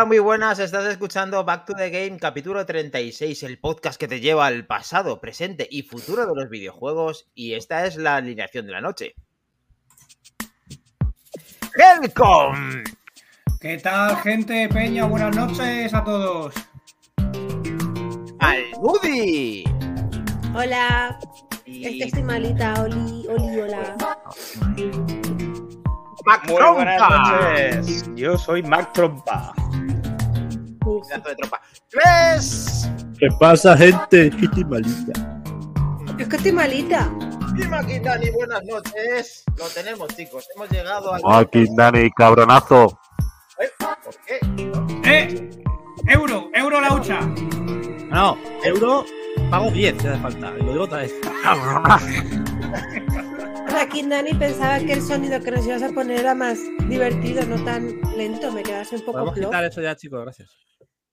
Hola, muy buenas. Estás escuchando Back to the Game, capítulo 36, el podcast que te lleva al pasado, presente y futuro de los videojuegos. Y esta es la alineación de la noche. ¡Helcom! ¿Qué tal, gente? Peña, buenas noches a todos. ¡Al Woody! Hola. Es que estoy malita, Oli, Oli, hola. Mac Muy buenas Trompa. noches. Yo soy Mac Trompa. Pedazo de tropa. ¡Tres! ¿Qué pasa, gente? Es que estoy malita. Es que estoy malita. Buenas noches. Lo tenemos, chicos. Hemos llegado al. Aquí, Dani, cabronazo. ¿Eh? ¿Por qué? ¡Eh! Euro, euro la hucha. No, euro, pago 10 si hace falta. Lo digo otra vez. Aquí Dani pensaba que el sonido que nos ibas a poner era más divertido, no tan lento. Me quedase un poco Podemos flojo. quitar eso ya, chicos, gracias.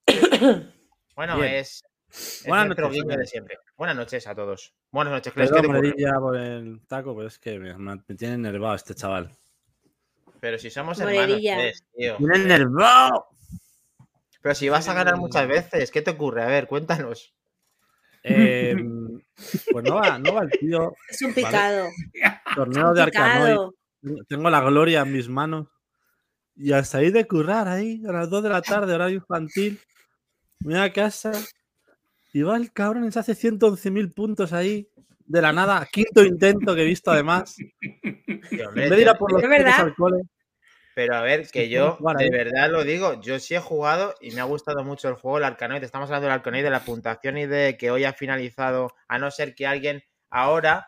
Bueno, Bien. es. es Buenas nuestro noches, guiño de siempre. Buenas noches a todos. Buenas noches, Cles, pero es que me, me tiene enervado este chaval. Pero si somos Moredilla. hermanos, Cles, tío. ¡Tiene enervado! Pero si vas a ganar muchas veces, ¿qué te ocurre? A ver, cuéntanos. Eh, pues no va, no va el tío. Es un picado. Torneo de Arcanoid. Tengo la gloria en mis manos. Y hasta ahí de currar, ahí, a las 2 de la tarde, horario infantil. Me voy a casa. Y va el cabrón y se hace 111.000 puntos ahí. De la nada, quinto intento que he visto además. Tío, En vez de ir a por los al cole. Pero a ver, que yo de verdad lo digo, yo sí he jugado y me ha gustado mucho el juego, el Arcanoid. Estamos hablando del Arcanoid, de la puntuación y de que hoy ha finalizado, a no ser que alguien ahora.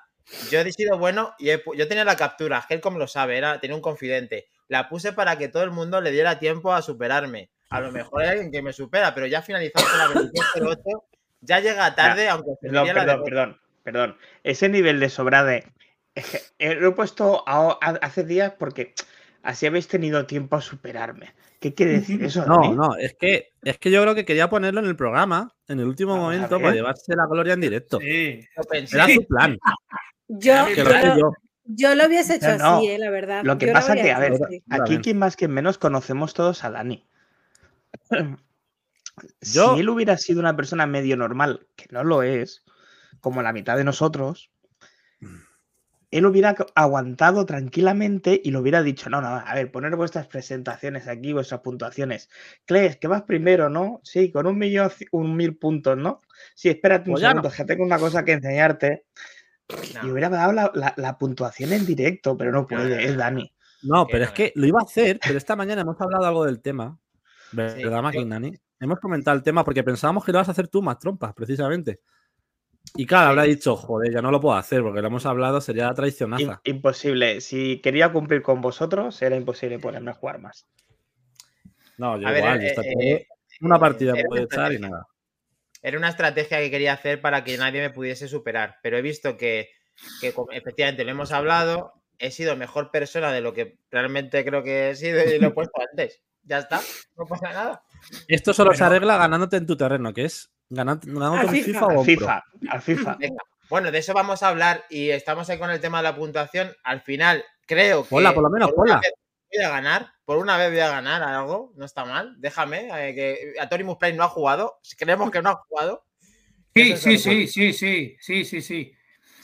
Yo he sido bueno y he yo tenía la captura, Helcom lo sabe, era, tenía un confidente. La puse para que todo el mundo le diera tiempo a superarme. A lo mejor hay alguien que me supera, pero ya ha finalizado con la 2308. Ya llega tarde, aunque se Perdón, diría la perdón, de- perdón, perdón. Ese nivel de sobrade es que, eh, lo he puesto a- a- hace días porque así habéis tenido tiempo a superarme. ¿Qué quiere decir eso? No, Dani? no, es que, es que yo creo que quería ponerlo en el programa en el último Vamos momento para llevarse la gloria en directo. Sí. lo pensé. Era su plan. Yo, yo, lo yo. hubiese hecho No, no. así, eh, la verdad. Lo que Yo pasa que, a ver, así. Aquí quien más que menos conocemos todos a Dani. Yo- Si él hubiera sido una persona medio normal, que no lo es, como la mitad de nosotros, él hubiera aguantado tranquilamente y lo hubiera dicho, no, no, a ver, poner vuestras presentaciones aquí, vuestras puntuaciones. Cles, que vas primero, ¿no? Sí, con un millón, un mil puntos, ¿no? Sí, espérate un Pues no. segundo, que tengo una cosa que enseñarte. No. Y hubiera dado la, la- la puntuación en directo, pero no puede, es Dani. No, pero es que lo iba a hacer, pero esta mañana hemos hablado algo del tema. ¿Verdad, Sí. Maquinani? Hemos comentado el tema porque pensábamos que lo vas a hacer tú más trompas, precisamente. Y claro, habrá dicho, joder, ya no lo puedo hacer porque lo hemos hablado, sería traicionaza. imposible. Si quería cumplir con vosotros, era imposible ponerme a jugar más. No, yo A ver, igual, eh, está eh, eh, una partida era puede echar y nada. Era una estrategia que quería hacer para que nadie me pudiese superar, pero he visto que, efectivamente lo hemos hablado, he sido mejor persona de lo que realmente creo que he sido y lo he puesto antes. Ya está, no pasa nada. Esto solo se arregla ganándote en tu terreno, que es ganándote Al en FIFA. FIFA o. FIFA, al FIFA. Venga. Bueno, de eso vamos a hablar y estamos ahí con el tema de la puntuación. Al final, creo que. Ponla, por lo menos, vez Voy a ganar, por una vez voy a ganar algo, no está mal. Déjame, eh, que Atorimus Play no ha jugado. Creemos que no ha jugado. Sí, sí, sí, sí, sí, sí, sí.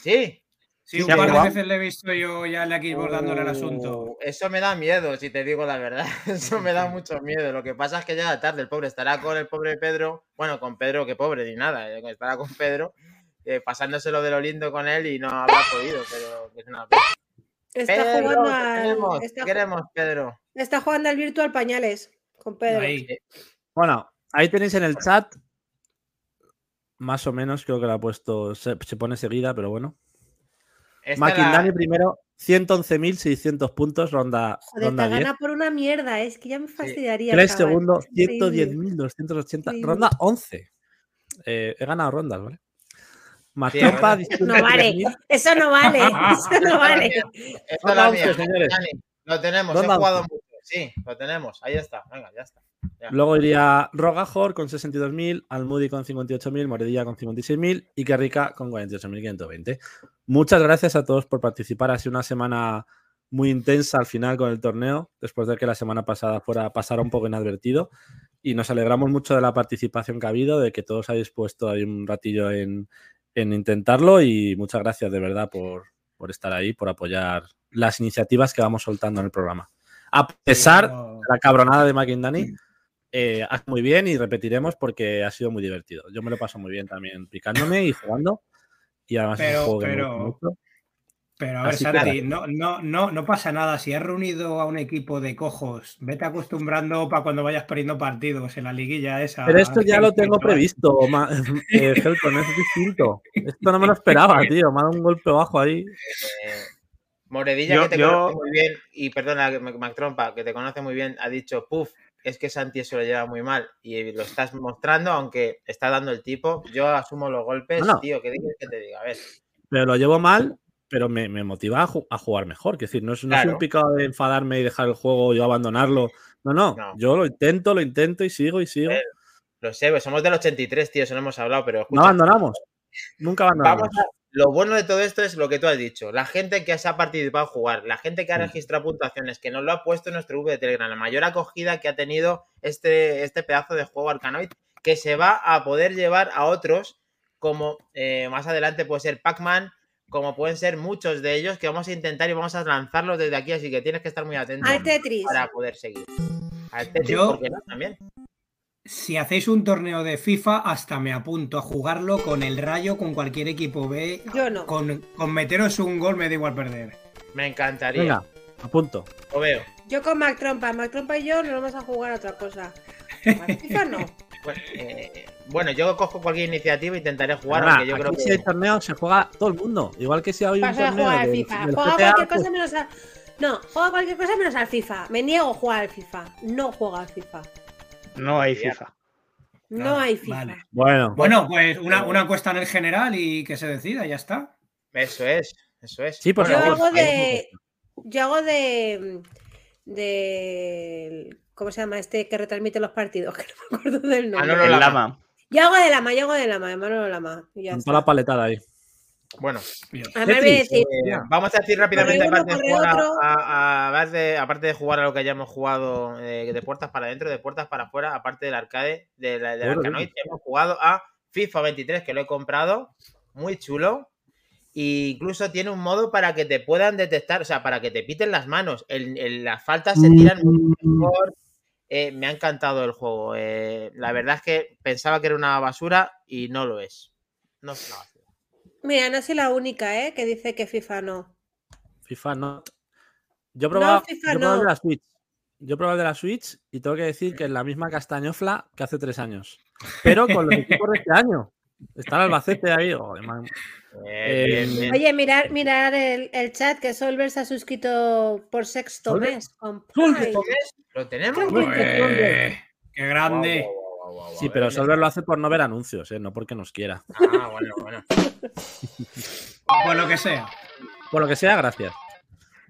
Sí. Sí, un par de veces le he visto yo ya le aquí bordándole el asunto. Uh, Eso me da miedo, si te digo la verdad. Eso me da mucho miedo. Lo que pasa es que llega tarde. El pobre estará con el pobre Pedro. Bueno, con Pedro, que pobre, ni nada. eh, Estará con Pedro, eh, pasándoselo de lo lindo con él y no habrá podido. Pero que es una pena. Está Pedro, jugando al. queremos, Está, queremos, Pedro. está jugando al Virtual Pañales con Pedro. Ahí. Bueno, ahí tenéis en el chat. Más o menos, creo que la ha puesto. Se, se pone seguida, pero bueno. Maquindani la- primero, 111.600 puntos, ronda, Joder, ronda te 10. gana por una mierda, es que ya me fastidiaría. Tres chaval. segundos, Es increíble. 110.280. Increíble. Ronda 11. Eh, he ganado rondas, ¿vale? Más Sí, No vale, 10.000. eso no vale, eso no vale. Esta es Ronda la 11, mía. señores. Dani, lo tenemos, he jugado 11. mucho. Sí, lo tenemos. Ahí está. Venga, ya está. Luego iría Rogajor con 62.000, Almudi con 58.000, Moredilla con 56.000 y Carrica con 48.520. Muchas gracias a todos por participar. Ha sido una semana muy intensa al final con el torneo, después de que la semana pasada fuera pasara un poco inadvertido. Y nos alegramos mucho de la participación que ha habido, de que todos habéis puesto ahí un ratillo en, en intentarlo y muchas gracias de verdad por, por estar ahí, por apoyar las iniciativas que vamos soltando en el programa. A pesar de la cabronada de McIndani, eh, haz muy bien y repetiremos porque ha sido muy divertido. Yo me lo paso muy bien también picándome y jugando. Y además es un Pero, juego que me pero, gusta mucho. pero a ver, Así que Santi, no, no, no, no pasa nada. Si has reunido a un equipo de cojos, vete acostumbrando para cuando vayas perdiendo partidos en la liguilla esa. Pero esto ya que lo tengo previsto, eh, Helcon, es distinto. Esto no me lo esperaba, tío. Me ha dado un golpe bajo ahí. Eh, Moredilla, Yo- que te yo- conoce muy bien, y perdona, Trompa, que te conoce muy bien, ha dicho, puf, es que Santi eso lo lleva muy mal. Y lo estás mostrando, aunque está dando el tipo. Yo asumo los golpes, No, no. tío, ¿qué dices que te diga? A ver. Pero lo llevo mal, pero me, me motiva a, ju- a jugar mejor. Es decir, no es, no un picado de enfadarme y dejar el juego y yo abandonarlo. No, no. Yo lo intento, lo intento y sigo y sigo. Eh, Lo sé, pues somos del 83, tío, eso no hemos hablado, pero no abandonamos. Nunca abandonamos. Vamos a- lo bueno de todo esto es lo que tú has dicho. La gente que se ha participado a jugar, la gente que ha Mm. registrado puntuaciones, que nos lo ha puesto en nuestro grupo de Telegram, la mayor acogida que ha tenido este, este pedazo de juego Arcanoid, que se va a poder llevar a otros, como eh, más adelante puede ser Pac-Man, como pueden ser muchos de ellos, que vamos a intentar y vamos a lanzarlos desde aquí, así que tienes que estar muy atento Al Tetris. para poder seguir. Al Tetris, Yo- ¿por qué no? También. Si hacéis un torneo de FIFA, hasta me apunto a jugarlo con el Rayo, con cualquier equipo B. Yo no. Con, con meteros un gol me da igual perder. Me encantaría. Venga, a punto. Lo veo. Yo con Mac Trompa. Mac Trompa y yo nos vamos a jugar a otra cosa. A FIFA no. Bueno, eh, bueno, yo cojo cualquier iniciativa e intentaré jugar, Ahora, aunque yo creo aquí que. si hay torneo se juega todo el mundo. Igual que si hay un a torneo jugar del- FIFA. GTA, cualquier pues, cosa menos al. No, juega cualquier cosa menos al FIFA. Me niego a jugar al FIFA. No juega al FIFA. No hay. FIFA. No Ah, hay FIFA. vale. Bueno, Bueno, pues una, una encuesta en el general y que se decida, ya está. Eso es, eso es. Sí, por Yo favor. hago de. Yo hago de. De. ¿Cómo se llama este que retransmite los partidos? Que no me acuerdo del nombre. El Lama. Yo hago de Lama, yo hago de Lama, de Manolo Lama. ya está. la paletada ahí. Bueno, Tetris, eh, vamos a decir rápidamente, aparte de, jugar a- otro. a- a- aparte de- aparte de jugar a lo que hayamos jugado eh, de puertas para adentro, de puertas para afuera, aparte del arcade, de Bueno, Arcanoid, hemos jugado a FIFA 23, que lo he comprado, muy chulo. E incluso tiene un modo para que te puedan detectar, o sea, para que te piten las manos. El- el- las faltas se tiran mucho mejor. Eh, me ha encantado el juego. eh, la verdad es que pensaba que era una basura y no lo es. No es una basura. Mira, no soy la única, ¿eh? Que dice que FIFA no. FIFA no. Yo he probado, FIFA yo he probado el no. de la Switch. Yo he probado el de la Switch y tengo que decir que es la misma castañofla que hace tres años. Pero con los equipos de este año. Está el Albacete ahí. Eh, bien, Eh, bien. Oye, mirar, mirar el, el chat que Solver se ha suscrito por sexto ¿Solver? mes. con. ¿Lo tenemos? Pues, ¡Qué grande! Sí, guau, pero ver, Solver lo hace por no ver anuncios, ¿eh? no porque nos quiera. Ah, bueno, bueno. Pues lo que sea. Por lo que sea, gracias.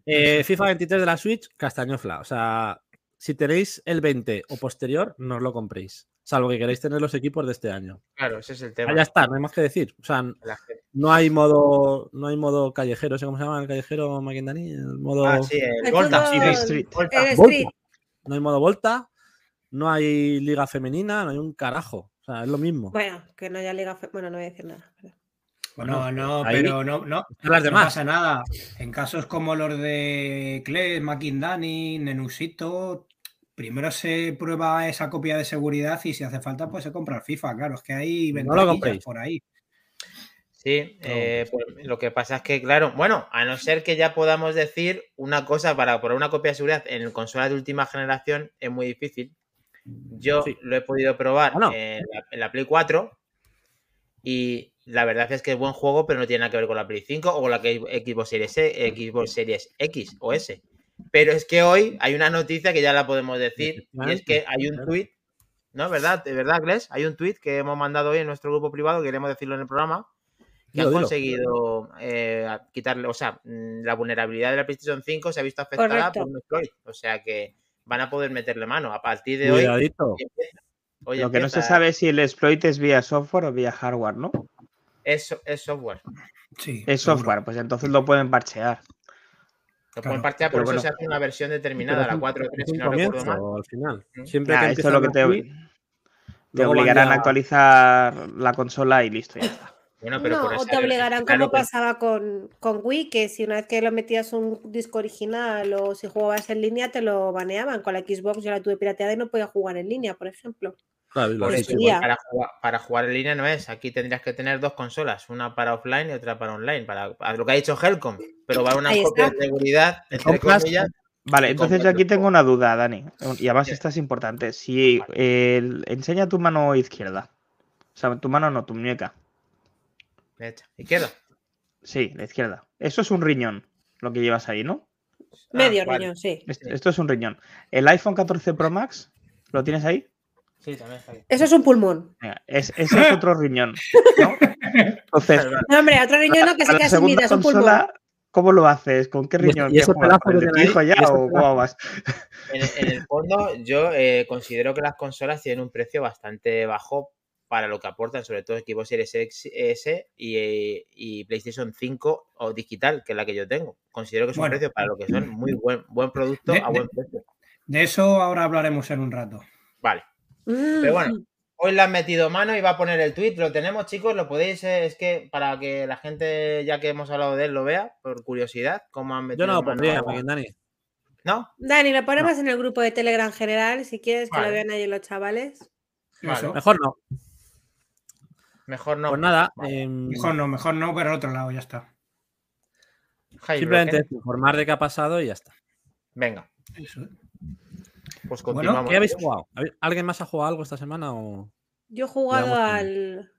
Eh, FIFA 23 de la Switch, castañofla. O sea, si tenéis el 20 o posterior, no os lo compréis. Salvo que queráis tener los equipos de este año. Claro, ese es el Ah, tema. ya está, no hay más que decir. O sea, no hay modo, no hay modo callejero, ¿sé cómo se llama el callejero Maquindani? El modo Ah, sí, el Volta, sí, el- Street. Volta. El Volta. Street. No hay modo Volta, no hay liga femenina, no hay un carajo. O sea, es lo mismo. Bueno, que no haya liga. fe- Bueno, no voy a decir nada. perdón. No, no, ahí pero no, no, las no demás. pasa nada. En casos como los de Kles, Makindani, Nenusito, primero se prueba esa copia de seguridad y si hace falta, pues se compra el FIFA. Claro, es que hay No compréis. por ahí. Sí, eh, pues lo que pasa es que, claro, bueno, a no ser que ya podamos decir una cosa para poner una copia de seguridad en consolas de última generación es muy difícil. Yo Sí. lo he podido probar Bueno. en, la, en la Play 4 y la verdad es que es buen juego, pero no tiene nada que ver con la Play 5 o con la que- Xbox Series, E- Xbox Series X o S. Pero es que hoy hay una noticia que ya la podemos decir y es que hay un tweet, ¿no? ¿Verdad? ¿De verdad, Gles? Hay un tweet que hemos mandado hoy en nuestro grupo privado, queremos decirlo en el programa, que dilo. conseguido eh, quitarle, o sea, mm, la vulnerabilidad de la PlayStation 5 se ha visto afectada Correcto. por un exploit. O sea que van a poder meterle mano. A partir de hoy. Cuidadito. hoy Lo que no se sabe es si el exploit es vía software o vía hardware, ¿no? Es, es software. Sí, Es seguro. software, pues entonces lo pueden parchear. Lo Claro, pueden parchear, por pero eso bueno. se hace una versión determinada, la un- 4.3, es si no recuerdo mal. al final. Siempre Nah, que esto es lo que te, obligarán a actualizar la consola y listo, ya está. Bueno, pero no, por o te obligarán como que- pasaba con, con Wii, que si una vez que lo metías un disco original o si jugabas en línea te lo baneaban. Con la Xbox yo la tuve pirateada y no podía jugar en línea, por ejemplo. Claro, Por eso para, jugar, para jugar en línea no es. Aquí tendrías que tener dos consolas, una para offline y otra para online. Para, para lo que ha dicho Helcom. Pero va una copia de seguridad, entre comillas. Vale, entonces yo aquí tengo una duda, Dani. Y además Sí. esta es importante. Si enseña tu mano izquierda. O sea, tu mano no, tu muñeca. Derecha. Izquierda. Sí, la izquierda. Eso es un riñón, lo que llevas ahí, ¿no? Ah, Medio vale. riñón, sí. Es- Sí. Esto es un riñón. ¿El iPhone 14 Pro Max lo tienes ahí? Sí, también está ahí. Eso es un pulmón. Venga, es, ese es otro riñón. ¿no? Entonces. No, hombre, otro riñón no que a se queda sin vida, es un pulmón. consola, ¿cómo lo haces? ¿Con qué riñón? y ¿Qué ese pedazo ¿Con el que de tu hijo ya o cómo vas? En, en el fondo, yo eh, considero que las consolas tienen un precio bastante bajo para lo que aportan, sobre todo Xbox Series X S y, y PlayStation 5 o digital, que es la que yo tengo. Considero que es un precio para lo que son muy buen, buen producto De- a buen precio. De eso ahora hablaremos en un rato. Vale. Mm. Pero bueno, hoy le han metido mano y va a poner el tweet. Lo tenemos, chicos, lo podéis, eh, es que para que la gente, ya que hemos hablado de él, lo vea, por curiosidad, cómo han metido Yo no lo pondría, Maquindani. ¿No? Dani, lo ponemos en el grupo de Telegram general, si quieres que Vale. lo vean ahí los chavales. Vale. Mejor no. Mejor no. Pues nada, Vale. em, Mejor no, mejor no, pero al otro lado ya está. Simplemente informar de qué ha pasado y ya está. Venga, Eso. pues Bueno, continuamos. ¿Qué habéis jugado? ¿Habéis- ¿Alguien más ha jugado algo esta semana o...? Yo he jugado al,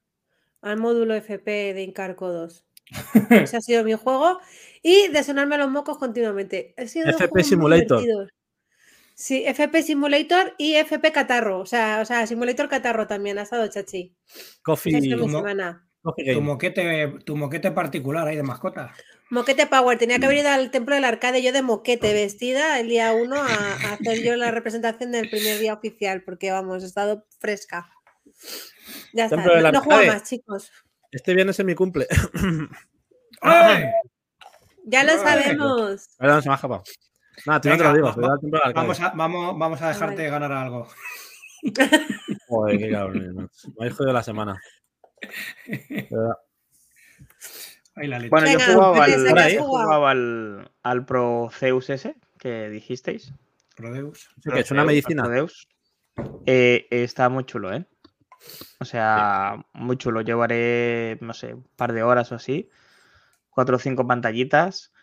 al módulo FP de Incarco 2. Ese ha sido mi juego. Y de sonarme los mocos continuamente. Ha sido FP Simulator. divertidos. Sí, FP Simulator y FP Catarro. O sea, o sea, Simulator Catarro también ha estado chachi. Coffee, Como-. Coffee Tu moquete, tu moquete particular ahí de mascota. Moquete Power. Tenía que haber ido al templo del arcade yo de moquete vestida el día 1 a, a hacer yo la representación del primer día oficial. Porque vamos, he estado fresca. Ya está. No, no juego más, chicos. Este viernes es mi cumple. ¡Ay! Ya lo Ay. sabemos. Perdón, se me ha escapado. Nada, tú no te lo digo. va-. Vamos a, vamos, vamos a dejarte Vale. ganar algo. Joder, qué cabrón. Me habéis jodido la semana. Ahí la leche. Bueno, yo Venga, he jugado, al, Teresa, ¿qué has he jugado? jugado al, al Pro Zeus ese que dijisteis. Rodeus. Sí, que es una Proceus, medicina. Eh, está muy chulo, ¿eh? O sea, muy chulo. Llevaré, no sé, un par de horas o así. Cuatro o cinco pantallitas.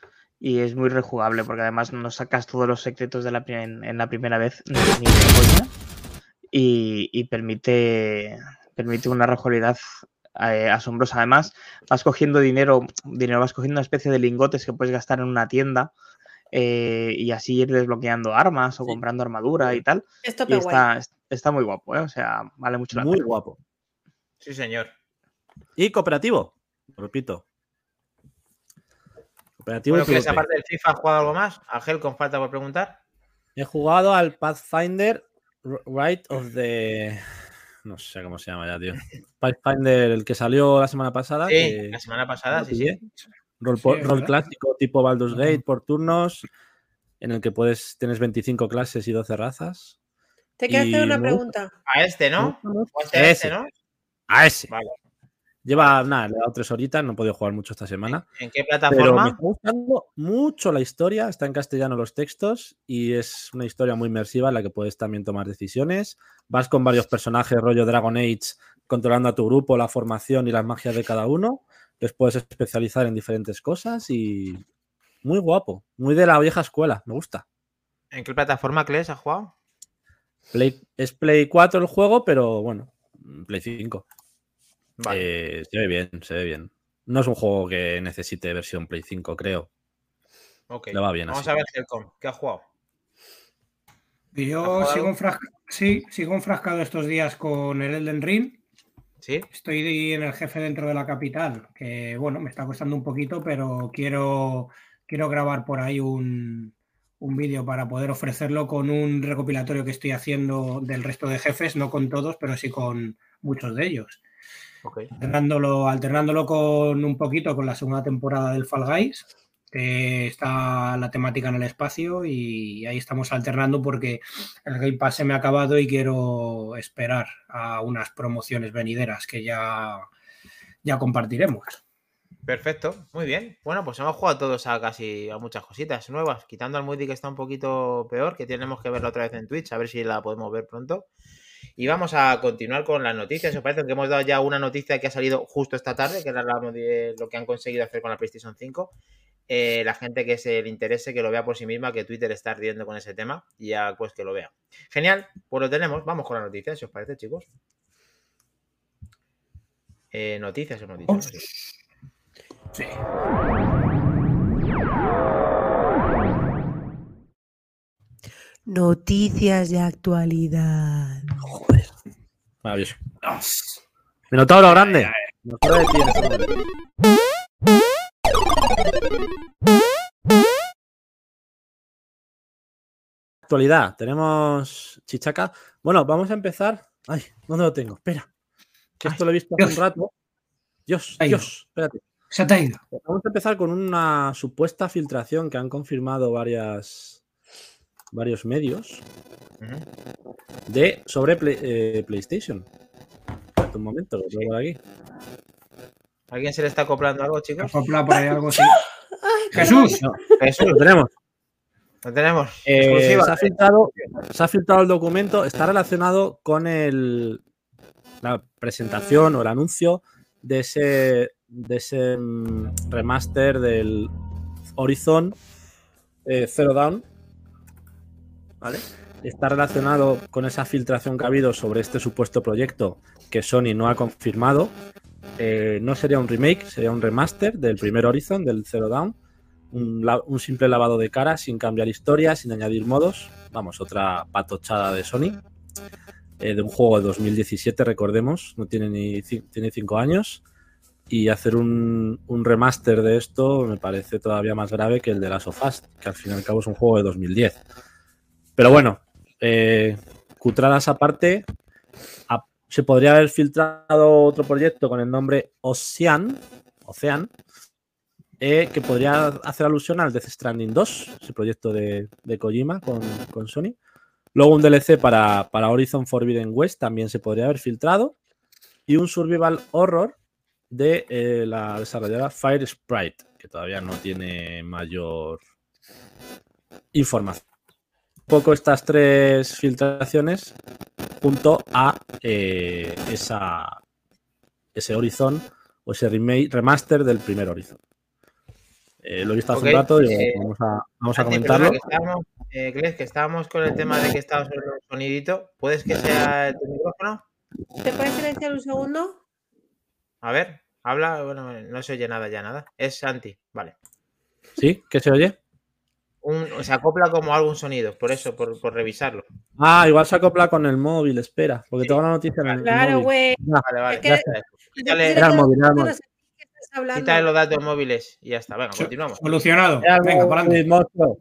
Y es muy rejugable porque además no sacas todos los secretos de la, en, en la primera vez ni, ni de coña. Y, y permite, permite una rejugabilidad eh, asombrosa. Además, vas cogiendo dinero, dinero, vas cogiendo una especie de lingotes que puedes gastar en una tienda. eh, y así ir desbloqueando armas o Sí. comprando armadura y tal. Esto Y está, está muy guapo, ¿eh? O sea, vale mucho la Muy pena. guapo. Sí, señor. Y cooperativo. Lo repito. Cooperativo Bueno, y que esa PvP. parte del FIFA ha jugado algo más. Ángel, con falta por preguntar. He jugado al Pathfinder Right of the. No sé cómo se llama ya, tío. Pathfinder, el que salió la semana pasada. Sí, que- la semana pasada, sí, sí. Rol, Sí, rol clásico tipo Baldur's. Gate por turnos, en el que puedes tienes 25 clases y 12 razas. Te quiero hacer una pregunta. A este, ¿no? A este, este. ¿no? A ese. Vale. Lleva, nada, le he dado tres horitas, no he podido jugar mucho esta semana. ¿En qué Pero me plataforma? está gustando mucho la historia, está en castellano los textos y es una historia muy inmersiva en la que puedes también tomar decisiones. Vas con varios personajes, rollo Dragon Age, controlando a tu grupo, la formación y las magias de cada uno. Les puedes especializar en diferentes cosas y muy guapo, muy de la vieja escuela, me gusta. ¿En qué plataforma, Kles, has jugado? Play- es Play 4 el juego, pero bueno, Play 5. Vale. Eh, se ve bien, se ve bien. No es un juego que necesite versión Play 5, creo. ok. le va bien Vamos así. a ver, Helcom, ¿qué has jugado? Y ¿Has yo sigo, enfrasca- sí, sigo enfrascado estos días con el Elden Ring. ¿Sí? Estoy en el jefe dentro de la capital, que bueno, me está costando un poquito, pero quiero, quiero grabar por ahí un, un vídeo para poder ofrecerlo con un recopilatorio que estoy haciendo del resto de jefes, no con todos, pero sí con muchos de ellos. Alternándolo, alternándolo con un poquito con la segunda temporada del Fall Guys, Este está la temática en el espacio y ahí estamos alternando porque el Game Pass se me ha acabado y quiero esperar a unas promociones venideras que ya, ya compartiremos. Perfecto, muy bien. Bueno, pues hemos jugado todos a casi a muchas cositas nuevas, quitando al Moody que está un poquito peor, que tenemos que verlo otra vez en Twitch, a ver si la podemos ver pronto. Y vamos a continuar con las noticias. ¿Os parece que hemos dado ya una noticia que ha salido justo esta tarde, que era la- lo que han conseguido hacer con la PlayStation 5? Eh, la gente que se le interese, que lo vea por sí misma, que Twitter está ardiendo con ese tema, y ya pues que lo vea. Genial, pues lo tenemos. Vamos con las noticias, si os parece, chicos. Eh, noticias o noticias. no sé. Sí. Noticias de actualidad. Joder. Maravilloso. Minotauro grande. Nos puede decir. Actualidad, tenemos chichaca. Bueno, vamos a empezar. Ay, ¿dónde lo tengo? Espera. Que esto lo he visto hace un rato. Dios. Dios, espérate. Se te ha ido. Vamos a empezar con una supuesta filtración que han confirmado varias, varios medios de sobre Play- eh, PlayStation. Espérate Un momento, lo tengo por aquí. ¿Alguien se le está acoplando algo, chicos? Acopla por ahí algo así. Ay, Jesús. Jesús, Lo tenemos. lo tenemos. Eh, se, ha filtrado, se ha filtrado el documento, está relacionado con el, la presentación o el anuncio de ese, de ese mm, remaster del Horizon eh, Zero Dawn. Está relacionado con esa filtración que ha habido sobre este supuesto proyecto que Sony no ha confirmado. Eh, no sería un remake, sería un remaster del primer Horizon, del Zero Dawn un, un simple lavado de cara sin cambiar historia, sin añadir modos. Vamos, otra patochada de Sony. eh, de un juego de 2017, recordemos, no tiene ni tiene cinco años. Y hacer un, un remaster de esto me parece todavía más grave que el de Last of que al fin y al cabo es un juego de 2010. Pero bueno, eh, cutradas aparte, se podría haber filtrado otro proyecto con el nombre Ocean, Ocean, eh, que podría hacer alusión al Death Stranding 2, ese proyecto de, de Kojima con, con Sony. Luego un DLC para, para Horizon Forbidden West también se podría haber filtrado. Y un survival horror de eh, la desarrolladora Fire Sprite, que todavía no tiene mayor información. Poco estas tres filtraciones junto a eh, esa, ese Horizon o ese remake, remaster del primer Horizon. Eh, lo he visto hace un rato y eh, vamos a, vamos a comentarlo. perdona, que estábamos, eh, Gles, que estábamos con el tema de que estaba sobre el sonidito. ¿Puedes que sea tu micrófono? ¿Te puedes silenciar un segundo? A ver, habla. Bueno, no se oye nada ya, nada. Es Santi, vale. ¿Sí? ¿Qué se oye? Un, se acopla como algún sonido, por eso, por, por revisarlo. Ah, igual se acopla con el móvil, espera, porque tengo la noticia en el, Claro, móvil. güey. Vale, vale. Es que- ya está. Quítale, Era el móvil, era el No móvil. sé de qué estás hablando. quítale los datos móviles y ya está. Venga, continuamos. Solucionado. El Venga, para adelante. monstruo.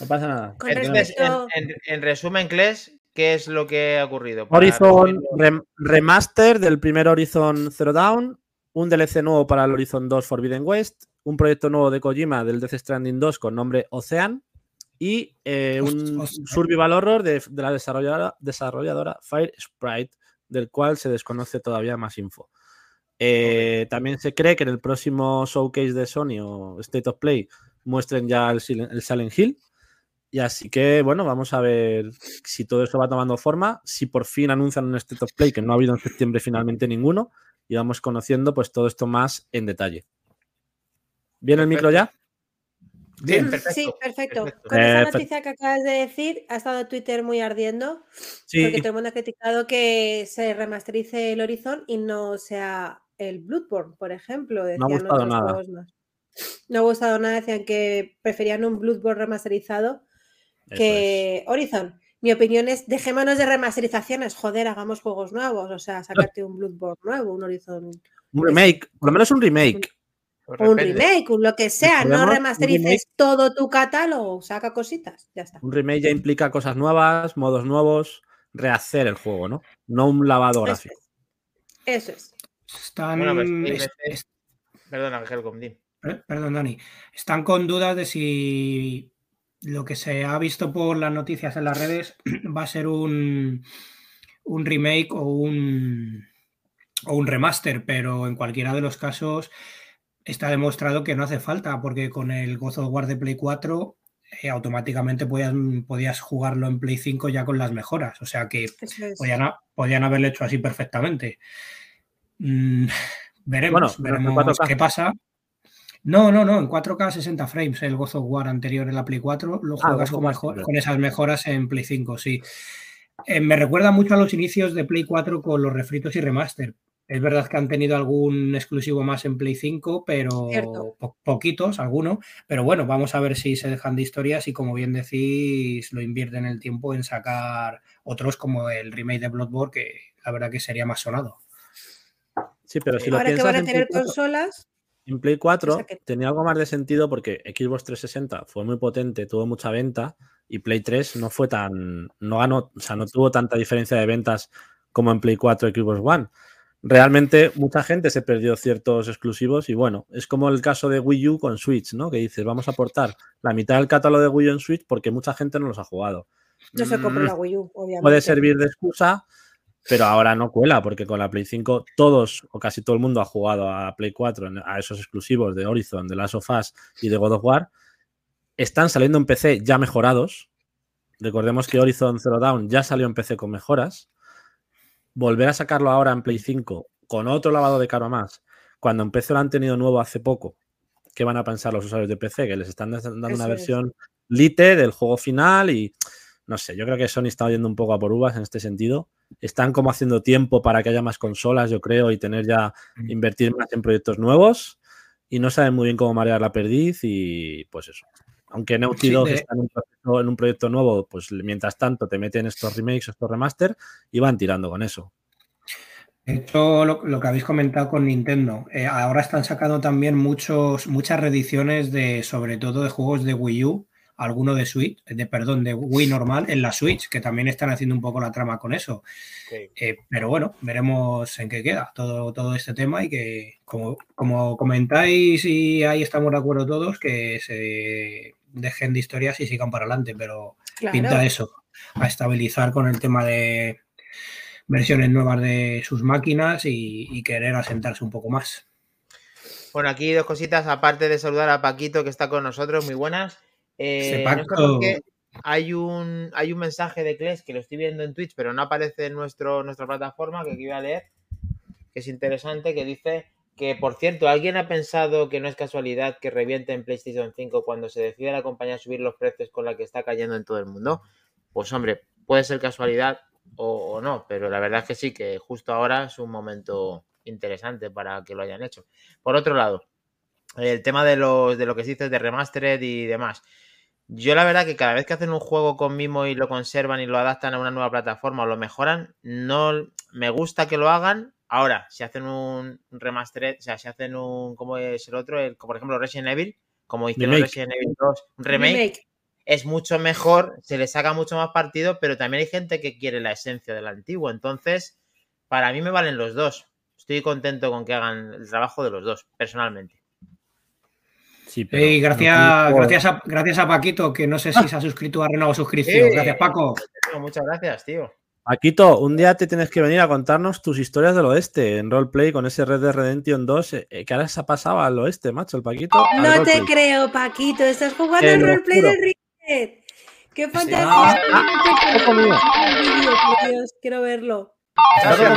No pasa nada. Con Entonces, respecto- en, en- en resumen, Gles, ¿qué es lo que ha ocurrido? Para Horizon rem- remaster del primer Horizon Zero Dawn, un DLC nuevo para el Horizon 2 Forbidden West, un proyecto nuevo de Kojima del Death Stranding 2 con nombre Ocean y eh, un Hostia. survival horror de, de la desarrolladora, desarrolladora Fire Sprite, del cual se desconoce todavía más info. Eh, También se cree que en el próximo showcase de Sony o State of Play muestren ya el, Sil- el Silent Hill. Y así que, bueno, vamos a ver si todo eso va tomando forma, si por fin anuncian un State of Play, que no ha habido en septiembre finalmente ninguno, y vamos conociendo pues todo esto más en detalle. ¿Bien el micro ya? Bien. Perfecto, Sí, perfecto. perfecto. Con esa noticia que acabas de decir, ha estado Twitter muy ardiendo Sí, porque todo el mundo ha criticado que se remasterice el Horizon y no sea el Bloodborne, por ejemplo. ha Decían gustado otros nada. juegos más. No ha gustado nada, decían que preferían un Bloodborne remasterizado eso que Horizon. Mi opinión es, dejémonos de remasterizaciones, joder, hagamos juegos nuevos, o sea, sacarte un Bloodborne nuevo, un Horizon, es. Un remake, por lo menos un remake. Pues un remake, un lo que sea, no remasterices todo tu catálogo, saca cositas, ya está. Un remake ya implica cosas nuevas, modos nuevos, rehacer el juego, ¿no? No un lavado Eso gráfico. es. Eso es. Están. Bueno, pues, sí, es- me- es- Perdona, di. per- perdón, Dani, están con dudas de si lo que se ha visto por las noticias en las redes va a ser un, un remake o un, o un remaster, pero en cualquiera de los casos está demostrado que no hace falta, porque con el God of War de Play 4 eh, automáticamente podías, podías jugarlo en Play 5 ya con las mejoras, o sea que es. podían, podían haberlo hecho así perfectamente. Mm, veremos, Bueno, veremos 4K. qué pasa. No, no, no, en 4K 60 frames el God of War anterior en la Play 4, lo Ah, juegas mejor- con esas mejoras en Play 5, sí. Eh, me recuerda mucho a los inicios de Play 4 con los refritos y remaster. Es verdad que han tenido algún exclusivo más en Play 5, pero po- poquitos, algunos. Pero bueno, vamos a ver si se dejan de historias y como bien decís, lo invierten el tiempo en sacar otros como el remake de Bloodborne, que la verdad que sería más sonado. Sí, pero si lo Ahora que van a en Play tener 4, consolas, en Play 4 O sea que- tenía algo más de sentido porque Xbox 360 fue muy potente, tuvo mucha venta y Play 3 no fue tan, no ganó, o sea, no tuvo tanta diferencia de ventas como en Play 4 y Xbox One. Realmente mucha gente se perdió ciertos exclusivos y bueno, es como el caso de Wii U con Switch, ¿no? Que dices, vamos a aportar la mitad del catálogo de Wii U en Switch porque mucha gente no los ha jugado. no se compró Mm, la Wii U, obviamente. puede servir de excusa, pero ahora no cuela, porque con la Play 5 todos o casi todo el mundo ha jugado a Play 4, en- a esos exclusivos de Horizon, de Last of Us y de God of War. Están saliendo en PC ya mejorados. Recordemos que Horizon Zero Dawn ya salió en PC con mejoras. Volver a sacarlo ahora en Play 5 con otro lavado de cara más, cuando PC lo han tenido nuevo hace poco, ¿qué van a pensar los usuarios de PC? Que les están dando Eso una es. versión lite del juego final y no sé, yo creo que Sony está yendo un poco a por uvas en este sentido. Están como haciendo tiempo para que haya más consolas, yo creo, y tener ya, Mm. invertir más en proyectos nuevos. Y no saben muy bien cómo marear la perdiz y pues eso. Aunque Naughty Sí, Dog de- está en un, proceso- en un proyecto nuevo, pues mientras tanto te meten estos remakes, estos remaster y van tirando con eso. De hecho, lo, lo que habéis comentado con Nintendo, eh, ahora están sacando también muchos, muchas reediciones de, sobre todo de juegos de Wii U, alguno de Switch, de perdón, de Wii normal en la Switch, que también están haciendo un poco la trama con eso. Eh, pero bueno, veremos en qué queda todo, todo este tema y que, como, como comentáis y ahí estamos de acuerdo todos, que se dejen de historias y sigan para adelante, pero Claro. pinta eso, a estabilizar con el tema de versiones nuevas de sus máquinas y, y querer asentarse un poco más. Bueno, aquí dos cositas, aparte de saludar a Paquito que está con nosotros, muy buenas. Eh, no sé qué hay un, hay un mensaje de Kles que lo estoy viendo en Twitch, pero no aparece en nuestro, nuestra plataforma, que aquí voy a leer, que es interesante, que dice que, por cierto, ¿alguien ha pensado que no es casualidad que reviente en PlayStation 5 cuando se decide la compañía a subir los precios con la que está cayendo en todo el mundo? Pues hombre, puede ser casualidad o, no, pero la verdad es que sí, que justo ahora es un momento interesante para que lo hayan hecho. Por otro lado, el tema de, los, de lo que se dice de remastered y demás. Yo la verdad que cada vez que hacen un juego con mimo y lo conservan y lo adaptan a una nueva plataforma o lo mejoran, no me gusta que lo hagan. Ahora, si hacen un remastered, o sea, si hacen un, ¿cómo es el otro? El, por ejemplo, Resident Evil, como hicieron Remake. Resident Evil 2, un remake, Remake. es mucho mejor, se le saca mucho más partido, pero también hay gente que quiere la esencia del antiguo. Entonces, para mí me valen los dos. Estoy contento con que hagan el trabajo de los dos, personalmente. Sí, pero gracias, gracias, a, gracias a Paquito, que no sé si se ha suscrito a renovado suscripción. Sí. Gracias, Paco. Muchas gracias, tío. Paquito, un día te tienes que venir a contarnos tus historias del oeste en roleplay con ese Red Dead Redemption 2. eh, que ahora se ha pasado al oeste, macho, el Paquito. No te roleplay. creo, Paquito. Estás jugando el roleplay de Ricket. ¡Qué fantasía! Ah, por Dios, quiero verlo. Gracias.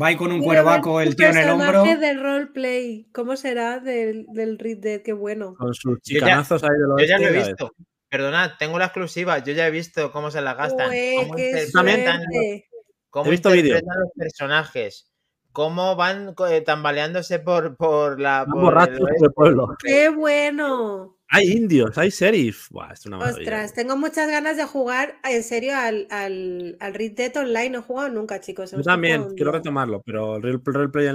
Va con un cuervaco el tío en el hombro. del roleplay. ¿Cómo será del, del Red Dead? Qué bueno. Con sus Yo chicanazos ahí del Yo oeste. ya lo he visto. Perdonad, tengo la exclusiva. Yo ya he visto cómo se la gastan. Ué, cómo qué interpretan, suerte. cómo He visto interpretan los personajes. Cómo van eh, tambaleándose por, por la. Por borrachos el pueblo. ¡Qué bueno! Hay indios, hay sheriff. Buah, es una maravilla. Ostras, tengo muchas ganas de jugar en serio al, al, al Red Dead Online. No he jugado nunca, chicos. Yo también, quiero retomarlo, pero el real- roleplay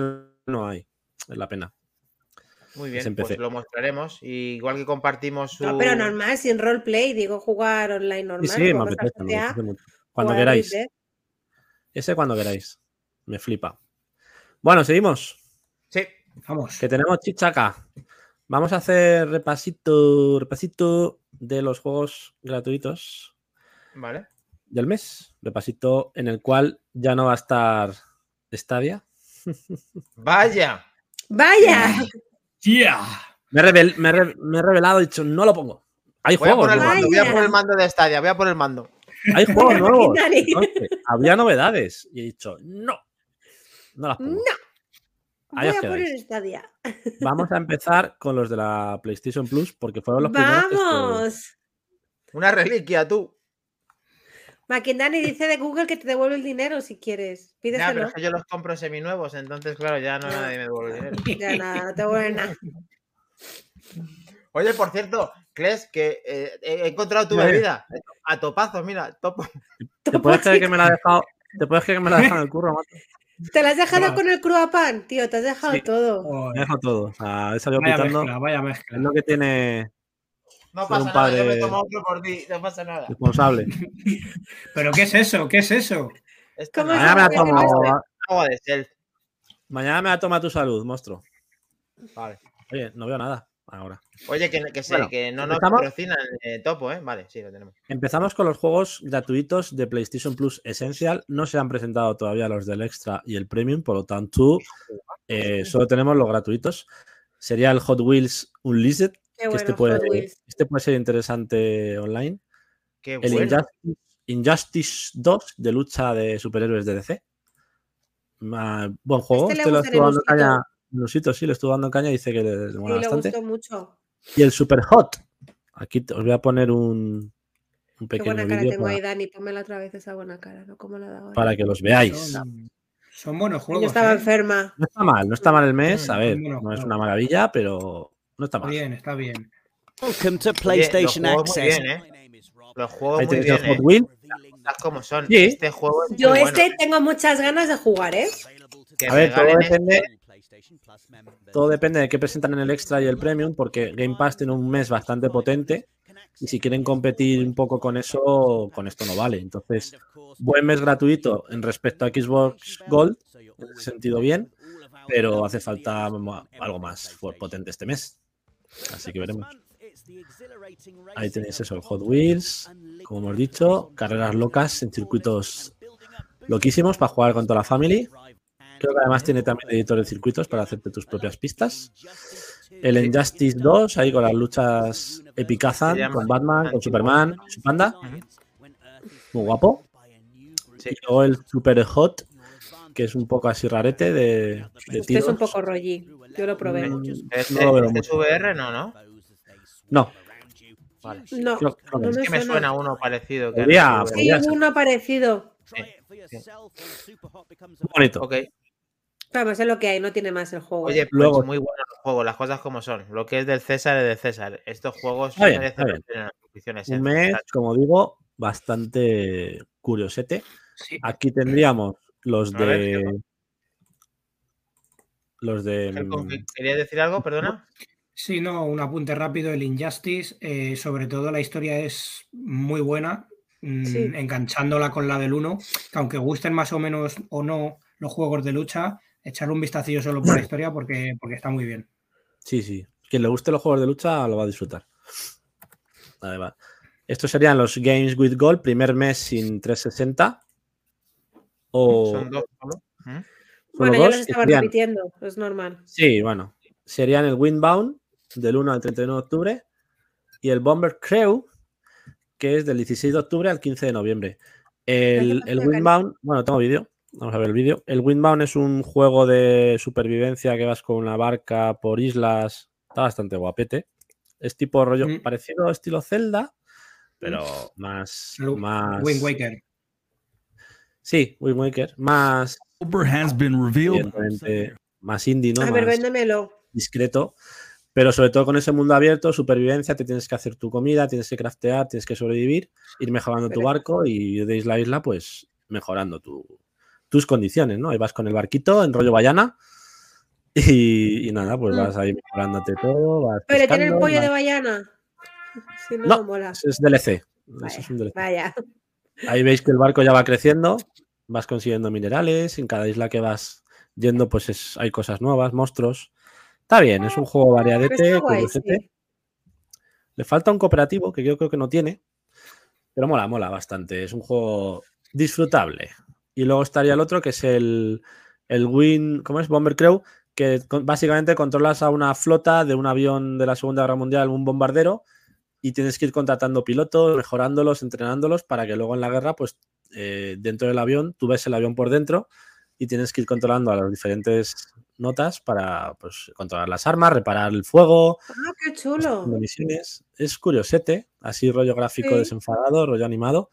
no hay. Es la pena. Muy bien, en pues lo mostraremos. Y igual que compartimos su. No, pero normal, sin roleplay. Digo jugar online normal. sí, me apetece, me GTA, apetece mucho. Cuando queráis. Ese cuando queráis. Me flipa. Bueno, seguimos. Sí. Vamos. Que tenemos chichaca. Vamos a hacer repasito, repasito de los juegos gratuitos Vale. del mes. Repasito en el cual ya no va a estar Stadia. Vaya. ¡Vaya! ¡Yeah! Me he, revel- me he re- me he revelado y he dicho, no lo pongo. Hay Voy a juegos, por el nuevos, mando, voy a por el mando de Stadia, voy a por el mando. hay juegos nuevos. Entonces, había novedades y he dicho, no, no las pongo. No. Ahí Voy a poner esta día. Vamos a empezar con los de la PlayStation Plus porque fueron los primeros. que ¡Vamos! Una reliquia, tú. Maquindani dice de Google que te devuelve el dinero si quieres. Ya, pero Pídeselo. es que yo los compro seminuevos, entonces, claro, ya no nadie me devuelve el dinero. Ya nada, no te devuelve nada. Oye, por cierto, Kles, que eh, he encontrado tu bebida. A topazos, mira, topo. ¿Te puedes creer que me la ha dejado? ¿Te puedes creer que me la ha dejado en el curro, macho? ¿Te la has dejado No. con el cruapan? Tío, te has dejado Sí. todo. Me Joder, dejado todo. O sea, he salido Vaya pitando. mezcla, vaya Es mezcla. lo que tiene No pasa un nada, yo me padre- tomo otro por ti, no pasa nada. responsable. ¿Pero qué es eso? ¿Qué es eso? Esto ¿Cómo no se es Mañana me tomo. agua de self. Mañana me la toma tu salud, monstruo. Vale. Oye, no veo nada ahora. Oye, que, que, sé, Bueno, que no nos patrocinan eh, Topo, ¿eh? Vale, sí, lo tenemos. Empezamos con los juegos gratuitos de PlayStation Plus Essential. No se han presentado todavía los del Extra y el Premium, por lo tanto, eh, solo tenemos los gratuitos. Sería el Hot Wheels Unleashed, que bueno, este, puede, este puede ser interesante online. Qué El bueno. Injustice, Injustice 2 de lucha de superhéroes de DC. Ma- buen juego. Este le Este, lo estuvo dando caña. Nenusito, sí, le estuvo dando caña y dice que le, le mola Sí, le bastante. gustó mucho. Y el Super Hot. Aquí os voy a poner un, un Qué pequeño buena cara tengo para, ahí, Dani. Pónmela otra vez esa buena cara, ¿no? Como la da ahora. para que los veáis. Son, son buenos Yo juegos. estaba ¿eh? enferma. No está mal, no está mal el mes. A ver, bueno, no es una maravilla, pero no está mal. bien, está bien. Welcome to PlayStation los juegos muy Access. bien, ¿eh? Los juegos Ahí muy bien, el Hot ¿eh? Wheel. Las como son. Sí. Este juego es Yo este bueno. tengo muchas ganas de jugar, ¿eh? Que A ver, todo regalen este, depende, todo depende de qué presentan en el Extra y el Premium, porque Game Pass tiene un mes bastante potente. Y si quieren competir un poco con eso, con esto no vale. Entonces, buen mes gratuito en respecto a Xbox Gold, en ese sentido bien, pero hace falta algo más potente este mes. Así que veremos. Ahí tenéis eso, el Hot Wheels, como hemos dicho, carreras locas en circuitos loquísimos para jugar con toda la family. Creo que además tiene también editor de circuitos para hacerte tus propias pistas. El Injustice 2, ahí con las luchas epicazan, con Batman, con. Superman, su panda, muy guapo. Sí. Y luego el Super Hot, que es un poco así rarete de, de Este es un poco rolli. Yo lo probé. Mm, Este, no lo veo este mucho. es VR, no, ¿no? No, Vale. No, creo- creo que no. Es que me suena uno parecido. Que Podría- Sí, uno parecido. muy bonito. Ok. Vamos, es lo que hay, no tiene más el juego. Oye, pues Luego- muy buenos los juegos, las cosas como son. Lo que es del César es del César. Estos juegos bien, merecen las suscripciones, Un ¿eh? mes, como digo, bastante curiosete. Sí. Aquí tendríamos los ver, de. Los de. mm, ¿Querías decir algo? Perdona. Sí, no, un apunte rápido. El Injustice, eh, sobre todo la historia es muy buena, mm, Sí. enganchándola con la del 1, que aunque gusten más o menos o no los juegos de lucha, echarle un vistacillo solo por la historia porque, porque está muy bien. Sí, sí. Quien le guste los juegos de lucha lo va a disfrutar. Además, estos serían los Games with Gold, primer mes sin 360. O Son dos. ¿no? ¿Mm? bueno, ya los estaba serían- repitiendo, es normal. Sí, bueno. Serían el Windbound del 1 al 31 de octubre y el Bomber Crew, que es del 16 de octubre al 15 de noviembre. El, el. Windbound, bueno, tengo vídeo. Vamos a ver el vídeo. El Windbound es un juego de supervivencia que vas con una barca por islas. Está bastante guapete. Es tipo rollo Mm. parecido estilo Zelda, pero más. El más Wind Waker. Sí, Wind Waker. Más, has been revealed. más indie, ¿no? A ver, Más- véndemelo. discreto, pero sobre todo con ese mundo abierto, supervivencia, te tienes que hacer tu comida, tienes que craftear, tienes que sobrevivir, ir mejorando tu barco y de isla a isla, pues mejorando tu- tus condiciones, ¿no? Ahí vas con el barquito en rollo Bayana y, y nada, pues Mm. vas ahí mejorándote todo. Vas Pero tiene el pollo de Bayana. Si no, No, no mola. es DLC. Vaya, es un DLC. vaya. Ahí veis que el barco ya va creciendo, vas consiguiendo minerales, en cada isla que vas yendo, pues es- hay cosas nuevas, monstruos. Está bien, es un juego variadete, guay, sí. Le falta un cooperativo, que yo creo que no tiene. Pero mola, mola bastante. Es un juego disfrutable. Y luego estaría el otro, que es el, el Win, ¿cómo es? Bomber Crew, que básicamente controlas a una flota de un avión de la Segunda Guerra Mundial, un bombardero, y tienes que ir contratando pilotos, mejorándolos, entrenándolos, para que luego en la guerra, pues eh, dentro del avión, tú ves el avión por dentro y tienes que ir controlando a las diferentes notas para pues, controlar las armas, reparar el fuego, Ah, qué chulo. misiones. Es curiosete, así rollo gráfico Sí. desenfadado, rollo animado.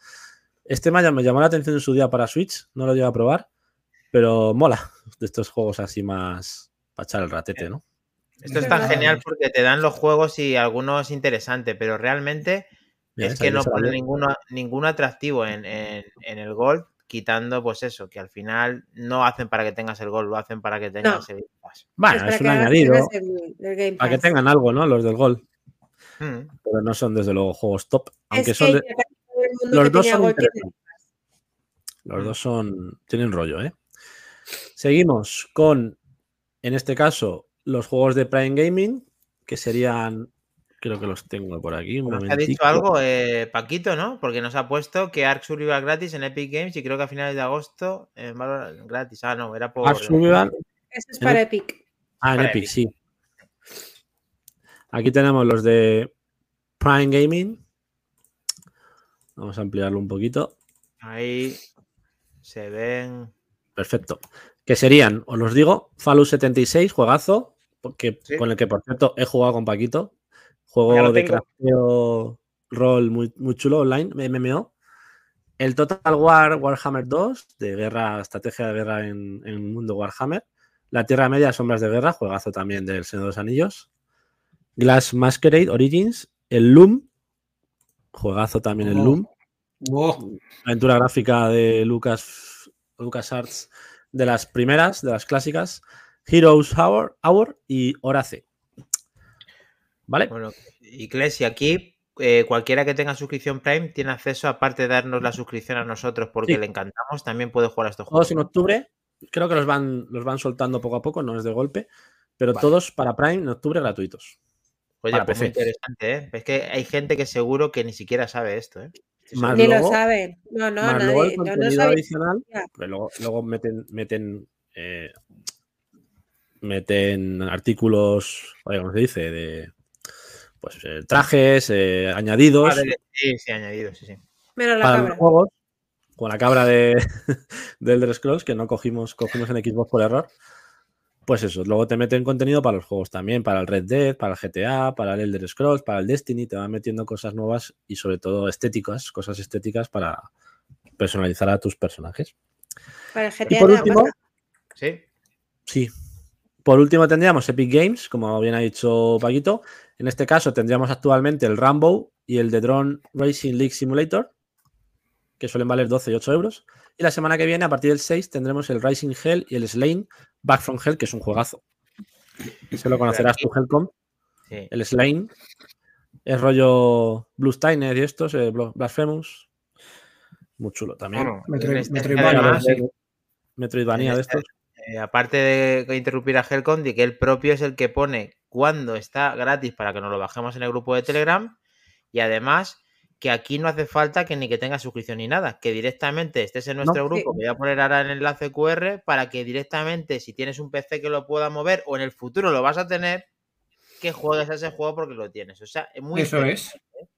Este me, me llamó la atención en su día para Switch, no lo llegué a probar, pero mola de estos juegos así más para echar el ratete, ¿no? Esto Es verdad. genial porque te dan los juegos y algunos interesantes, pero realmente es que no pone ninguno, ningún atractivo en, en- en el Gold, quitando pues eso, que al final no hacen para que tengas el Gold, lo hacen para que tengas el Game Pass. Bueno, para es un añadido tienes el- el Game para que tengan algo, ¿no? Los del Gol, Mm. pero no son desde luego juegos top, aunque Es son de- los dos son. Los dos son tienen rollo, ¿eh? Seguimos con, en este caso, los juegos de Prime Gaming, que serían, creo que los tengo por aquí. Un Nos ha dicho algo eh, Paquito, ¿no? Porque nos ha puesto que Ark Survival gratis en Epic Games y creo que a finales de agosto en Valorant gratis. Ah, no, era por. Ark Survival, Eso es para Epic. Ah, en Epic, Epic. sí. Aquí tenemos los de Prime Gaming. Vamos a ampliarlo un poquito. Ahí se ven. Perfecto. Que serían, os los digo, Fallout 76, juegazo, porque, Sí. con el que por cierto he jugado con Paquito. Juego de crafteo rol muy, muy chulo online, MMO. El Total War Warhammer 2, de guerra, estrategia de guerra en, en el mundo Warhammer. La Tierra Media, Sombras de Guerra, juegazo también del Señor de los Anillos. Glass Masquerade Origins. El Loom, juegazo también el Oh. Loom Wow. aventura gráfica de Lucas LucasArts de las primeras, de las clásicas, Heroes Hour, Hour y Horace. ¿Vale? Bueno, Iglesia, aquí eh, cualquiera que tenga suscripción Prime tiene acceso, aparte de darnos la suscripción a nosotros porque Sí. le encantamos, también puede jugar a estos juegos. Todos en octubre. Creo que los van, los van soltando poco a poco, no es de golpe. Pero Vale. todos para Prime en octubre gratuitos. Oye, pues muy interesante, ¿eh? Es que hay gente que seguro que ni siquiera sabe esto, ¿eh? Más Ni luego- lo saben. No, no, más luego el nadie. Yo no contenido sabía. adicional, pues luego, luego meten, meten, eh, meten artículos, oye, ¿cómo se dice? De pues eh, trajes, eh, añadidos. Ah, de- Sí, sí, añadido, sí, sí. Menos la para cabra. los juegos, con la cabra de, de Elder Scrolls, que no cogimos, cogimos en Xbox por error. Pues eso, luego te meten contenido para los juegos también, para el Red Dead, para el GTA, para el Elder Scrolls, para el Destiny, te van metiendo cosas nuevas y sobre todo estéticas, cosas estéticas para personalizar a tus personajes. Para el Y GTA por te da último. Sí. sí. Por último tendríamos Epic Games, como bien ha dicho Paquito. En este caso tendríamos actualmente el Rambo y el The Drone Racing League Simulator, que suelen valer 12 y 8 euros. Y la semana que viene, a partir del 6, tendremos el Rising Hell y el Slain Back from Hell, que es un juegazo. Se lo conocerás tú, Hellcom. sí. El Slain es rollo Blue Steiner y estos, eh, Blasphemous. Muy chulo también. Bueno, Metroid- en este- Metroidvania, además, de este- estos. eh, aparte de interrumpir a Helcom, de que él propio es el que pone cuando está gratis para que nos lo bajemos en el grupo de Telegram y además que aquí no hace falta que ni que tengas suscripción ni nada, que directamente estés en nuestro grupo, que voy a poner ahora el enlace QR para que directamente si tienes un PC que lo pueda mover o en el futuro lo vas a tener, que juegues a ese juego porque lo tienes. O sea, es muy Eso es.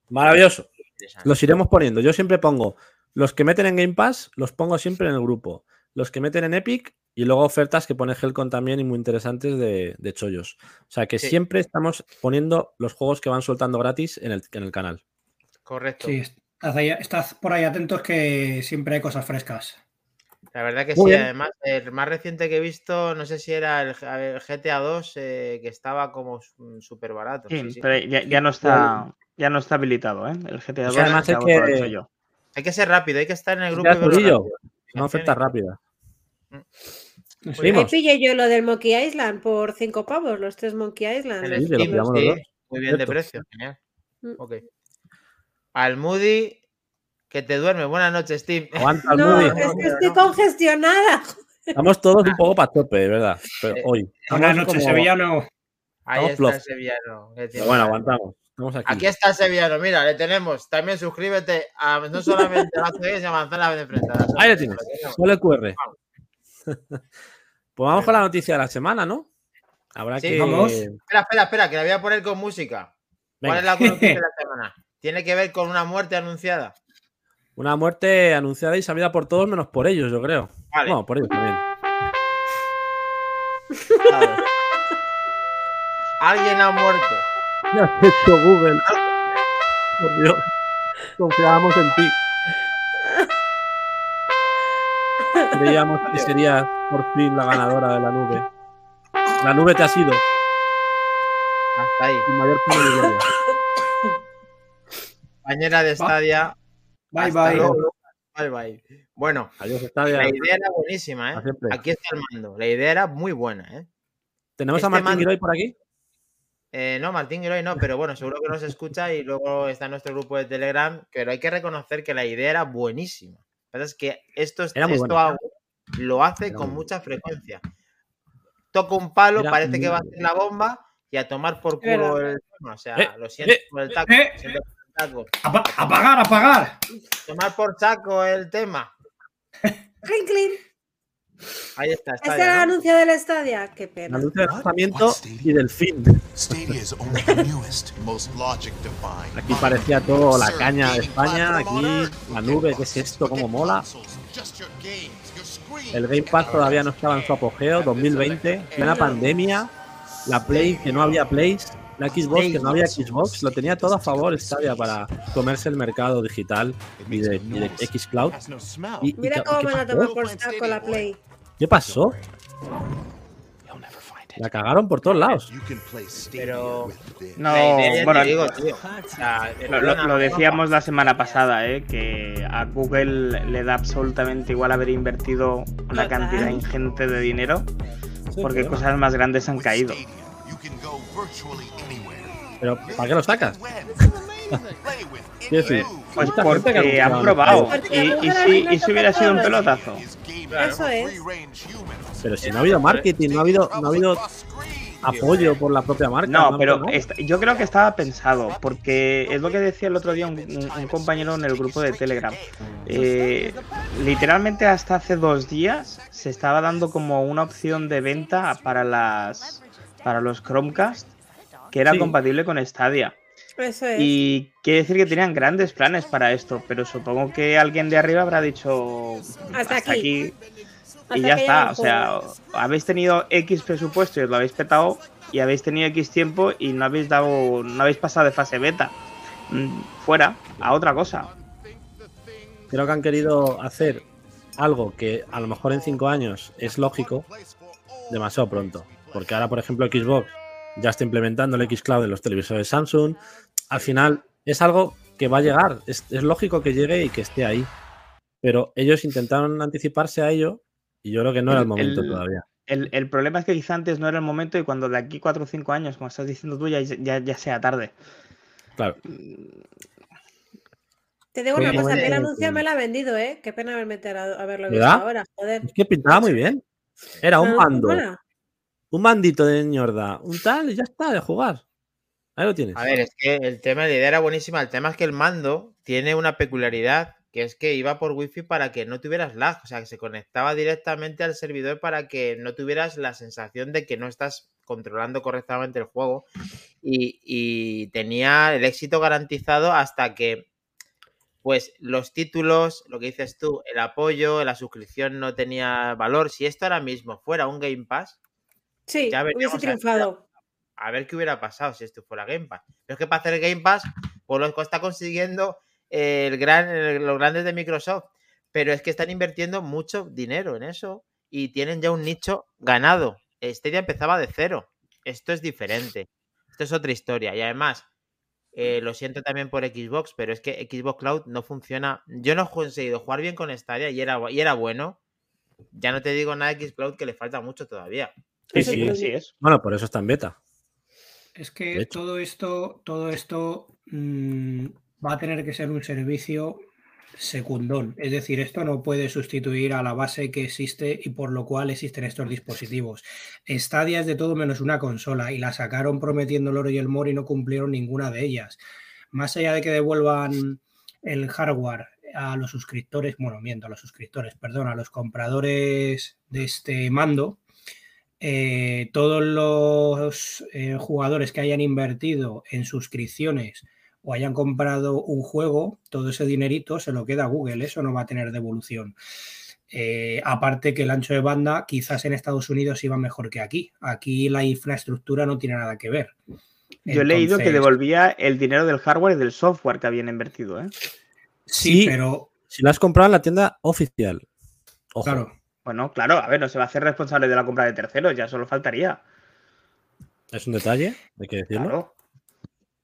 Maravilloso. interesante. Los iremos poniendo. Yo siempre pongo los que meten en Game Pass, los pongo siempre en el grupo. Los que meten en Epic y luego ofertas que pone Helcon también y muy interesantes de, de chollos. O sea que Sí. siempre estamos poniendo los juegos que van soltando gratis en el, en el canal. Correcto. Sí, ahí- estad por ahí atentos que siempre hay cosas frescas. La verdad que Muy sí, bien. además, el más reciente que he visto, no sé si era el, GTA 2, eh, que estaba como súper barato. Sí, sí, sí. pero ya, ya no está ya no está habilitado, ¿eh? El GTA 2 que además ya hay lo que- yo. Hay que ser rápido, hay que estar en el grupo. Rápido. Una oferta rápida. Ahí pillé yo lo del Monkey Island por 5 pavos, los tres Monkey Island. El Sí, Steam, muy bien de precio, genial. Mm. Ok. Al Moody, que te duerme. Buenas noches, Steve. Aguanta el No, Moody. es que estoy congestionada. Estamos todos un poco para tope, de verdad. Pero Eh, hoy. Buenas noches, como- Sevillano. Ahí está el sevillano. Pero bueno, aguantamos. Estamos aquí. Aquí está sevillano, mira, le tenemos. También suscríbete a no solamente a la y a Manzana de enfrentada. Ahí lo tienes. Solo QR. pues vamos con la noticia de la semana, ¿no? Habrá Sí, que. vamos. Espera, espera, espera, que la voy a poner con música. Venga, ¿Cuál es la noticia de la semana? Tiene que ver con una muerte anunciada. Una muerte anunciada y sabida por todos menos por ellos, yo creo. Vale. No, por ellos también. Alguien ha muerto. ¿Qué has hecho Google? Por Dios. Confiábamos en ti. Creíamos que serías por fin la ganadora de la nube. La nube te ha sido. Hasta ahí. Mayor. Compañera de Stadia. Bye, bye. luego. Bye, bye. Bueno, Adiós, Stadia. la idea era buenísima, ¿eh? Aquí está el mando. La idea era muy buena, ¿eh? ¿Tenemos a este Martín mando- Giroy por aquí? Eh, no, Martín Giroy no, pero bueno, seguro que nos escucha y luego está en nuestro grupo de Telegram. Pero hay que reconocer que la idea era buenísima. Lo que pasa es que esto, esto hago- lo hace Era con muy mucha frecuencia. Toca un palo, Era parece que va a ser la bomba y a tomar por culo verdad. el tema. O sea, Eh, lo siento eh, por el taco. eh, siento el. Apa- apagar, apagar. Tomar por saco el tema. Clink, clink. Ahí está, está ¿Este era el anuncio del Stadia? Qué La pena. luz del What? lanzamiento Stadia? y del fin. Stadia. Aquí parecía todo la caña de España, aquí la nube, ¿qué es esto? ¿Cómo mola? El Game Pass todavía no estaba en su apogeo, 2020, plena pandemia, la Play que no había Plays, la Xbox que no había Xbox, lo tenía todo a favor Stadia para comerse el mercado digital y de, y de Xcloud. Y- y Mira ¿qué- cómo van a tomar por saco la Play. ¿Qué pasó? La cagaron por todos lados. Pero-. No, bueno, digo, tío. O sea, Lo, lo- lo decíamos la semana pasada, ¿eh? que a Google le da absolutamente igual haber invertido una cantidad ingente de dinero porque cosas más grandes han caído. Pero ¿para qué lo sacas? Decir, any Pues porque han probado. Y, si, y hubiera sido un pelotazo. Eso es. pero si no ha habido marketing, no ha habido, no ha habido apoyo por la propia marca. No, pero no. esta- yo creo que estaba pensado, porque es lo que decía el otro día un, un- un compañero en el grupo de Telegram. Eh, literalmente hasta hace dos días se estaba dando como una opción de venta para las para los Chromecast que era Sí. compatible con Stadia. Eso es. Y quiere decir que tenían grandes planes para esto, pero supongo que alguien de arriba habrá dicho Hasta aquí". Hasta y ya está. O sea, habéis tenido X presupuesto y os lo habéis petado y habéis tenido X tiempo y no habéis dado, no habéis pasado de fase beta. Mm, Fuera, a otra cosa. Creo que han querido hacer algo que a lo mejor en cinco años es lógico demasiado pronto. Porque ahora, por ejemplo, Xbox ya está implementando el Xcloud en los televisores Samsung. Al final es algo que va a llegar. Es, es lógico que llegue y que esté ahí. Pero ellos intentaron anticiparse a ello y yo creo que no era el momento el- todavía. El, el problema es que quizá antes no era el momento y cuando de aquí 4 o 5 años, como estás diciendo tú, ya, ya, ya sea tarde. Claro. Te digo una un cosa, que el anuncio me la ha vendido, ¿eh? Qué pena haberme enterado, haberlo visto ¿Verdad? ahora, joder. Es que pintaba muy bien. Era un No, mando, mola. Un mandito de ñorda, un tal y ya está, de jugar. Ahí lo tienes. A ver, es que el tema, la idea era buenísima. El tema es que el mando tiene una peculiaridad, que es que iba por wifi para que no tuvieras lag. O sea, que se conectaba directamente al servidor para que no tuvieras la sensación de que no estás controlando correctamente el juego. Y tenía el éxito garantizado hasta que, pues, los títulos, lo que dices tú, el apoyo, la suscripción no tenía valor. Si esto ahora mismo fuera un Game Pass, Sí, Ya hubiese a- triunfado. a ver qué hubiera pasado si esto fuera Game Pass. Pero es que para hacer Game Pass, pues lo está consiguiendo el gran, el- los grandes de Microsoft. Pero es que están invirtiendo mucho dinero en eso y tienen ya un nicho ganado. Stadia empezaba de cero. Esto es diferente. Esto es otra historia. Y además, eh, lo siento también por Xbox, pero es que Xbox Cloud no funciona. Yo no he conseguido jugar bien con Stadia y era, y era bueno. Ya no te digo nada de Xcloud que le falta mucho todavía. Sí, sí. es Así es. Bueno, por eso está en beta. Es que todo esto, todo esto mm, va a tener que ser un servicio secundón. Es decir, esto no puede sustituir a la base que existe y por lo cual existen estos dispositivos. Stadia es de todo menos una consola y la sacaron prometiendo el oro y el moro y no cumplieron ninguna de ellas. Más allá de que devuelvan el hardware a los suscriptores, bueno, miento, a los suscriptores, perdón, a los compradores de este mando, eh, todos los eh, jugadores que hayan invertido en suscripciones o hayan comprado un juego, todo ese dinerito se lo queda a Google, eso no va a tener devolución. Eh, aparte que el ancho de banda quizás en Estados Unidos iba mejor que aquí. Aquí la infraestructura no tiene nada que ver. Yo he leído que devolvía el dinero del hardware y del software que habían invertido. ¿eh? Sí, Sí. pero Si la has comprado en la tienda oficial. Ojo. claro, Bueno, claro, a ver, no se va a hacer responsable de la compra de terceros, ya solo faltaría. Es un detalle, hay que decirlo. Claro.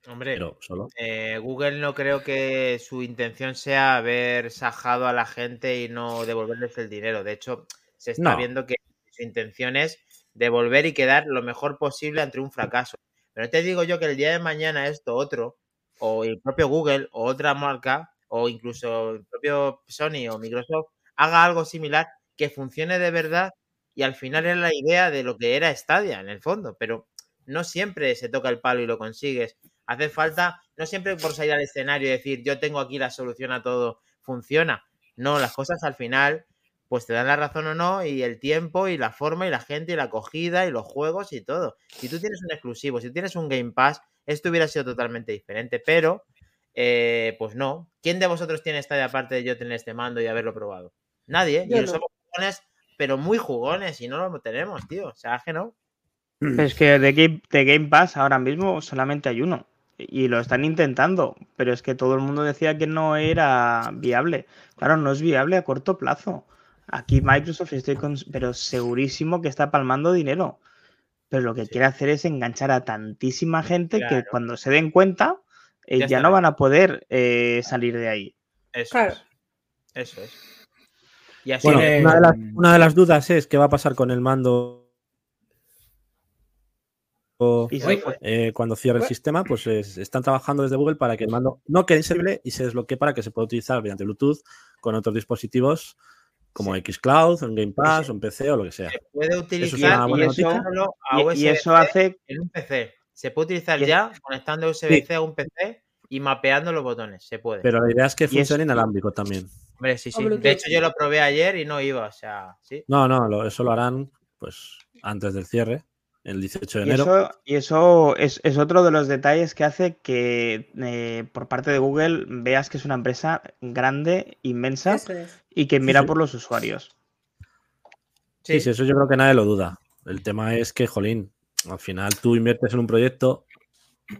Hombre, Pero solo. eh, Google no creo que su intención sea haber sajado a la gente y no devolverles el dinero. De hecho, se está No. viendo que su intención es devolver y quedar lo mejor posible ante un fracaso. Pero no te digo yo que el día de mañana esto otro, o el propio Google, o otra marca, o incluso el propio Sony o Microsoft, haga algo similar que funcione de verdad y al final era la idea de lo que era Stadia en el fondo, pero no siempre se toca el palo y lo consigues. Hace falta, no siempre por salir al escenario y decir yo tengo aquí la solución a todo, funciona. No, las cosas al final pues te dan la razón o no y el tiempo y la forma y la gente y la acogida y los juegos y todo. Si tú tienes un exclusivo, si tienes un Game Pass, esto hubiera sido totalmente diferente, pero eh, pues no. ¿Quién de vosotros tiene esta de aparte de yo tener este mando y haberlo probado? Nadie. Yo y no. somos jugones, pero muy jugones y no lo tenemos, tío. O sea, que no. Es que de Game, de Game Pass ahora mismo solamente hay uno. Y lo están intentando, pero es que todo el mundo decía que no era viable. Claro, no es viable a corto plazo. Aquí Microsoft estoy con- pero segurísimo que está palmando dinero. Pero lo que quiere hacer es enganchar a tantísima gente que cuando se den cuenta eh, Ya ya, estará. no van a poder eh, salir de ahí. Eso Claro. es. Eso es. Y así Bueno, una de, las, una de las dudas es qué va a pasar con el mando eh, cuando cierre el sistema. Pues es- están trabajando desde Google para que el mando no quede inservible y se desbloquee para que se pueda utilizar mediante Bluetooth con otros dispositivos como Xcloud, en Game Pass, en PC o lo que sea. se puede utilizar buena y eso, a Y, eso hace en un PC. Se puede utilizar ya conectando USB-C a un PC y mapeando los botones. Se puede. Pero la idea es que funcione inalámbrico también. Hombre, sí, sí. De hecho, yo lo probé ayer y no iba. O sea, sí. No, no, lo- eso lo harán pues antes del cierre, el 18 de Y enero. eso, y eso es, es otro de los detalles que hace que eh, por parte de Google veas que es una empresa grande, inmensa es. y que mira sí. por los usuarios. Sí, sí, eso yo creo que nadie lo duda. El tema es que, jolín, al final tú inviertes en un proyecto,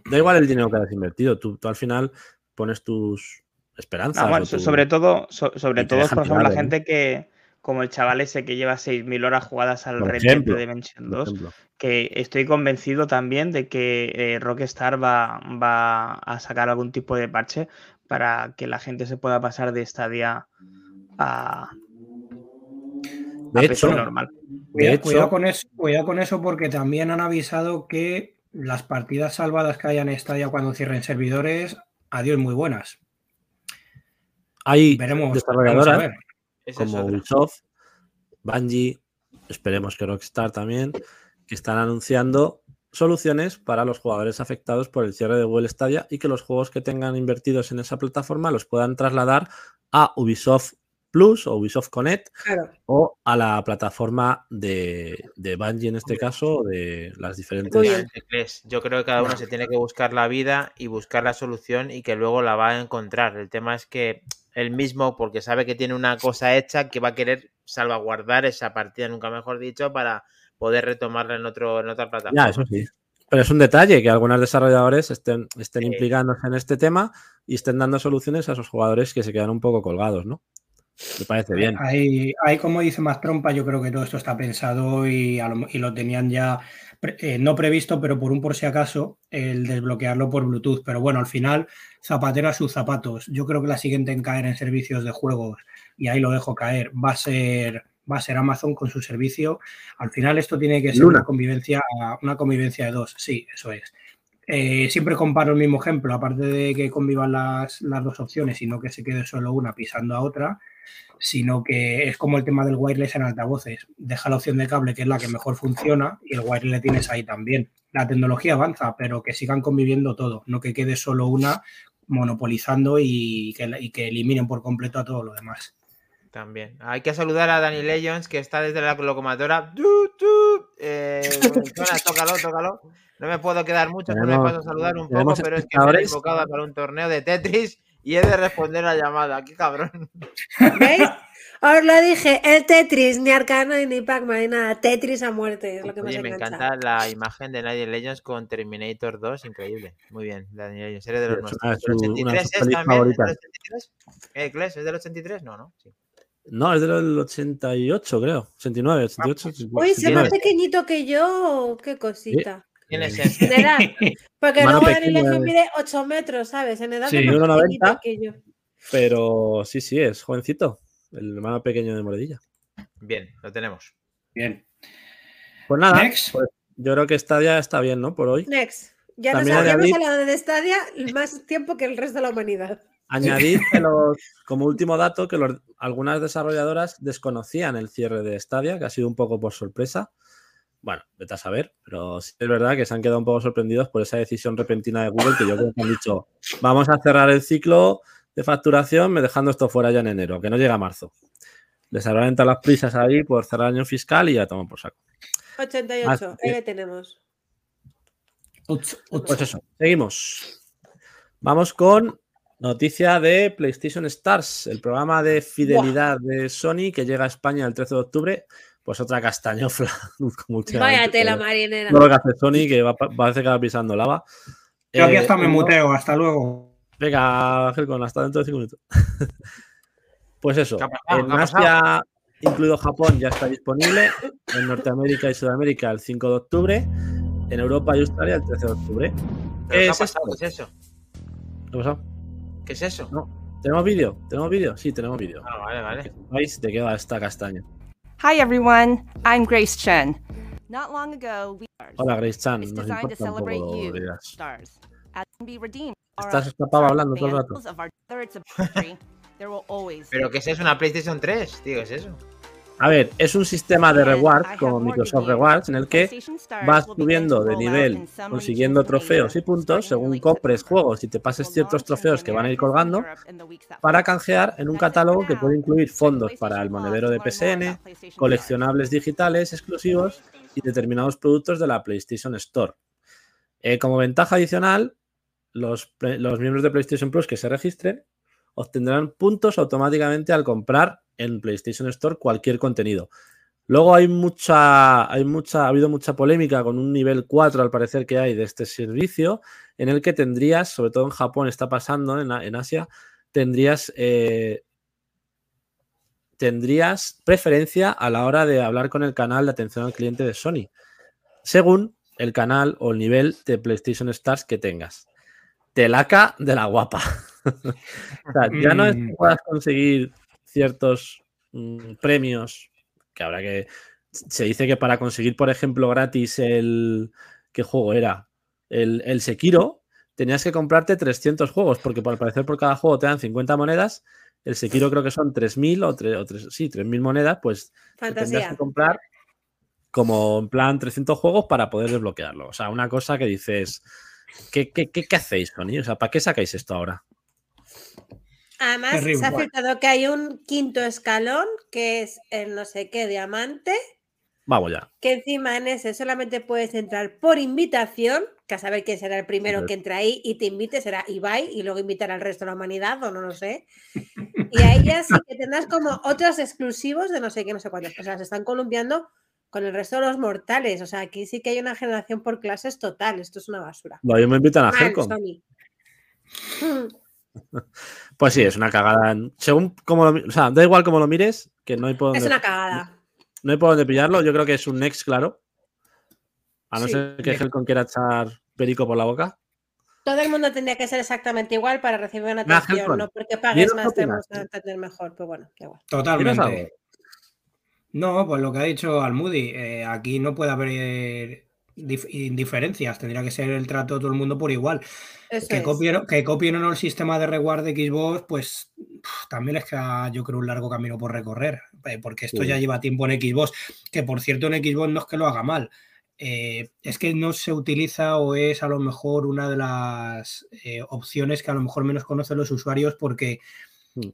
da igual el dinero que hayas invertido, tú, tú al final pones tus esperanzas. Ah, bueno, tu- sobre todo, so- sobre todo, por ejemplo, la ¿no? gente que, como el chaval ese que lleva 6.000 horas jugadas al Red Dead Redemption por 2, ejemplo. que estoy convencido también de que eh, Rockstar va, va a sacar algún tipo de parche para que la gente se pueda pasar de Stadia a, a De PC hecho, normal. Cuidado, hecho- cuidado con eso, cuidado con eso porque también han avisado que las partidas salvadas que hayan en Stadia cuando cierren servidores, adiós muy buenas. Hay Veremos. desarrolladoras ver. Esa es como. Ubisoft, Bungie, esperemos que Rockstar también, que están anunciando soluciones para los jugadores afectados por el cierre de Google Stadia y que los juegos que tengan invertidos en esa plataforma los puedan trasladar a Ubisoft Plus o Ubisoft Connect Claro. o a la plataforma de, de Bungie en este caso, o de las diferentes... Yo creo que cada uno se tiene que buscar la vida y buscar la solución y que luego la va a encontrar. El tema es que él mismo, porque sabe que tiene una cosa hecha, que va a querer salvaguardar esa partida, nunca mejor dicho, para poder retomarla en, otro, en otra plataforma. Ya, eso sí. Pero es un detalle que algunos desarrolladores estén, estén Sí. implicándose en este tema y estén dando soluciones a esos jugadores que se quedan un poco colgados, ¿no? Me parece bien. Hay, hay, como dice más trompa, yo creo que todo esto está pensado y, a lo, y lo tenían ya eh, no previsto, pero por un por si acaso, el desbloquearlo por Bluetooth. Pero bueno, al final, zapatero a sus zapatos. Yo creo que la siguiente en caer en servicios de juegos, y ahí lo dejo caer, va a ser, va a ser Amazon con su servicio. Al final esto tiene que ser Luna. una convivencia, una convivencia de dos. Sí, eso es. eh, siempre comparo el mismo ejemplo, aparte de que convivan las, las dos opciones y no que se quede solo una pisando a otra, sino que es como el tema del wireless en altavoces. Deja la opción de cable, que es la que mejor funciona, y el wireless le tienes ahí también. La tecnología avanza, pero que sigan conviviendo todo, no que quede solo una monopolizando y que, y que eliminen por completo a todo lo demás. También. Hay que saludar a Dani Legends, que está desde la locomotora. ¡Tu, tu! Eh, tócalo, tócalo. No me puedo quedar mucho, pero me paso a saludar un poco, pero es que me he para un torneo de Tetris y he de responder la llamada. ¡Qué cabrón! ¿Veis? Os lo dije, el Tetris, ni Arcano ni Pac-Man, ni nada. Tetris a muerte, es lo que más Oye, me engancha. encanta la imagen de Dani Legends con Terminator 2, increíble. Muy bien, Dani Legends, eres de los Es nuestros. una- ¿Del su- una de 83 sus es también? ¿Es del favoritas. 83? ¿Eh, Kles, ¿Es del 83? No, no. Sí. No, es del 88, creo. 89, 88. Uy, se más 89. pequeñito que yo, qué cosita. ¿Quién es En ese? edad. Porque Mano luego Dani pequeña Legend de- mide 8 metros, ¿sabes? En edad Sí, es más 1,90. pequeñito que yo. Pero sí, sí, es jovencito. El hermano pequeño de Moredilla. Bien, lo tenemos. Bien. Pues nada, Next. pues yo creo que Stadia está bien, ¿no? Por hoy. Next. Ya nos También habíamos añadir- hablado de Stadia más tiempo que el resto de la humanidad. Añadir que los- como último dato que los- algunas desarrolladoras desconocían el cierre de Stadia, que ha sido un poco por sorpresa. Bueno, vete a saber, pero sí es verdad que se han quedado un poco sorprendidos por esa decisión repentina de Google que yo creo que han dicho, vamos a cerrar el ciclo de facturación me dejando esto fuera ya en enero, que no llega a marzo. Les habrán entrado las prisas ahí por cerrar el año fiscal y ya toman por saco. 88, Así que- ahí le tenemos. Pues eso, seguimos. Vamos con noticia de PlayStation Stars, el programa de fidelidad de Sony que llega a España el 13 de octubre. Pues otra castañofla. como Vaya tela todo- marinera. lo que hace Sony, que va, pa- parece que va pisando lava. Yo aquí Eh, hasta me uno- muteo, hasta luego. Venga, Helcon, hasta dentro de cinco minutos. pues eso, en ¿Qué ha Asia, incluido Japón, ya está disponible. En Norteamérica y Sudamérica el 5 de octubre. En Europa y Australia el 13 de octubre. ¿Pero qué ha es pasado? ¿Qué es eso? ¿Qué ha pasado? ¿Qué es eso? No. ¿Tenemos vídeo? ¿Tenemos vídeo? Sí, tenemos vídeo. Ah, vale, vale. ¿Veis de qué va esta castaña? Hi everyone, I'm Grace Chen. Not long ago, we Hola, Grace Chan. Nos designed to importa un poco celebrate you, stars. As can be redeemed. are Estás a escapado hablando todo el rato. vandals of our- whether it's a there will always be ¿Pero qué es ¿Una PlayStation 3? Tío, ¿qué es eso? A ver, es un sistema de rewards como Microsoft. Rewards en el que vas subiendo de nivel consiguiendo trofeos y puntos según compres juegos y te pases ciertos trofeos que van a ir colgando para canjear en un catálogo que puede incluir fondos para el monedero de PSN, coleccionables digitales exclusivos y determinados productos de la PlayStation Store. Eh, como ventaja adicional, los, los miembros de PlayStation Plus que se registren obtendrán puntos automáticamente al comprar en PlayStation Store cualquier contenido. Luego hay mucha, hay mucha, ha habido mucha polémica con un nivel 4 al parecer que hay de este servicio, en el que tendrías, sobre todo en Japón está pasando, en, en Asia, tendrías, eh, tendrías preferencia a la hora de hablar con el canal de atención al cliente de Sony, según el canal o el nivel de PlayStation Stars que tengas. Telaca de la guapa. O sea, ya no es que Mm. puedas conseguir ciertos mm, premios, que habrá que... Se dice que para conseguir, por ejemplo, gratis el... ¿Qué juego era? El, el Sekiro, tenías que comprarte 300 juegos, porque por- al parecer por cada juego te dan 50 monedas. El Sekiro creo que son 3.000 o, tre- o tres- sí, 3.000 monedas, pues te tendrás Fantasía. que comprar como en plan 300 juegos para poder desbloquearlo. O sea, una cosa que dices, ¿qué, qué, qué, qué hacéis, Sony? O sea, ¿para qué sacáis esto ahora? Además, Terrible. se ha filtrado que hay un quinto escalón, que es el no sé qué diamante, Vamos ya. que encima en ese solamente puedes entrar por invitación, que a saber quién será el primero que entra ahí y te invite, será Ibai, y luego invitar al resto de la humanidad, o no lo sé. Y ahí ya sí que tendrás como otros exclusivos de no sé qué, no sé cuántos. O sea, se están columpiando con el resto de los mortales. O sea, aquí sí que hay una generación por clases total. Esto es una basura. Lo me invitan a Mal, Helcom. Pues sí, es una cagada. Según como lo o sea, da igual cómo lo mires, que no hay por Es dónde, una cagada. no hay por dónde pillarlo. Yo creo que es un next, claro. A no Sí. ser que Helcom quiera echar perico por la boca. Todo el mundo tendría que ser exactamente igual para recibir una atención, Helcon, no porque pagues más qué tenemos opinas, que entender mejor, pero bueno, igual. Totalmente. No, pues lo que ha dicho Almudi, eh, aquí no puede haber indiferencias, tendría que ser el trato de todo el mundo por igual. Eso Que copien, que copien o no el sistema de reward de Xbox, pues también les queda, yo creo, un largo camino por recorrer, eh, porque esto Sí. ya lleva tiempo en Xbox, que por cierto en Xbox no es que lo haga mal, eh, es que no se utiliza o es a lo mejor una de las eh, opciones que a lo mejor menos conocen los usuarios porque.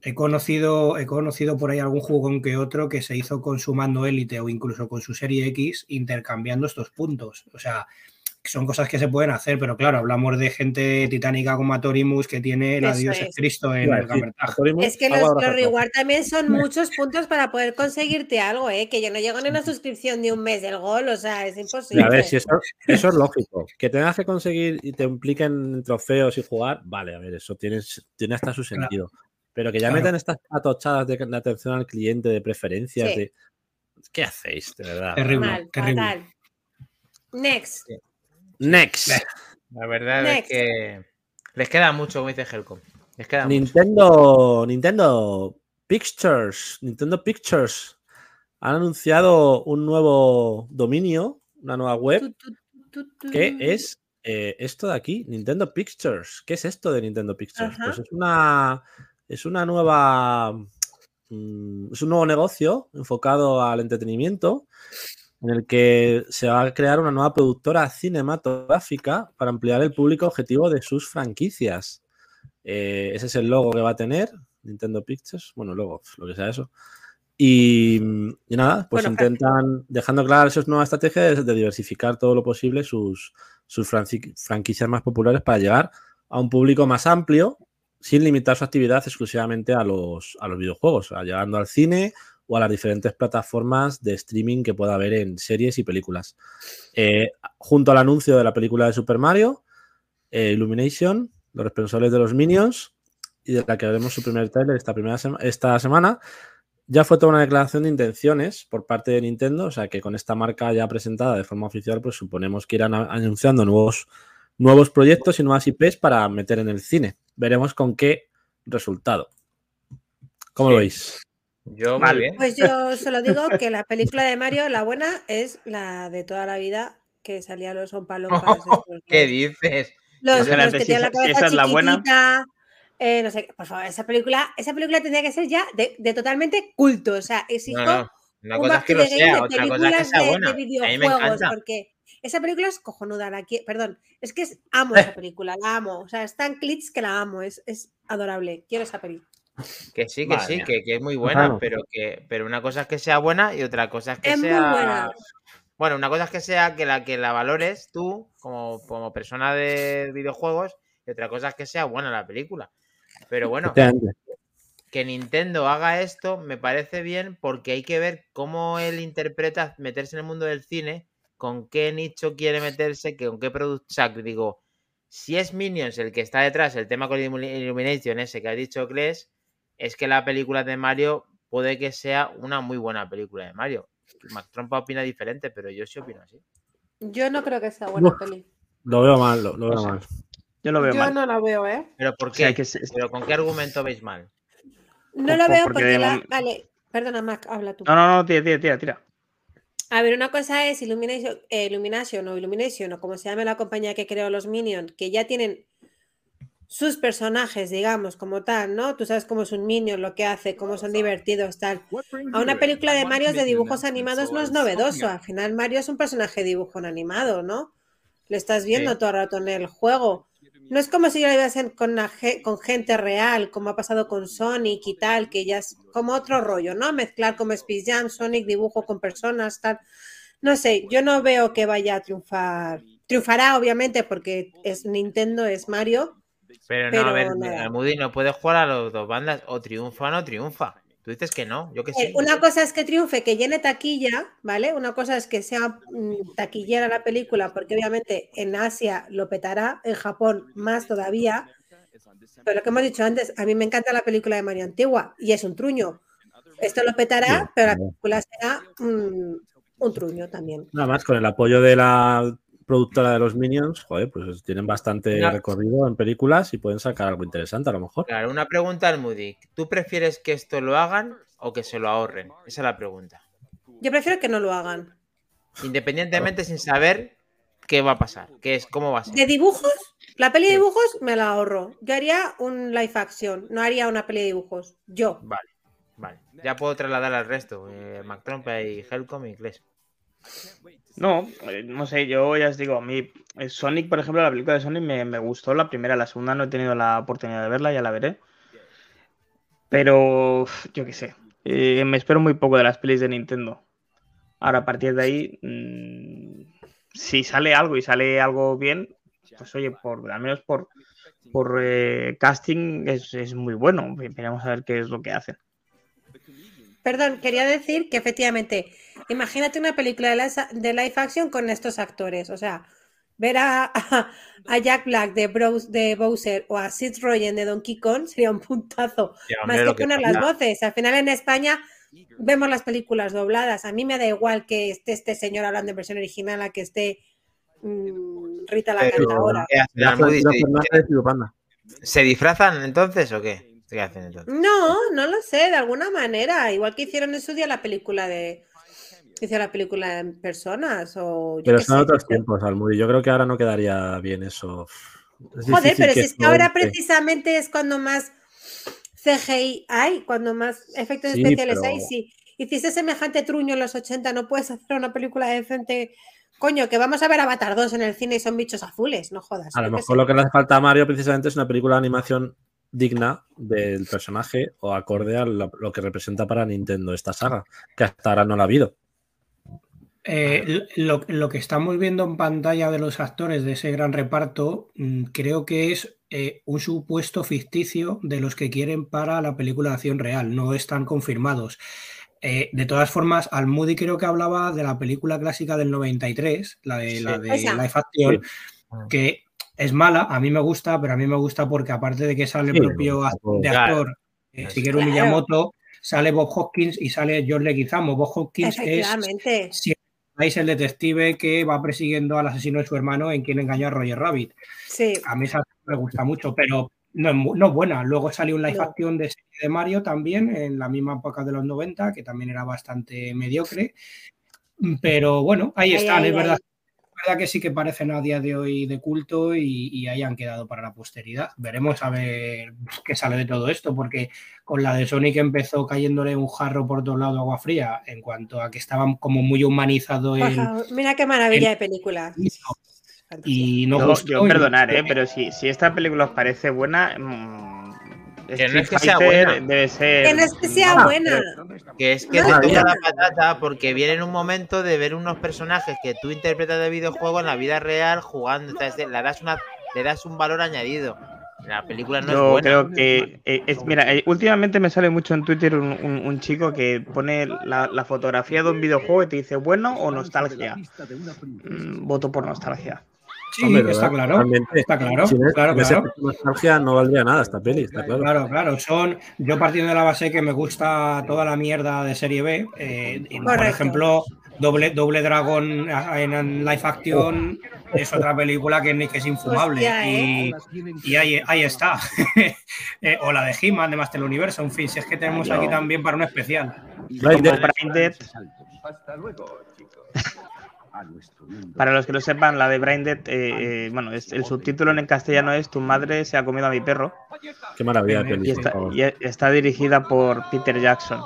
He conocido, he conocido por ahí algún jugón que otro que se hizo con su mando élite o incluso con su serie X intercambiando estos puntos. O sea, son cosas que se pueden hacer, pero claro, hablamos de gente titánica como Atorimus que tiene la Eso Dios es. Cristo en el. Atorimus, Es que los, los reward también son muchos puntos para poder conseguirte algo, ¿eh? Que yo no llego ni a una suscripción de un mes del gol, o sea, es imposible. a ver, si eso, eso es lógico. Que tengas que conseguir y te impliquen trofeos y jugar, vale, a ver, eso tiene, tiene hasta su Claro. Pero que ya Claro. metan estas atochadas de, de atención al cliente, de preferencias, Sí. de. ¿Qué hacéis, de verdad? Terrible, Mal, terrible. fatal. Next. Next. La verdad Next. es que les queda mucho, como dice Helcom. Les queda mucho. Nintendo, Nintendo Pictures, Nintendo Pictures han anunciado un nuevo dominio, una nueva web, que es eh, esto de aquí, Nintendo Pictures. ¿Qué es esto de Nintendo Pictures? Ajá. Pues es una, es una nueva, mm, es un nuevo negocio enfocado al entretenimiento en el que se va a crear una nueva productora cinematográfica para ampliar el público objetivo de sus franquicias. Eh, ese es el logo que va a tener Nintendo Pictures. Bueno, luego, lo que sea eso. Y, y nada, pues Bueno, intentan, dejando claras sus nuevas estrategias de diversificar todo lo posible sus, sus franqui- franquicias más populares para llegar a un público más amplio sin limitar su actividad exclusivamente a los, a los videojuegos, llegando al cine o a las diferentes plataformas de streaming que pueda haber en series y películas. Eh, junto al anuncio de la película de Super Mario, eh, Illumination, los responsables de los Minions, y de la que veremos su primer trailer esta, primera esta semana, ya fue toda una declaración de intenciones por parte de Nintendo, o sea que con esta marca ya presentada de forma oficial, pues suponemos que irán anunciando nuevos, nuevos proyectos y nuevas IPs para meter en el cine. Veremos con qué resultado. ¿Cómo lo Sí. veis? Yo, muy bien. Pues yo solo digo que la película de Mario, la buena, es la de toda la vida que salía los Ompalompas. estos, ¿Qué los- dices? Los, Espérate, los que tienen la cabeza esa es la buena. eh, no sé, por favor, esa película, esa película tendría que ser ya de, de totalmente culto. O sea, exijo No, no. Una un cosa es que lo sea, de otra cosa es que sea buena. de, A mí me videojuegos, encanta. porque esa película es cojonuda. La qui- perdón, es que es, amo esa película, la amo. O sea, es tan clits que la amo, es, es adorable. Quiero esa película. Que sí, que Madre sí, que, que es muy buena, Claro. pero que pero una cosa es que sea buena y otra cosa es que Es muy sea buena. Bueno, una cosa es que sea que la que la valores tú como, como persona de videojuegos y otra cosa es que sea buena la película. Pero bueno. Que Nintendo haga esto me parece bien porque hay que ver cómo él interpreta meterse en el mundo del cine, con qué nicho quiere meterse, con qué producto. O sea, que digo, si es Minions el que está detrás, el tema con Illumi- Illumination ese que ha dicho Kles, es que la película de Mario puede que sea una muy buena película de Mario. Mac Trompa opina diferente, pero yo sí opino así. Yo no creo que sea buena Uf. peli. Lo veo mal, lo, veo mal. Yo lo veo Yo mal. no la veo, ¿eh? ¿Pero por O qué? sea, que se- ¿Pero con qué argumento veis mal? No lo veo porque la... Vale, perdona, Mac, habla tú. No, no, no, tira, tira, tira, tira. A ver, una cosa es Illumination, eh, Illumination o Illumination, o como se llame la compañía que creó los Minions, que ya tienen sus personajes, digamos, como tal, ¿no? Tú sabes cómo es un Minion, lo que hace, cómo son divertidos, tal. A una película de Mario de dibujos animados no es novedoso. Al final Mario es un personaje de dibujo animado, ¿no? Lo estás viendo Sí. todo el rato en el juego. No es como si lo viesen con, la ge- con gente real, como ha pasado con Sonic y tal, que ya es como otro rollo, ¿no? Mezclar como Space Jam, Sonic, dibujo con personas, tal. No sé, yo no veo que vaya a triunfar. Triunfará, obviamente, porque es Nintendo, es Mario. Pero no, a ver. Moody no puede jugar a las dos bandas. O triunfa o no triunfa. Tú dices que no, yo que sí. Eh, una cosa es que triunfe, que llene taquilla, ¿vale? Una cosa es que sea mm, taquillera la película, porque obviamente en Asia lo petará, en Japón más todavía. Pero lo que hemos dicho antes, a mí me encanta la película de Mario Antigua y es un truño. Esto lo petará, Sí, pero la película será mm, un truño también. Nada más, con el apoyo de la productora de los Minions, joder, pues tienen bastante Una- recorrido en películas y pueden sacar algo interesante a lo mejor. Claro, una pregunta al Moody. ¿Tú prefieres que esto lo hagan o que se lo ahorren? Esa es la pregunta. Yo prefiero que no lo hagan. Independientemente sin saber ¿qué va a pasar? ¿Qué es? ¿Cómo va a ser? De dibujos, la peli de dibujos me la ahorro. Yo haría un live action, no haría una peli de dibujos. Yo. Vale, vale. Ya puedo trasladar al resto. Eh, McTrompe y Helcom y inglés. No, eh, no sé, yo ya os digo, a mí eh, Sonic, por ejemplo, la película de Sonic me, gustó, la primera, la segunda no he tenido la oportunidad de verla, ya la veré. Pero yo qué sé, eh, me espero muy poco de las pelis de Nintendo. Ahora, a partir de ahí, mm, si sale algo y sale algo bien, pues oye, por, al menos por, por casting es, es muy bueno. Veremos a ver qué es lo que hacen. Perdón, quería decir que efectivamente, imagínate una película de, la- de live action con estos actores. O sea, ver a, a- a Jack Black de, Bros- de Bowser o a Sid Rogen de Donkey Kong sería un puntazo. Ya, Más hombre, que poner las voces. Al final en España vemos las películas dobladas. A mí me da igual que esté este señor hablando en versión original a que esté mm, Rita la cantadora. ¿qué hacen? La Almudi, Fernanda ¿se- Fernández de Pirupanda. ¿Se disfrazan entonces o qué? ¿Qué hacen entonces? No, no lo sé, de alguna manera. Igual que hicieron en su día la película de. Hicieron la película en personas o. yo Pero son sé, otros tiempos, Almuri. Yo creo que ahora no quedaría bien eso. Es Joder, pero si es que ahora precisamente es cuando más CGI hay, cuando más efectos Sí, especiales pero- hay. Si hiciste semejante truño en los 80, no puedes hacer una película decente. Coño, que vamos a ver Avatar 2 en el cine y son bichos azules, no jodas. A lo mejor sé. lo que le hace falta a Mario precisamente es una película de animación digna del personaje o acorde a lo, lo que representa para Nintendo esta saga, que hasta ahora no la ha habido. Eh, lo, lo que estamos viendo en pantalla de los actores de ese gran reparto, mm, creo que es eh, un supuesto ficticio de los que quieren para la película de acción real, no están confirmados. Eh, de todas formas, Almudi creo que hablaba de la película clásica del 93, la de, la Sí. de Esa. Life Action, Sí. que es mala, a mí me gusta, pero a mí me gusta porque aparte de que sale Sí, el propio act- tampoco- de Claro. actor, eh, Claro. Shigeru Claro. Miyamoto, sale Bob Hopkins y sale John Leguizamo. Bob Hopkins es si es el detective que va persiguiendo al asesino de su hermano en quien engañó a Roger Rabbit. Sí. A mí esa me gusta mucho, pero no es, no buena. Luego salió un live No. action de, serie de Mario también, en la misma época de los 90, que también era bastante mediocre. Pero bueno, ahí Ahí, están, ahí, es verdad. ahí. Verdad que sí que parecen a día de hoy de culto y, y ahí han quedado para la posteridad. Veremos a ver qué sale de todo esto, porque con la de Sonic empezó cayéndole un jarro por todos lados de agua fría, en cuanto a que estaban como muy humanizado el, Mira qué maravilla de película. y no Yo, gustó, yo perdonar, ¿eh? pero si, si esta película os parece buena, mm, Que no es que sea buena. debe ser. Que no es que sea Ah, buena. Que es que No, te toca no. la patata porque viene en un momento de ver unos personajes que tú interpretas de videojuego en la vida real jugando. Entonces, le das, una, le das un valor añadido. La película no es Yo buena. creo que eh, es, mira, eh, últimamente me sale mucho en Twitter un, un- un chico que pone la, la fotografía de un videojuego y te dice bueno o nostalgia. Mm, voto por nostalgia. Sí, Hombre, está claro. Está claro, Sin, claro, claro. nostalgia no valdría nada esta peli, está claro. Claro, claro, son. Yo partiendo de la base que me gusta toda la mierda de serie B. eh, por ejemplo, Doble, Doble Dragon en, live action es otra película que, que es infumable. Hostia, ¿eh? y ahí, ahí está. Eh, o la de He-Man de Master Universo. En fin, si es que tenemos aquí también para un especial. Blind Dead. Para los que lo sepan, la de Brain Dead, eh, eh, bueno, es- el subtítulo en castellano es Tu madre se ha comido a mi perro Qué maravilla de peli. y por está, favor. y está dirigida por Peter Jackson.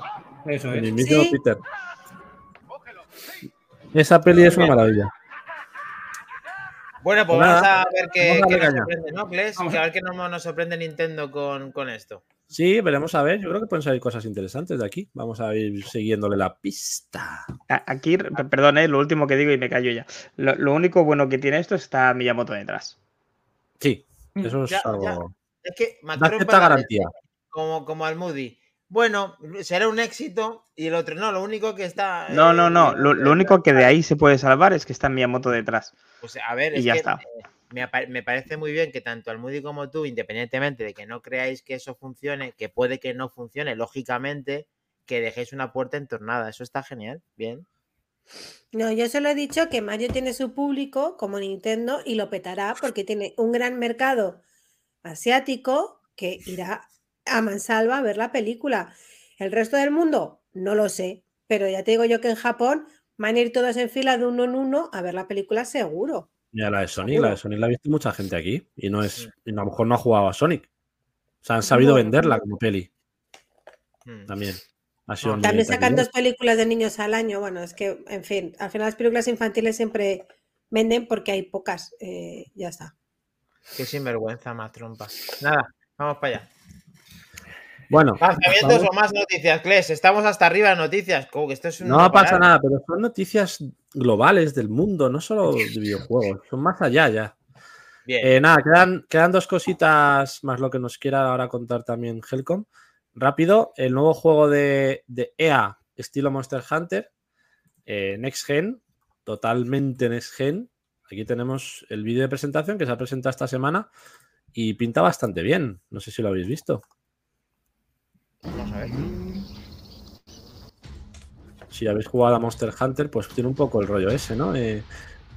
Eso El es. mismísimo Sí. Peter. Esa peli es una maravilla. Bueno, pues Pues vamos a ver qué, nos sorprende, ¿no? Vamos a- a ver qué nos, nos sorprende Nintendo con, con esto. Sí, veremos a ver. Yo creo que pueden salir cosas interesantes de aquí. Vamos a ir siguiéndole la pista. Aquí, perdón, eh, lo último que digo y me callo ya. Lo, lo único bueno que tiene esto está Miyamoto detrás. Sí, eso es Ya, algo. ya. Es que Macron para- garantía. como, como al Moody. Bueno, será un éxito y el otro no. Lo único que está. No, eh, no, no. Lo, lo único que de ahí se puede salvar es que está Miyamoto detrás. Pues a ver, Y es ya que, está. eh, me, me parece muy bien que tanto Almudi como tú, independientemente de que no creáis que eso funcione, que puede que no funcione, lógicamente, que dejéis una puerta entornada. Eso está genial. Bien. No, yo solo he dicho que Mario tiene su público como Nintendo y lo petará porque tiene un gran mercado asiático que irá a mansalva a ver la película. El resto del mundo, no lo sé, pero ya te digo yo que en Japón van a ir todos en fila de uno en uno a ver la película seguro. Mira la de Sonic, la de Sonic la ha visto mucha gente aquí y no es, y a lo mejor no ha jugado a Sonic. O sea, han sabido No. venderla como peli Mm. también. Ha sido muy También sacan dos películas de niños al año. Bueno, es que, en fin, al final las películas infantiles siempre venden porque hay pocas. eh, ya está. Qué sinvergüenza más trompa. Nada, vamos para allá. Bueno, Lanzamientos o más noticias, Kles. Estamos hasta arriba de noticias. Como que esto es no pasa nada, pero son noticias globales del mundo, no solo de videojuegos, son más allá ya. Bien. Eh, nada, quedan, quedan dos cositas más lo que nos quiera ahora contar también Helcom. Rápido, el nuevo juego de, de EA, estilo Monster Hunter, eh, Next Gen, totalmente Next Gen. Aquí tenemos el vídeo de presentación que se ha presentado esta semana y pinta bastante bien. No sé si lo habéis visto. Ver. Si habéis jugado a Monster Hunter, pues tiene un poco el rollo ese, ¿no? Eh,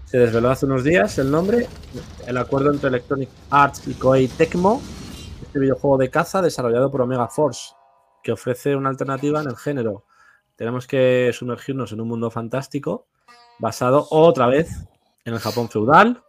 se desveló hace unos días el nombre, el acuerdo entre Electronic Arts y Koei Tecmo, este videojuego de caza desarrollado por Omega Force, que ofrece una alternativa en el género. Tenemos que sumergirnos en un mundo fantástico basado otra vez en el Japón feudal.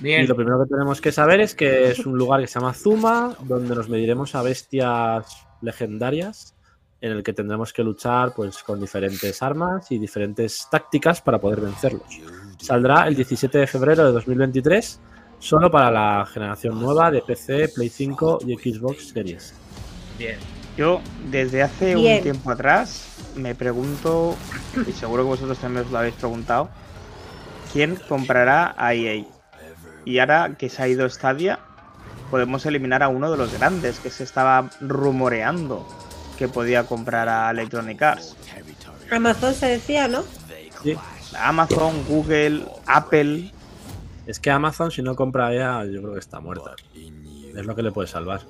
Y lo primero que tenemos que saber es que es un lugar que se llama Zuma, donde nos mediremos a bestias legendarias, en el que tendremos que luchar pues, con diferentes armas y diferentes tácticas para poder vencerlos. Saldrá el 17 de febrero de 2023, solo para la generación nueva de PC, Play 5 y Xbox Series. Bien. Yo, desde hace Bien. un tiempo atrás, me pregunto, y seguro que vosotros también os lo habéis preguntado, ¿quién comprará a EA? Y ahora que se ha ido Stadia, podemos eliminar a uno de los grandes que se estaba rumoreando que podía comprar a Electronic Arts. Amazon se decía, ¿no? Sí, Amazon, Google, Apple. es que Amazon, si no compra EA, yo creo que está muerta. Es lo que le puede salvar.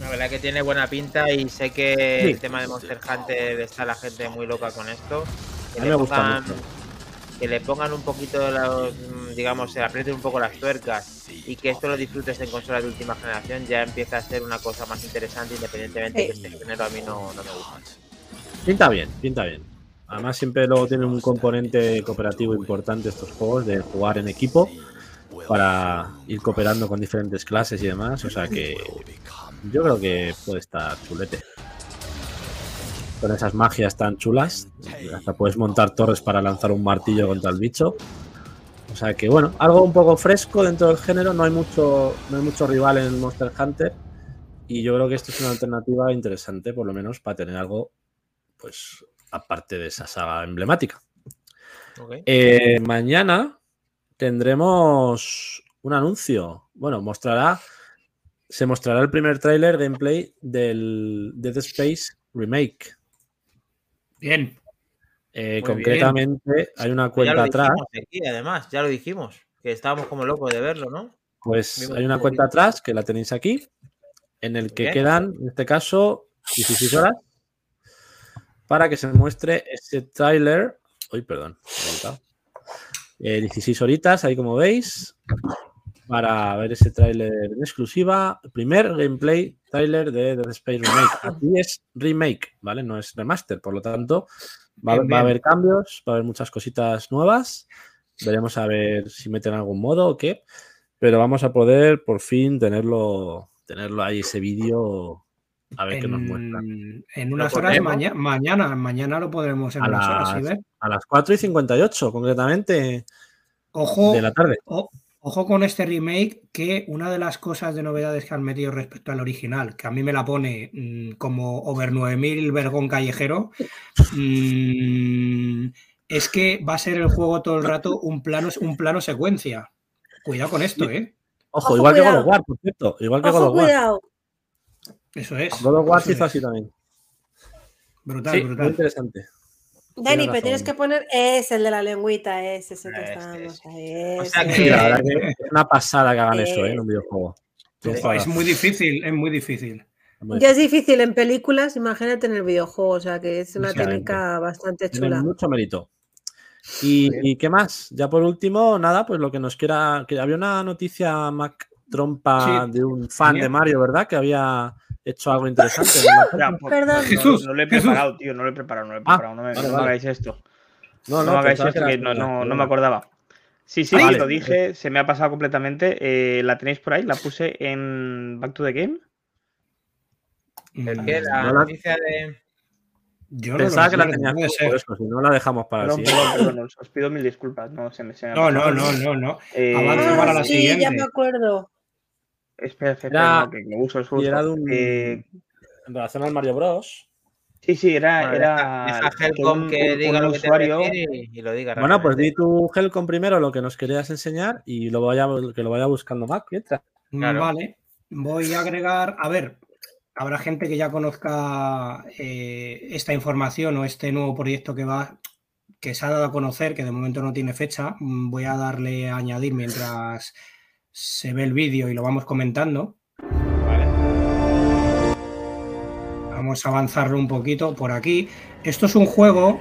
La verdad que tiene buena pinta y sé que Sí. el tema de Monster Hunter está la gente muy loca con esto. Que A mí me gusta mucho. Que le pongan un poquito los, mm, digamos, se aprieten un poco las tuercas y que esto lo disfrutes en consolas de última generación ya empieza a ser una cosa más interesante independientemente Sí. que este género a mí no, no me gusta. Pinta bien, pinta bien. Además, siempre luego tiene un componente cooperativo importante estos juegos de jugar en equipo para ir cooperando con diferentes clases y demás. O sea que yo creo que puede estar chulete. Con esas magias tan chulas, hasta puedes montar torres para lanzar un martillo contra el bicho. O sea que bueno, algo un poco fresco dentro del género. No hay mucho, no hay mucho rival en Monster Hunter. Y yo creo que esto es una alternativa interesante, por lo menos, para tener algo pues aparte de esa saga emblemática. Eh, mañana tendremos un anuncio. Bueno, mostrará. Se mostrará el primer tráiler gameplay del Dead Space Remake. Bien. Eh, concretamente, hay una Ya cuenta lo atrás. aquí, además, ya lo dijimos, que estábamos como locos de verlo, ¿no? Pues Vimos hay un una cuenta atrás que la tenéis aquí, en el que Bien. quedan, en este caso, 16 horas para que se muestre ese tráiler. Uy, perdón, he. Eh, 16 horitas, ahí como veis, para ver ese tráiler en exclusiva. Primer gameplay tráiler de Dead Space Remake. Aquí es remake, ¿vale? No es remaster, por lo tanto, va, Bien, va a haber cambios, va a haber muchas cositas nuevas. Veremos a ver si meten algún modo o qué. Pero vamos a poder por fin tenerlo, tenerlo ahí, ese vídeo, a ver qué nos muestra. En, unas horas, maña- mañana, mañana lo podremos en A unas horas, ¿sí las- ves? A las 4 y 58, concretamente, Ojo, de la tarde. o- ojo con este remake, que una de las cosas de novedades que han metido respecto al original, que a mí me la pone mm, como over 9000 vergón callejero, mm, es que va a ser el juego todo el rato un plano, un plano secuencia. Cuidado con esto, ¿eh? Ojo, Ojo, igual que God of War, por cierto. Igual que God Ojo, of War. cuidado. Eso es. God of War hizo es. así también. Brutal, Sí, muy brutal. interesante. Dani, Tienes pero tienes que poner. Es el de la lengüita, es ese que estábamos ahí. O sea ese. que- Sí, la verdad que es una pasada que hagan eso, ¿eh? En un videojuego. Es muy difícil, es muy difícil. Ya es difícil en películas, imagínate en el videojuego, o sea que es una técnica bastante Tiene chula. mucho mérito. Y, y qué más? Ya por último, nada, pues lo que nos quiera. Que había una noticia Mac Trompa Sí, de un fan tenía. de Mario, ¿verdad? Que había hecho algo interesante. ¿no? Pues, Perdón. no- Jesús, no, lo he Jesús. preparado, tío, no lo he preparado, no lo he Ah, preparado. no me, vale, no me vale. hagáis esto. No, No, no, me hagáis esto, que no, no- no me acordaba. Sí, sí, sí, vale. lo dije, se me ha pasado completamente. eh, la tenéis por ahí, la puse en Back to the Game. ¿El qué? La no la- noticia de. Yo no Pensaba lo que la por eso, si no la dejamos para el Perdón, siguiente. perdón, perdón, os- pido mil disculpas. No, se me, se me No, no, no, no, no. Eh, Avanza Ah, para la sí, siguiente. ya me acuerdo. Espera, espera, Era- no, que me uso el Y era de susto. un. Eh, En relación al Mario Bros. sí, sí, era, Bueno, era que Helcom un- que un- diga un lo que usuario- y, y lo diga. Bueno, pues di tu Helcom primero lo que nos querías enseñar y lo vaya, que lo vaya buscando Mac mientras. Claro. Vale, voy a agregar, a ver, habrá gente que ya conozca eh, esta información o este nuevo proyecto que va, que se ha dado a conocer, que de momento no tiene fecha. Mm, Voy a darle a añadir mientras se ve el vídeo y lo vamos comentando. Vale. Vamos a avanzarlo un poquito por aquí. Esto es un juego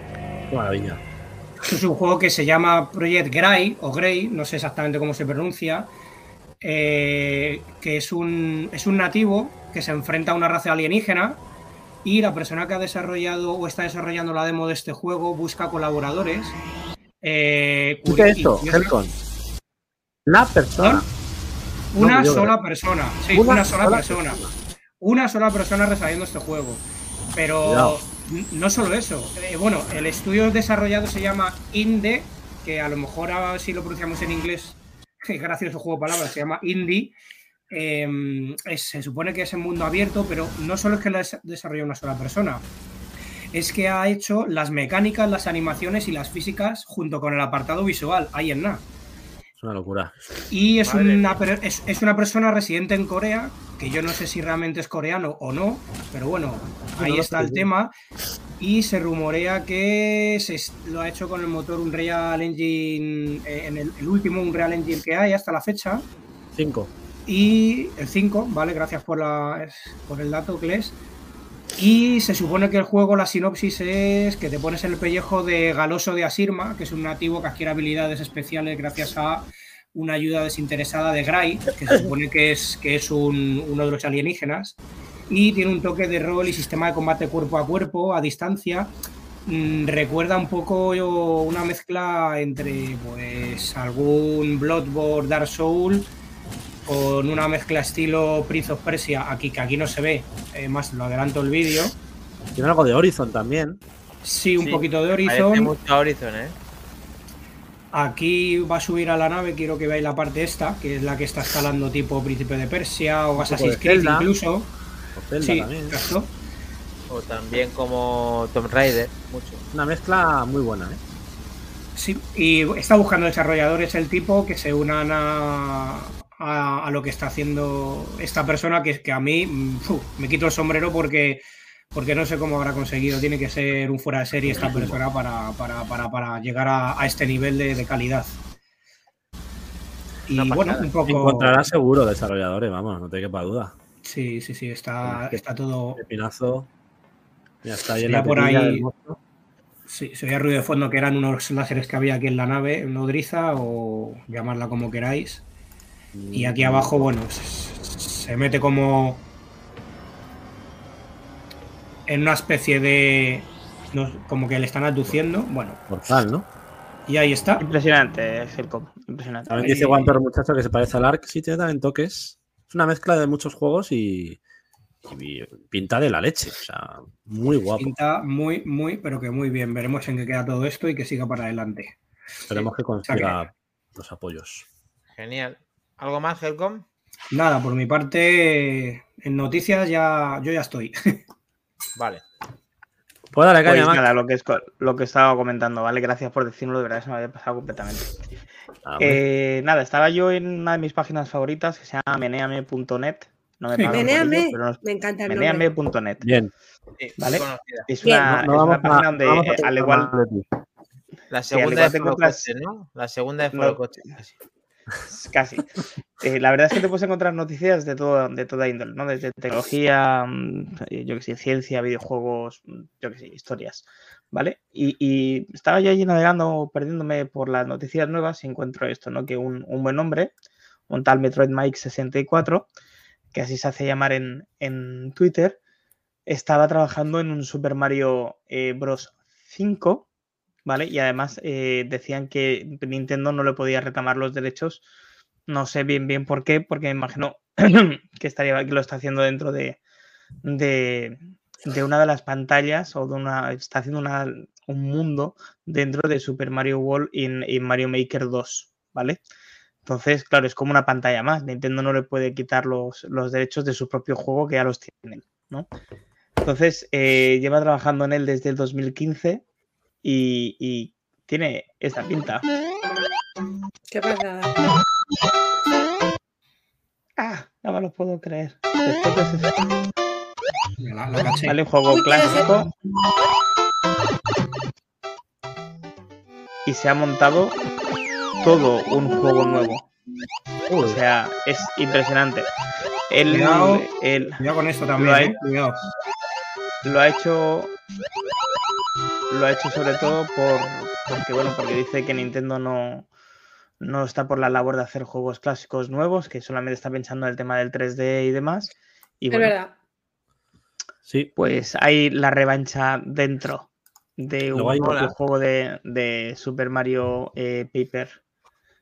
maravilla. Esto es un juego que se llama Project Grey o Grey, no sé exactamente cómo se pronuncia, eh, que es un, es un nativo que se enfrenta a una raza alienígena y la persona que ha desarrollado o está desarrollando la demo de este juego busca colaboradores. eh, ¿Qué es esto? La persona. Una No, sola persona, sí, Una una, sola, sola persona. Una sola persona desarrollando este juego. Pero Cuidado. no solo eso. eh, bueno, el estudio desarrollado se llama Inde, que a lo mejor ahora si lo pronunciamos en inglés, gracioso juego de palabras, se llama Indie. Eh, es- se supone que es en mundo abierto, pero no solo es que lo des- desarrolla una sola persona. Es que ha hecho las mecánicas, las animaciones y las físicas junto con el apartado visual, ahí en nada. Es una locura. Y es una, es, es una persona residente en Corea, que yo no sé si realmente es coreano o no, pero bueno, ahí no lo está el tema. Y se rumorea que se lo ha hecho con el motor Unreal Engine, eh, en el, el último Unreal Engine que hay hasta la fecha. Cinco. Y el 5, ¿vale? Gracias por, la, por el dato, Kles. Y se supone que el juego, la sinopsis es que te pones en el pellejo de Galoso de Asirma, que es un nativo que adquiere habilidades especiales gracias a una ayuda desinteresada de Gray, que se supone que es, que es un- uno de los alienígenas. Y tiene un toque de rol y sistema de combate cuerpo a cuerpo, a distancia. Mm, recuerda un poco una mezcla entre pues algún Bloodborne, Dark Soul con una mezcla estilo Prince of Persia, aquí que aquí no se ve, eh, más lo adelanto el vídeo. Tiene algo de Horizon también. Sí, un Sí, poquito de Horizon. mucho Horizon, ¿eh? Aquí va a subir a la nave, quiero que veáis la parte esta, que es la que está escalando tipo Príncipe de Persia o Assassin's Creed Zelda. incluso. O Zelda Sí, también. exacto. O también como Tomb Raider, mucho. Una mezcla muy buena, ¿eh? Sí, y está buscando desarrolladores el tipo que se unan a, a- a lo que está haciendo esta persona, que es que a mí mm, me quito el sombrero porque, porque no sé cómo habrá conseguido. Tiene que ser un fuera de serie esta persona para, para, para, para llegar a, a este nivel de, de calidad. Y Una bueno, un poco. Encontrará seguro desarrolladores, vamos, no te quepa duda. Sí, sí, sí, está, está todo. Pepinazo. Ya está ahí en la por ahí-. Sí, se oía ruido de fondo que eran unos láseres que había aquí en la nave nodriza o llamarla como queráis. Y aquí abajo, bueno, se, se mete como en una especie de. no- como que le están aduciendo. Bueno, Portal, ¿no? y ahí está. Impresionante, Helcom. Impresionante. También dice Guantero muchacho que se parece al Ark. Sí, tiene también toques. Es una mezcla de muchos juegos y, y pinta de la leche. O sea, muy guapo. Pinta muy, muy, pero que muy bien. Veremos en qué queda todo esto y que siga para adelante. Esperemos que consiga los apoyos. Genial. ¿Algo más, Helcom? Nada, por mi parte, en noticias ya yo ya estoy. Vale. Pues dale, caña, Pues nada, lo que, es, lo que estaba comentando, ¿vale? Gracias por decirlo, de verdad se me había pasado completamente. Ah. Eh, nada, estaba yo en una de mis páginas favoritas que se llama meneame.net. No me ello, Meneame, me encanta el meneame.net. Bien. Vale. Es una, No, no es una página donde, eh, al igual. La segunda igual de te encuentras- Forocoche, ¿no? La segunda de No. Forocoche. casi. Eh, la verdad es que te puedes encontrar noticias de, todo, de toda índole, ¿no? Desde tecnología, mm, eh, yo que sé, ciencia, videojuegos, mm, yo que sé, historias, ¿vale? Y, y estaba yo allí navegando, perdiéndome por las noticias nuevas y encuentro esto, ¿no? Que un, un buen hombre, un tal Metroid Mike 64, que así se hace llamar en, en Twitter, estaba trabajando en un Super Mario eh, Bros. 5 ¿vale? Y además eh, decían que Nintendo no le podía reclamar los derechos. No sé bien bien por qué, porque me imagino que estaría que lo está haciendo dentro de, de, de una de las pantallas o de una. está haciendo una, un mundo dentro de Super Mario World y, Mario Maker 2, ¿vale? Entonces, claro, es como una pantalla más. Nintendo no le puede quitar los, los derechos de su propio juego que ya los tienen, ¿no? Entonces, eh, lleva trabajando en él desde el 2015 y, y tiene esta pinta. ¿Qué pasa? Ah, no me lo puedo creer. De La, la. Sale un juego Uy, ¿quieres ser- clásico. Y se ha montado todo un juego nuevo. O sea, es impresionante. Él, Cuidado. él Cuidado con esto también, eh, Cuidado. lo ha hecho. Lo ha hecho sobre todo por. Porque, bueno, porque dice que Nintendo no, no está por la labor de hacer juegos clásicos nuevos, que solamente está pensando en el tema del 3D y demás. Y Es bueno, verdad. Sí, pues hay la revancha dentro de un juego de, de Super Mario eh, Paper.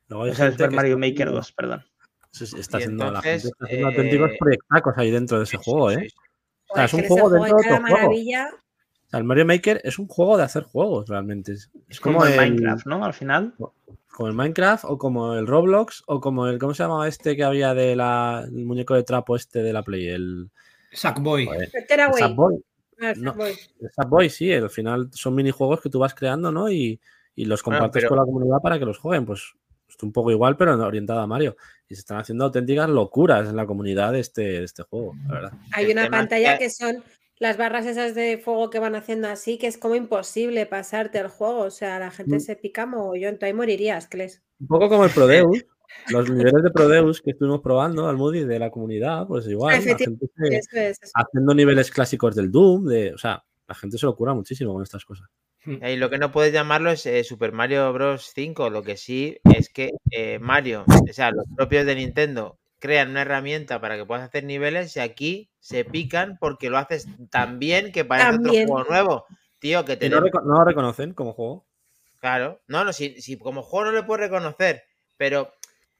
O sea, gente Super Mario está Maker haciendo- 2, perdón. está haciendo, la entonces, gente está haciendo eh, auténticos proyectacos ahí dentro de ese Sí, juego, ¿eh? sí, sí. O sea, es un que juego dentro de otro juego. O sea, el Mario Maker es un juego de hacer juegos, realmente. Es, es Como, el Minecraft, ¿no? Al final. Como el Minecraft, o como el Roblox, o como el. ¿Cómo se llamaba este que había de la, el muñeco de trapo este de la Play? El, Sackboy. joder, El. Sackboy. Ah, el No. Sackboy. El Sackboy, sí, al final son minijuegos que tú vas creando, ¿no? Y, y los Bueno, compartes pero- con la comunidad para que los jueguen. Pues es un poco igual, pero orientado a Mario. Y se están haciendo auténticas locuras en la comunidad de este, de este juego, la verdad. Hay una pantalla que son las barras esas de fuego que van haciendo así, que es como imposible pasarte el juego. O sea, la gente Mm. se pica mogollón. Tú ahí morirías, Cles. Un poco como el Prodeus. Los niveles de Prodeus que estuvimos probando al Moody de la comunidad, pues igual. La Efectivamente, gente se- Eso es. eso. haciendo niveles clásicos del Doom, de, o sea, la gente se lo cura muchísimo con estas cosas. Y lo que no puedes llamarlo es eh, Super Mario Bros. 5. Lo que sí es que eh, Mario, o sea, los propios de Nintendo, crean una herramienta para que puedas hacer niveles y aquí se pican porque lo haces tan bien que parece También. otro juego nuevo. Tío, que Y no, reco- no lo reconocen como juego. Claro, no, no, si, si como juego no le puedes reconocer, pero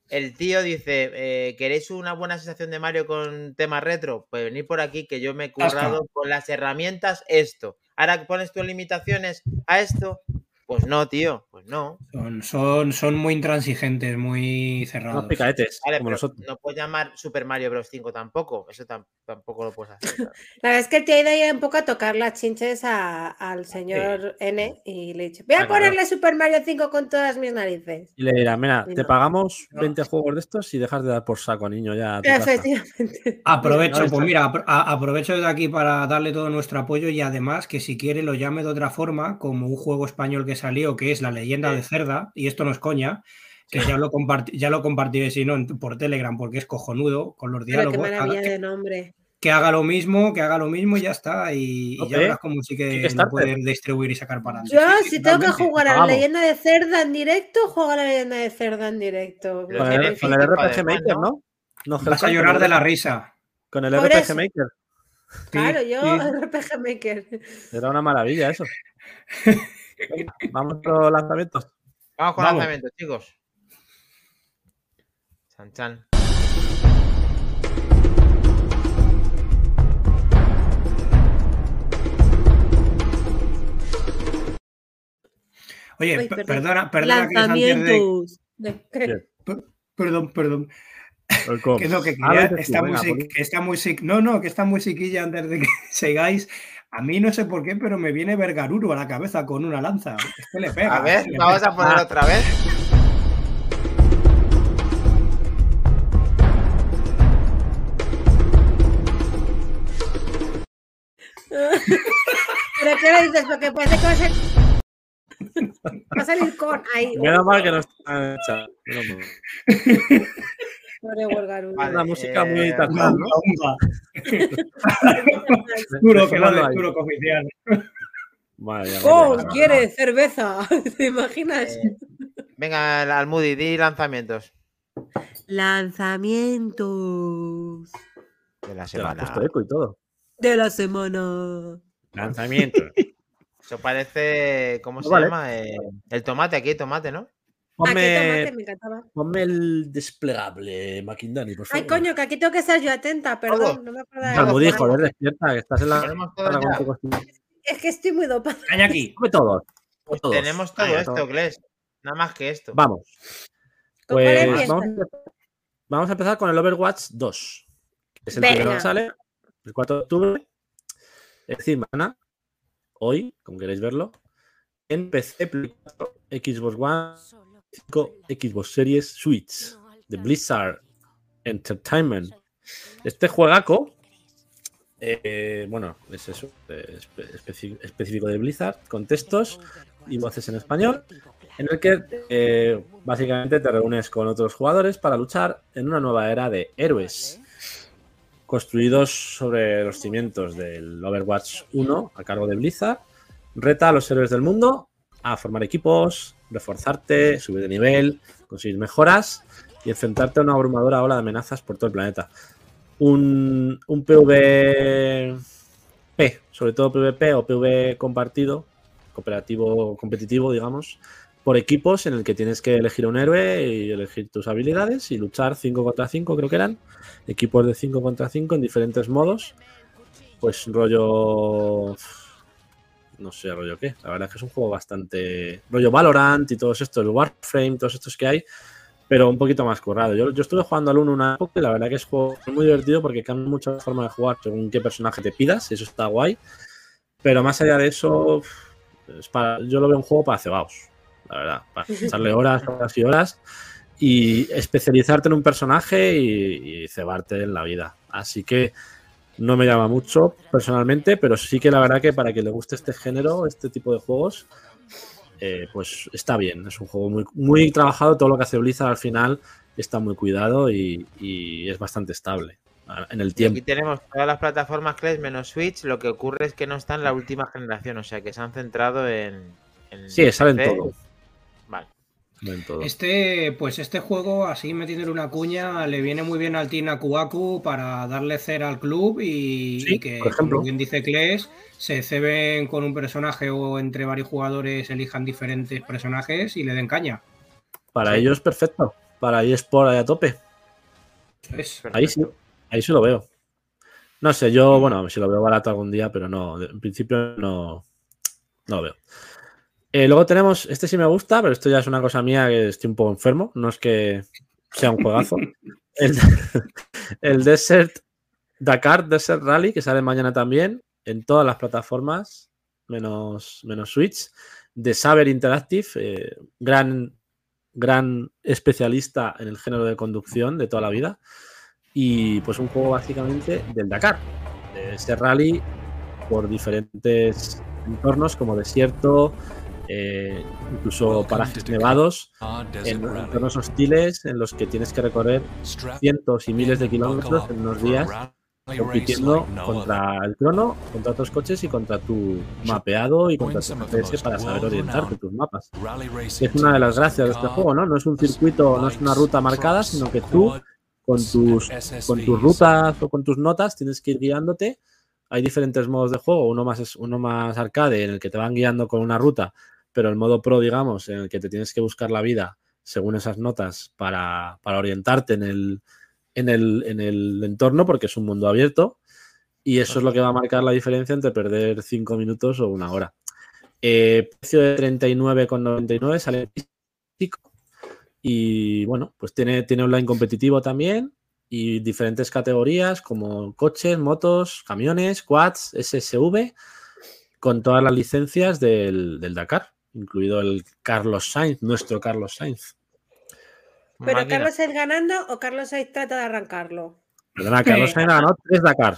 el tío dice, eh, ¿queréis una buena sensación de Mario con tema retro? Pues venid por aquí que yo me he currado con las herramientas esto. Ahora pones tus limitaciones a esto, pues no, tío, pues no. Son, son, son muy intransigentes, muy cerrados. picaetes, Vale, como pero nosotros. no puedes llamar Super Mario Bros. 5 tampoco, eso tam- tampoco lo puedes hacer. claro. La verdad es que el tío ha ido ahí un poco a tocar las chinches a- al señor N y le he dicho, voy a Ah, claro. ponerle Super Mario 5 con todas mis narices. Y le dirán, mira, te pagamos No. 20 juegos de estos y dejas de dar por saco, niño, ya. a tu casa". Efectivamente. Aprovecho, pues mira, apro- aprovecho desde aquí para darle todo nuestro apoyo y además que si quiere lo llame de otra forma, como un juego español que salió, que es La leyenda de Cerda, y esto no es coña, que ya lo, ya lo compartiré si no por Telegram porque es cojonudo con los Pero qué diálogos. maravilla que, de nombre. que haga lo mismo, que haga lo mismo y ya está. Y, ya verás cómo sí que lo pueden distribuir y sacar para adelante. Yo, Sí, sí, si tengo que jugar a la leyenda de Cerda en directo, juego a la leyenda de Cerda en directo. Con el, RPG Maker, ¿no? ¿no? No, Vas a llorar de la risa. Con el Por RPG eso. Maker. Claro, yo, sí. RPG Maker. Era una maravilla eso. Venga, Vamos a los lanzamientos. Vamos con Vamos. lanzamientos, chicos. Chan, chan. Oye, Uy, perdona, perdona de- Lanzamientos. De-. Perdón, perdón. Que no, que quería- dices tú, está, venga, muy, pues- sic- que está muy sic- No, no, que está muy siquilla antes de que sigáis. A mí no sé por qué, pero me viene Vergaruro a la cabeza con una lanza. Es que le pega. A ver, le vamos pega. a poner otra vez. ¿Pero qué le dices? Porque parece que va a ser. Va a salir con ahí. Menos mal que no está mal. Pobre Wolgarudo. Vale, Una música muy eh, Unga, ¿no? Duro, que no duro oficial. Vale, ¡Oh, vale, vale. quiere cerveza! ¿Te imaginas? Eh, venga, al- Moody, di lanzamientos Lanzamientos de la Te lo has semana. puesto eco y todo. de la semana. Lanzamientos. Eso parece. ¿Cómo se Vale. llama? Eh, el tomate, aquí hay tomate, ¿no? Aquí tomate, Ponme, me encantaba. ponme el desplegable, Maquindani, por favor. Ay, coño, que aquí tengo que estar yo atenta, Todo. perdón, no me de Almudí, la joder, despierta, que estás en la. Es que estoy muy dopada. Caña aquí. Come todos. come todos. Tenemos todo Venga, esto. Gles. Nada más que esto. Vamos. ¿Con cuál Pues vamos a, empezar, vamos a empezar con el Overwatch 2, que es el Venga. primero que sale el 4 de octubre. Es decir, mañana, hoy, como queréis verlo, en PC, Play 4, Xbox One, 5, Xbox Series, Switch, de Blizzard Entertainment. Este juegaco, eh, bueno, es eso, específico de Blizzard, con textos y voces en español, en el que eh, básicamente te reúnes con otros jugadores para luchar en una nueva era de héroes, construidos sobre los cimientos del Overwatch 1 a cargo de Blizzard. Reta a los héroes del mundo a formar equipos, reforzarte, subir de nivel, conseguir mejoras y enfrentarte a una abrumadora ola de amenazas por todo el planeta. Un, un PvP, sobre todo PvP o PvP compartido, cooperativo, competitivo, digamos, por equipos en el que tienes que elegir un héroe y elegir tus habilidades y luchar 5 contra 5, creo que eran. Equipos de 5 contra 5 en diferentes modos. Pues rollo. No sé, rollo qué. La verdad es que es un juego bastante. rollo Valorant y todos estos, el Warframe, todos estos que hay. Pero un poquito más currado. Yo, yo estuve jugando al 1 una época y la verdad que es juego muy divertido porque cambia mucho la forma de jugar según qué personaje te pidas. y Eso está guay. Pero más allá de eso, es para, yo lo veo un juego para cebaos. La verdad, para echarle horas, horas y horas y especializarte en un personaje y, y cebarte en la vida. Así que no me llama mucho personalmente, pero sí que la verdad que para que le guste este género, este tipo de juegos, eh, pues está bien. Es un juego muy, muy trabajado, todo lo que hace Blizzard al final está muy cuidado y, y es bastante estable en el Y tiempo. aquí tenemos todas las plataformas Clash menos Switch. Lo que ocurre es que no está en la última generación, o sea que se han centrado en. en Sí, salen todo. Este, pues este juego, así metiéndole una cuña, le viene muy bien al Team Akuaku para darle cera al club y, Sí, y que, por ejemplo. como bien dice Kles, se ceben con un personaje o entre varios jugadores elijan diferentes personajes y le den caña. Para Sí. ellos, perfecto. Para eSport ahí a tope. Es- Ahí sí, ahí sí lo veo. No sé, yo, bueno, si lo veo barato algún día, pero no, en principio no, no lo veo. Eh, luego tenemos, este sí me gusta, pero esto ya es una cosa mía que estoy un poco enfermo, no es que sea un juegazo. el, el Desert Dakar Desert Rally, que sale mañana también en todas las plataformas, menos, menos Switch, de Saber Interactive, eh, gran, gran especialista en el género de conducción de toda la vida. Y pues un juego básicamente del Dakar, de ese rally por diferentes entornos como desierto, eh, incluso parajes nevados, en entornos hostiles en los que tienes que recorrer cientos y miles de kilómetros en unos días compitiendo contra el crono, contra otros coches y contra tu mapeado y contra tu GPS para saber orientarte tus mapas. Es una de las gracias de este juego, ¿no? No es un circuito, no es una ruta marcada, sino que tú con tus, con tus rutas o con tus notas tienes que ir guiándote. Hay diferentes modos de juego, uno más, es, uno más arcade en el que te van guiando con una ruta, pero el modo pro, digamos, en el que te tienes que buscar la vida según esas notas para, para orientarte en el, en, el, en el entorno, porque es un mundo abierto. Y eso es lo que va a marcar la diferencia entre perder 5 minutos o una hora. Eh, precio de 39,99 sale físico. Y bueno, pues tiene, tiene online competitivo también y diferentes categorías como coches, motos, camiones, quads, SSV, con todas las licencias del, del Dakar, incluido el Carlos Sainz, nuestro Carlos Sainz. ¿Pero Máquina. Carlos Sainz ganando o Carlos Sainz trata de arrancarlo? Perdona, Carlos Sainz ganó tres Dakar.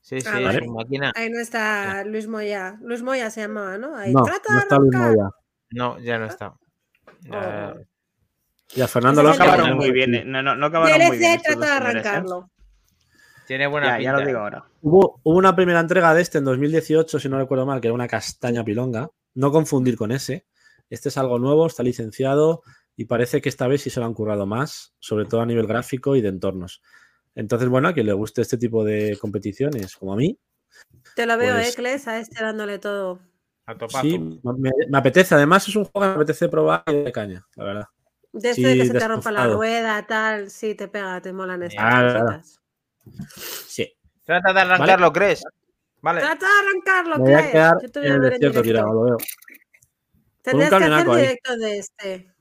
Sí, sí, Ah, vale. una máquina. Ahí no está Luis Moya. Luis Moya se llamaba, ¿no? Ahí, No, trata no de está Luis. Moya. No, ya no está. Ya- Oh. Y a Fernando el acabaron muy bien, eh, no, no, no acabaron muy bien. Trata de ¿eh? arrancarlo. Tiene buena Ya, pinta. ya lo digo ahora. Hubo, hubo una primera entrega de este en 2018, si no recuerdo mal, que era una castaña pilonga. No confundir con ese. Este es algo nuevo, está licenciado y parece que esta vez sí se lo han currado más, sobre todo a nivel gráfico y de entornos. Entonces, bueno, a quien le guste este tipo de competiciones, como a mí, Te lo veo, Pues- ¿eh, Cles? A este dándole todo. A topazo. Sí, me, me apetece. Además, es un juego que me apetece probar y de caña, la verdad. De este Sí, que se te rompa la rueda, tal, sí, te pega, te molan estas claro. cositas. Sí. Trata de arrancarlo, ¿crees? Vale. Trata de arrancarlo, Me voy a Claire. quedar Yo te voy a el ver en desierto directo. tirado, lo veo. Tendrías que hacer ahí. directo de este.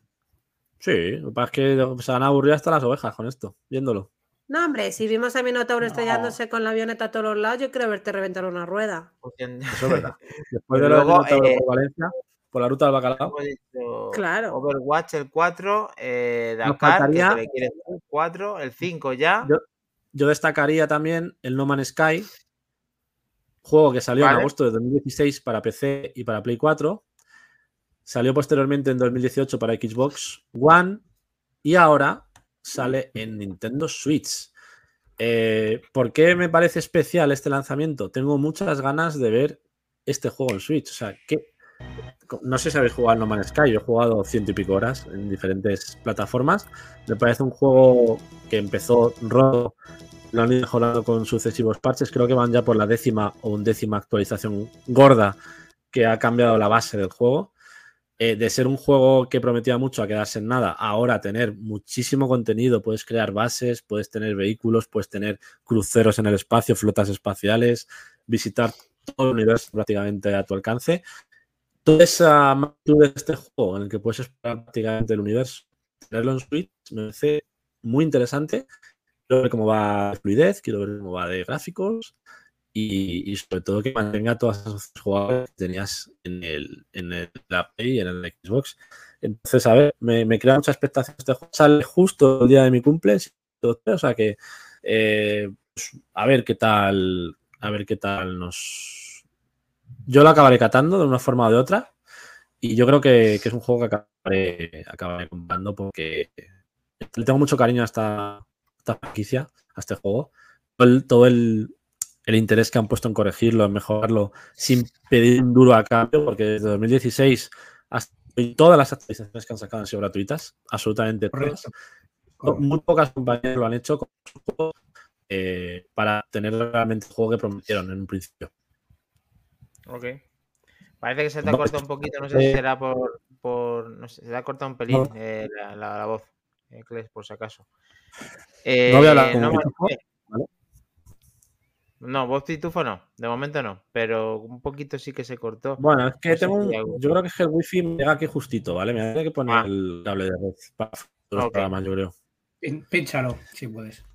Sí, lo que pasa es que se van a aburrir hasta las ovejas con esto, viéndolo. No, hombre, si vimos a Minotauro No. estrellándose con la avioneta a todos los lados, yo creo verte reventar una rueda. Eso es verdad. Después de lo luego, eh, por Valencia, por la ruta del bacalao. Claro. Overwatch el 4, eh, Dakar, que faltaría- se le quiere el 4, el 5 ya. Yo- Yo destacaría también el No Man's Sky, juego que salió en agosto de 2016 para PC y para Play 4. Salió posteriormente en 2018 para Xbox One y ahora sale en Nintendo Switch. Eh, ¿Por qué me parece especial este lanzamiento? Tengo muchas ganas de ver este juego en Switch. O sea, que no sé si habéis jugado al No Man's Sky, yo he jugado ciento y pico horas en diferentes plataformas. Me parece un juego que empezó roto, lo han ido mejorando con sucesivos parches. Creo que van ya por la décima o undécima actualización gorda que ha cambiado la base del juego. Eh, de ser un juego que prometía mucho a quedarse en nada, ahora tener muchísimo contenido, puedes crear bases, puedes tener vehículos, puedes tener cruceros en el espacio, flotas espaciales, visitar todo el universo prácticamente a tu alcance. Toda esa magnitud de este juego en el que puedes explorar prácticamente el universo, tenerlo en Switch, me parece muy interesante. Quiero ver cómo va de fluidez, quiero ver cómo va de gráficos y, y sobre todo que mantenga todas esas jugadas que tenías en el, en el la Play y en el Xbox. Entonces, a ver, me, me crea mucha expectación este juego. Sale justo el día de mi cumple, o sea que eh, pues, a ver qué tal, a ver qué tal nos. Yo lo acabaré catando de una forma o de otra. Y yo creo que, que es un juego que acabaré, acabaré comprando porque le tengo mucho cariño a esta, franquicia, a este juego. Todo el, todo el, el interés que han puesto en corregirlo, en mejorarlo, sin pedir un duro a cambio, porque desde 2016 hasta hoy todas las actualizaciones que han sacado han sido gratuitas, absolutamente todas. Correcto. Muy pocas compañías lo han hecho con su juego, eh, para tener realmente el juego que prometieron en un principio. Ok. Parece que se te ha cortado un poquito, no sé si Eh, será por, por. No sé, se te ha cortado un pelín no. eh, la, la- la voz, eh, Cles, por si acaso. No voy a hablar Eh, con no, Pitufo, eh, ¿vale? No, voz pitufo no, de momento no, pero un poquito sí que se cortó. Bueno, es que No tengo un- yo creo que es que el wifi me llega aquí justito, ¿vale? Me tiene que poner Ah. el cable de red para los Ok. programas, yo creo. Pínchalo, si puedes.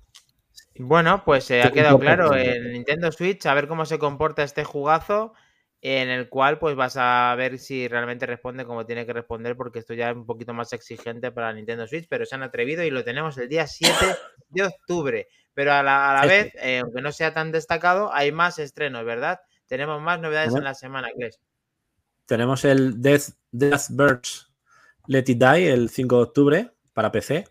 Bueno, pues eh, ha quedado claro en Nintendo Switch, a ver cómo se comporta este jugazo, en el cual pues vas a ver si realmente responde como tiene que responder, porque esto ya es un poquito más exigente para Nintendo Switch, pero se han atrevido y lo tenemos el día 7 de octubre. Pero a la, a la vez, eh, aunque no sea tan destacado, hay más estrenos, ¿verdad? Tenemos más novedades en la semana, Kles. Tenemos el Death, Death Birds Let It Die el 5 de octubre para PC,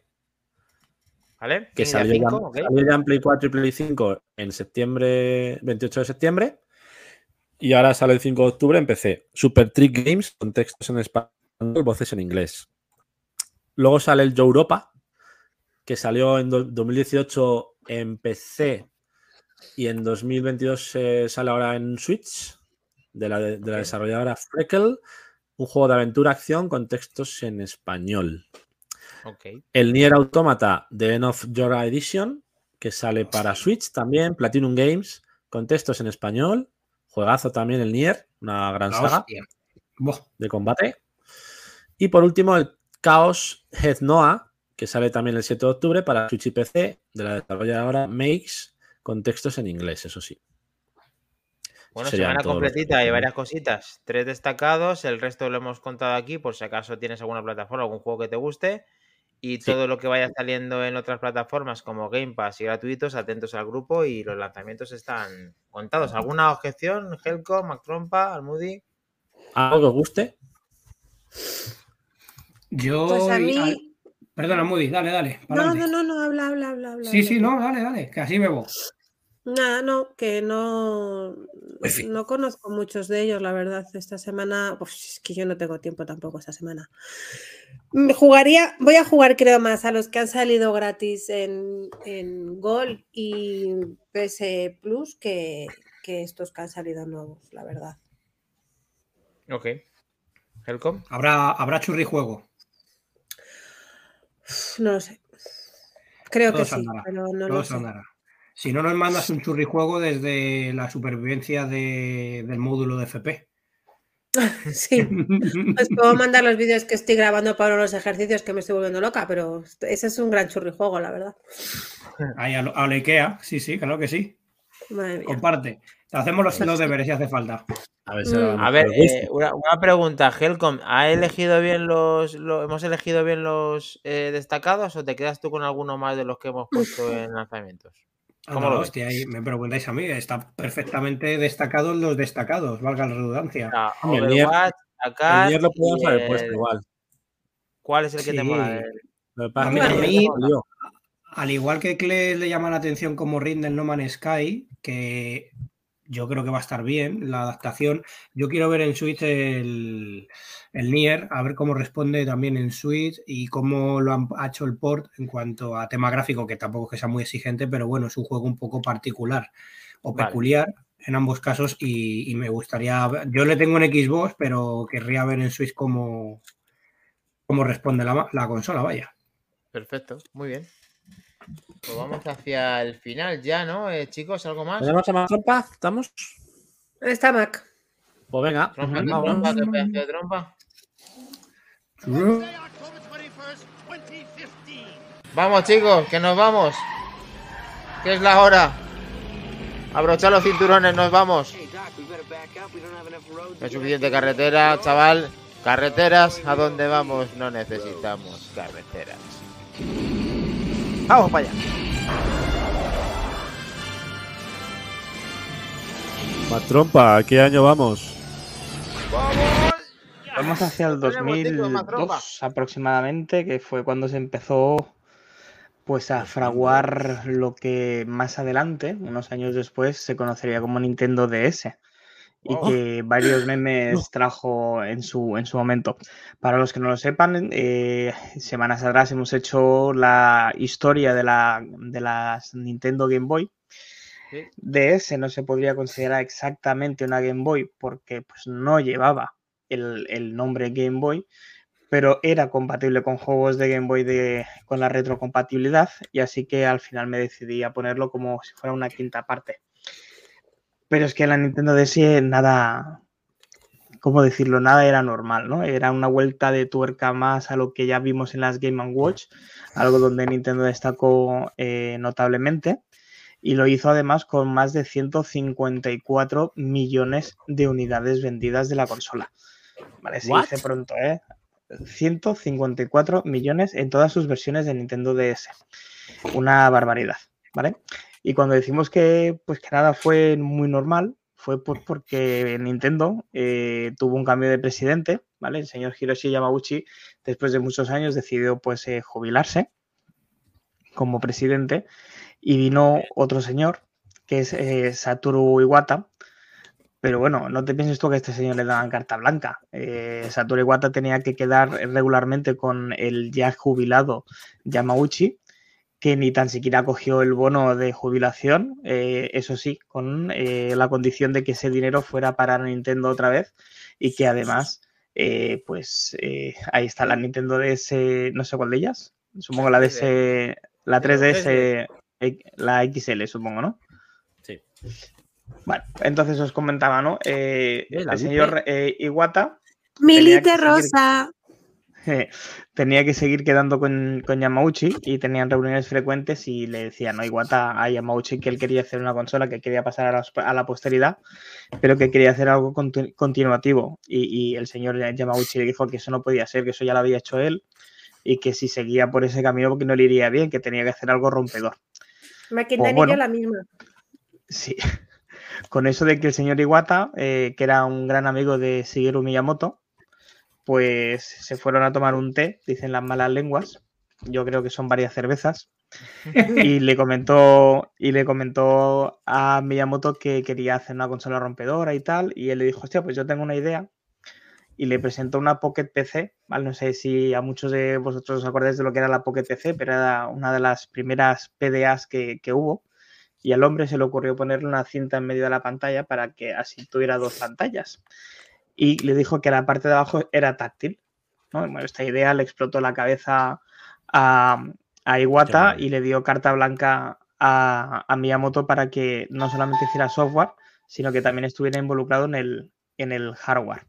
¿Vale? que salió, ya, salió ya en Play 4 y Play 5 en septiembre, 28 de septiembre. Y ahora sale el 5 de octubre en PC. Super Trick Games con textos en español, voces en inglés. Luego sale el Yo Europa, que salió en do- 2018 en PC y en 2022 eh, sale ahora en Switch, de la, de desarrolladora Freckle, un juego de aventura-acción con textos en español. Ok. El Nier Automata The End of Your Edition, que sale para Switch también, Platinum Games, con textos en español. Juegazo también el Nier, una gran La saga de combate. Y por último, el Chaos Head Noah, que sale también el 7 de octubre para Switch y PC, de la desarrolladora Makes, con textos en inglés, eso sí. Bueno, Serían semana completita y varias cositas. Tres destacados, el resto lo hemos contado aquí por si acaso tienes alguna plataforma, algún juego que te guste. Y Sí. todo lo que vaya saliendo en otras plataformas como Game Pass y gratuitos, atentos al grupo y los lanzamientos están contados. ¿Alguna objeción, Helco, Mactrompa, Almudi? ¿Algo que os guste? Yo. Pues a mí. al- Perdona, Moody, dale, dale. No, no, no, no, habla, habla, habla. habla Sí, habla. sí, no, dale, dale, que así bebo. Nada, no, que no, En fin. no conozco muchos de ellos, la verdad. Esta semana, pues es que yo no tengo tiempo tampoco esta semana. Mm, Jugaría, voy a jugar creo más a los que han salido gratis en, en Gol y PS Plus que, que estos que han salido nuevos, la verdad. Ok. Helcom. Habrá, habrá churrijuego. Uf, No lo sé. Creo Todo que sí, andará, pero no Todo lo sé. andará. Si no nos mandas un churrijuego desde la supervivencia de- del módulo de FP. Sí. Os puedo mandar los vídeos que estoy grabando para los ejercicios que me estoy volviendo loca, pero ese es un gran churrijuego, la verdad. Ahí a, lo- a la IKEA, sí, sí, claro que sí. Madre mía. Comparte. Hacemos los, los deberes si hace falta. A ver si Mm. A ver, eh, una, una pregunta, Helcom. ¿Ha elegido bien los, lo- hemos elegido bien los eh, destacados o te quedas tú con alguno más de los que hemos puesto en lanzamientos? ¿Cómo Anda, lo ves? hostia, ahí me preguntáis a mí. Está perfectamente destacados los destacados, valga la redundancia. O sea, Hombre, el Nier- El Nier lo podíamos y haber puesto el- igual. ¿Cuál es el que te Sí. mola? que pasa A mí- a no mí-. Al igual que Cle le llama la atención como Ring del No Man's Sky, que yo creo que va a estar bien la adaptación. Yo quiero ver en Switch el, el Nier, a ver cómo responde también en Switch y cómo lo han ha hecho el port en cuanto a tema gráfico, que tampoco es que sea muy exigente, pero bueno, es un juego un poco particular o Vale. peculiar en ambos casos y, y me gustaría, yo le tengo en Xbox, pero querría ver en Switch cómo, cómo responde la, la consola, vaya. Perfecto, muy bien. Pues vamos hacia el final ya, ¿no? Eh, chicos, ¿algo más? ¿Tenemos a más trompa? ¿Estamos? Está Mac. Pues venga. Trompa, trompa, vamos. qué pedazo de trompa. Vamos, chicos, que nos vamos. Que es la hora. Abrochar los cinturones, nos vamos. No hay suficiente carretera, chaval. Carreteras, ¿a dónde vamos? No necesitamos carreteras. Vamos para allá. Más trompa, ¿a qué año vamos? Vamos hacia el Tenemos título, más trompa. 2002 aproximadamente, que fue cuando se empezó pues a fraguar lo que más adelante, unos años después, se conocería como Nintendo DS. Y Wow. que varios memes trajo en su, en su momento. Para los que no lo sepan, eh, semanas atrás hemos hecho la historia de, la, de las Nintendo Game Boy. Sí. DS no se podría considerar exactamente una Game Boy porque pues, no llevaba el, el nombre Game Boy, pero era compatible con juegos de Game Boy de, con la retrocompatibilidad y así que al final me decidí a ponerlo como si fuera una quinta parte. Pero es que la Nintendo DS nada, ¿cómo decirlo? Nada era normal, ¿no? Era una vuelta de tuerca más a lo que ya vimos en las Game Watch, algo donde Nintendo destacó eh, notablemente y lo hizo además con más de 154 millones de unidades vendidas de la consola. Vale, se dice pronto, ¿eh? 154 millones en todas sus versiones de Nintendo DS. Una barbaridad, ¿vale? Y cuando decimos que, pues que nada fue muy normal, fue pues porque Nintendo eh, tuvo un cambio de presidente, ¿vale? El señor Hiroshi Yamauchi, después de muchos años, decidió pues eh, jubilarse como presidente y vino otro señor, que es eh, Satoru Iwata. Pero bueno, no te pienses tú que a este señor le daban carta blanca. Eh, Satoru Iwata tenía que quedar regularmente con el ya jubilado Yamauchi, que ni tan siquiera cogió el bono de jubilación, eh, eso sí, con eh, la condición de que ese dinero fuera a parar a Nintendo otra vez y que además, eh, pues eh, ahí está la Nintendo DS, no sé cuál de ellas, supongo la DS, la De los 3DS, eh, la XL, supongo, ¿no? Sí. Bueno, entonces os comentaba, ¿no? El señor eh, Iwata Milite Rosa. tenía que seguir quedando con, con Yamauchi y tenían reuniones frecuentes y le decían ¿no? Iwata a Yamauchi que él quería hacer una consola que quería pasar a la, a la posteridad, pero que quería hacer algo conti- continuativo. Y, y el señor Yamauchi le dijo que eso no podía ser, que eso ya lo había hecho él y que si seguía por ese camino porque no le iría bien, que tenía que hacer algo rompedor. Maquinaria O bueno. la misma. Sí. Con eso de que el señor Iwata, eh, que era un gran amigo de Shigeru Miyamoto, pues se fueron a tomar un té, dicen las malas lenguas. Yo creo que son varias cervezas. Y le comentó, y le comentó a Miyamoto que quería hacer una consola rompedora y tal. Y él le dijo, hostia, pues yo tengo una idea. Y le presentó una Pocket PC, ¿vale? No sé si a muchos de vosotros os acordáis de lo que era la Pocket PC, pero era una de las primeras PDAs que, que hubo y al hombre se le ocurrió ponerle una cinta en medio de la pantalla para que así tuviera dos pantallas. Y le dijo que la parte de abajo era táctil. ¿no? Bueno, esta idea le explotó la cabeza a, a Iwata y le dio carta blanca a, a Miyamoto para que no solamente hiciera software, sino que también estuviera involucrado en el, en el hardware.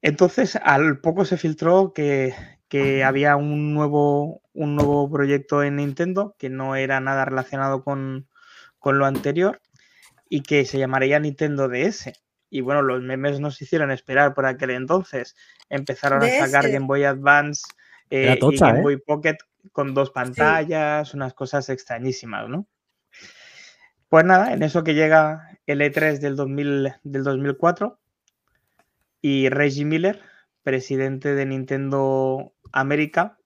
Entonces, al poco se filtró que, que había un nuevo, un nuevo proyecto en Nintendo que no era nada relacionado con, con lo anterior y que se llamaría Nintendo DS. Y bueno, los memes nos hicieron esperar por aquel entonces. Empezaron a sacar. Game Boy Advance eh, y Game ¿eh? Boy Pocket con dos pantallas, unas cosas extrañísimas, ¿no? Pues nada, en eso que llega el E3 del, 2000, del 2004 y Reggie Miller, presidente de Nintendo América,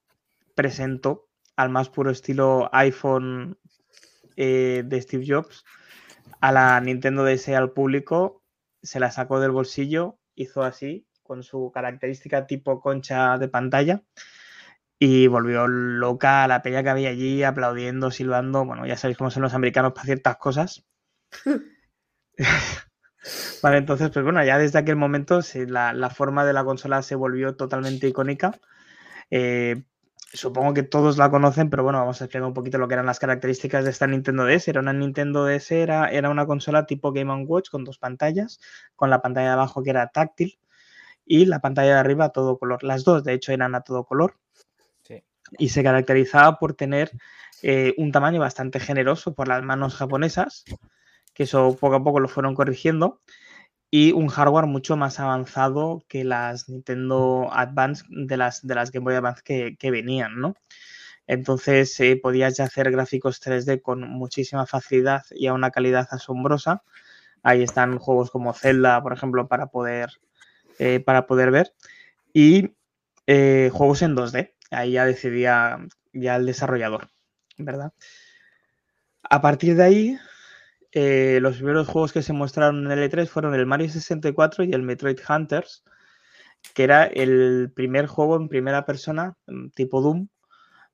presentó al más puro estilo iPhone eh, de Steve Jobs a la Nintendo DS al público, se la sacó del bolsillo, hizo así, con su característica tipo concha de pantalla, y volvió loca a la peña que había allí, aplaudiendo, silbando. Bueno, ya sabéis cómo son los americanos para ciertas cosas. Vale, entonces, pues bueno, ya desde aquel momento la, la forma de la consola se volvió totalmente icónica. Eh, supongo que todos la conocen, pero bueno, vamos a explicar un poquito lo que eran las características de esta Nintendo DS. Era una Nintendo DS, era, era una consola tipo Game Watch con dos pantallas, con la pantalla de abajo que era táctil y la pantalla de arriba a todo color. Las dos, de hecho, eran a todo color Sí. y se caracterizaba por tener eh, un tamaño bastante generoso por las manos japonesas, que eso poco a poco lo fueron corrigiendo, y un hardware mucho más avanzado que las Nintendo Advance de las, de las Game Boy Advance que, que venían, ¿no? Entonces eh, podías ya hacer gráficos 3D con muchísima facilidad y a una calidad asombrosa. Ahí están juegos como Zelda, por ejemplo, para poder, eh, para poder ver. Y eh, juegos en 2D. Ahí ya decidía ya el desarrollador, ¿verdad? A partir de ahí, eh, los primeros juegos que se mostraron en el E3 fueron el Mario 64 y el Metroid Hunters, que era el primer juego en primera persona, mm, tipo Doom,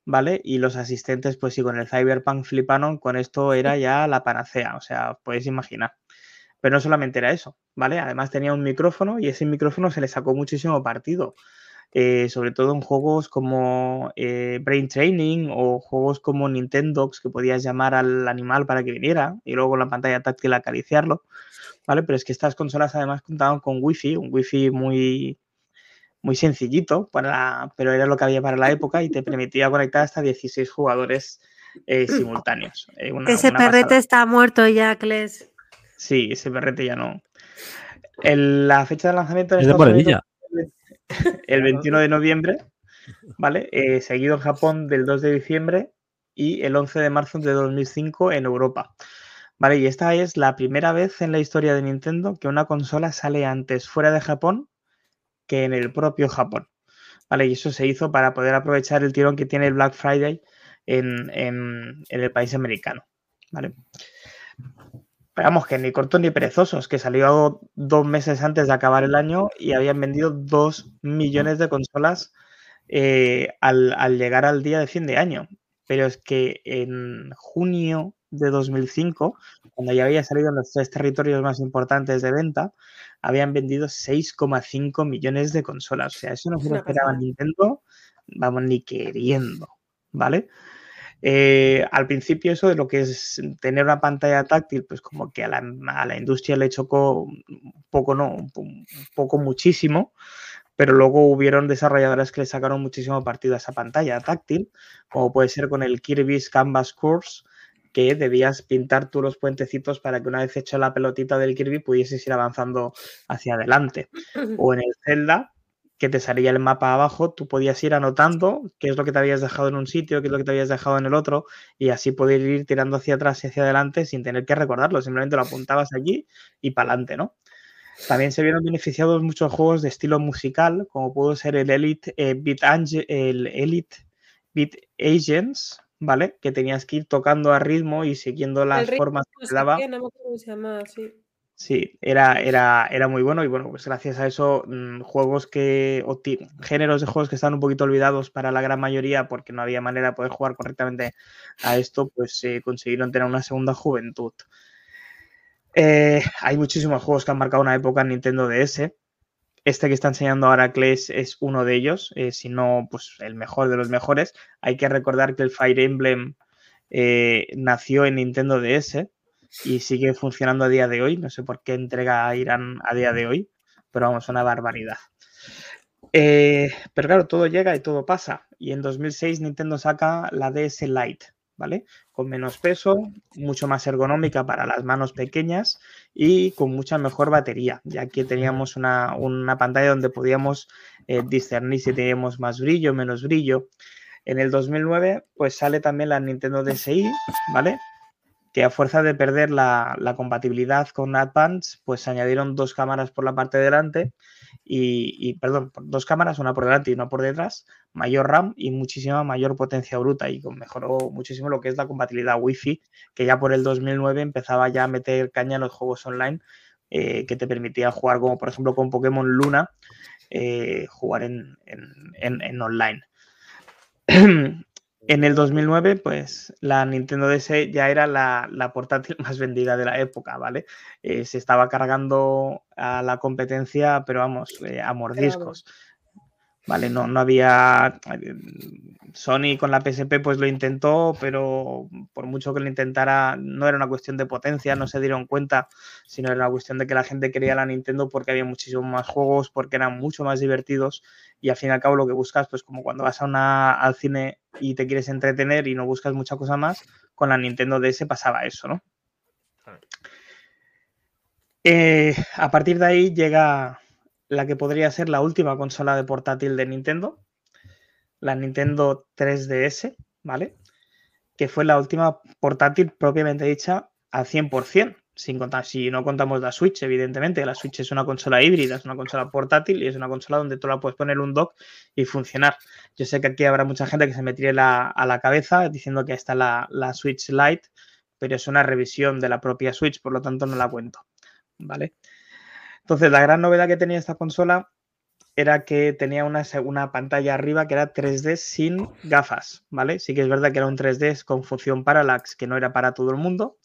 ¿vale? Y los asistentes, pues sí, con el Cyberpunk fliparon, con esto era ya la panacea, o sea, podéis imaginar. Pero no solamente era eso, ¿vale? Además tenía un micrófono y ese micrófono se le sacó muchísimo partido. Eh, sobre todo en juegos como eh, Brain Training o juegos como Nintendox, que podías llamar al animal para que viniera y luego con la pantalla táctil acariciarlo, ¿vale? Pero es que estas consolas además contaban con Wi-Fi, un Wi-Fi muy, muy sencillito, para, pero era lo que había para la época y te permitía conectar hasta 16 jugadores eh, simultáneos. Eh, una- Ese una perrete pasada. está muerto ya, Cles. Sí, ese perrete ya no. El- la fecha de lanzamiento en Es de Estados Unidos Morenilla. el 21 de noviembre, ¿vale? Eh, seguido en Japón del 2 de diciembre y el 11 de marzo de 2005 en Europa. ¿Vale? Y esta es la primera vez en la historia de Nintendo que una consola sale antes fuera de Japón que en el propio Japón. ¿Vale? Y eso se hizo para poder aprovechar el tirón que tiene el Black Friday en, en- en el país americano. ¿Vale? Pero vamos, que ni cortos ni perezosos, que salió dos meses antes de acabar el año y habían vendido dos millones de consolas eh, al, al llegar al día de fin de año. Pero es que en junio de 2005, cuando ya había salido en los tres territorios más importantes de venta, habían vendido 6,5 millones de consolas. O sea, eso no se lo esperaba. Nintendo, vamos, ni queriendo, ¿vale? Eh, al principio eso de lo que es tener una pantalla táctil, pues como que a la, industria le chocó un poco, no, un, po- un poco muchísimo, pero luego hubieron desarrolladores que le sacaron muchísimo partido a esa pantalla táctil, como puede ser con el Kirby's Canvas Course, que debías pintar tú los puentecitos para que una vez hecho la pelotita del Kirby pudieses ir avanzando hacia adelante. O en el Zelda, que te salía el mapa abajo, tú podías ir anotando qué es lo que te habías dejado en un sitio, qué es lo que te habías dejado en el otro, y así poder ir tirando hacia atrás y hacia adelante sin tener que recordarlo, simplemente lo apuntabas allí y para adelante, ¿no? También se vieron beneficiados muchos juegos de estilo musical, como pudo ser el Elite eh, Beat Ange- el Elite Beat Agents, ¿vale? Que tenías que ir tocando a ritmo y siguiendo las ritmo, formas que te daba. no me llama, sí. Sí, era, era, era muy bueno y bueno, pues gracias a eso, mm, juegos que, o géneros de juegos que están un poquito olvidados para la gran mayoría porque no había manera de poder jugar correctamente a esto, pues se consiguieron tener una segunda juventud. Eh, hay muchísimos juegos que han marcado una época en Nintendo DS. Este que está enseñando ahora Clash es uno de ellos, eh, si no, pues el mejor de los mejores. Hay que recordar que el Fire Emblem eh, nació en Nintendo DS y sigue funcionando a día de hoy. No sé por qué entrega irán a día de hoy, pero vamos, una barbaridad. Eh, pero claro, todo llega y todo pasa. Y en 2006 Nintendo saca la DS Lite, ¿vale? Con menos peso, mucho más ergonómica para las manos pequeñas y con mucha mejor batería, ya que teníamos una, una pantalla donde podíamos eh, discernir si teníamos más brillo, menos brillo. En el 2009, pues sale también la Nintendo DSi, ¿vale? Que a fuerza de perder la, compatibilidad con Advance, pues se añadieron dos cámaras por la parte de delante y, perdón, dos cámaras, una por delante y una por detrás, mayor RAM y muchísima mayor potencia bruta y mejoró muchísimo lo que es la compatibilidad Wi-Fi, que ya por el 2009 empezaba ya a meter caña en los juegos online eh, que te permitía jugar como por ejemplo con Pokémon Luna, eh, jugar en online. En el 2009, pues la Nintendo DS ya era la, la portátil más vendida de la época, ¿vale? Eh, se estaba cargando a la competencia, pero vamos, eh, a mordiscos. ¿Vale? No, no había. Sony con la PSP pues lo intentó, pero por mucho que lo intentara, no era una cuestión de potencia, no se dieron cuenta, sino era una cuestión de que la gente quería la Nintendo porque había muchísimos más juegos, porque eran mucho más divertidos y al fin y al cabo lo que buscas, pues como cuando vas a una, al cine y te quieres entretener y no buscas mucha cosa más, con la Nintendo DS pasaba eso, ¿no? Eh, a partir de ahí llega la que podría ser la última consola de portátil de Nintendo, la Nintendo 3DS, ¿vale? Que fue la última portátil propiamente dicha al 100%, sin contar, si no contamos la Switch, evidentemente, la Switch es una consola híbrida, es una consola portátil y es una consola donde tú la puedes poner un dock y funcionar. Yo sé que aquí habrá mucha gente que se la- a la cabeza diciendo que está la, la Switch Lite, pero es una revisión de la propia Switch, por lo tanto no la cuento, ¿vale? Entonces, la gran novedad que tenía esta consola era que tenía una, una pantalla arriba que era 3D sin gafas, ¿vale? Sí que es verdad que era un 3D con función parallax, que no era para todo el mundo.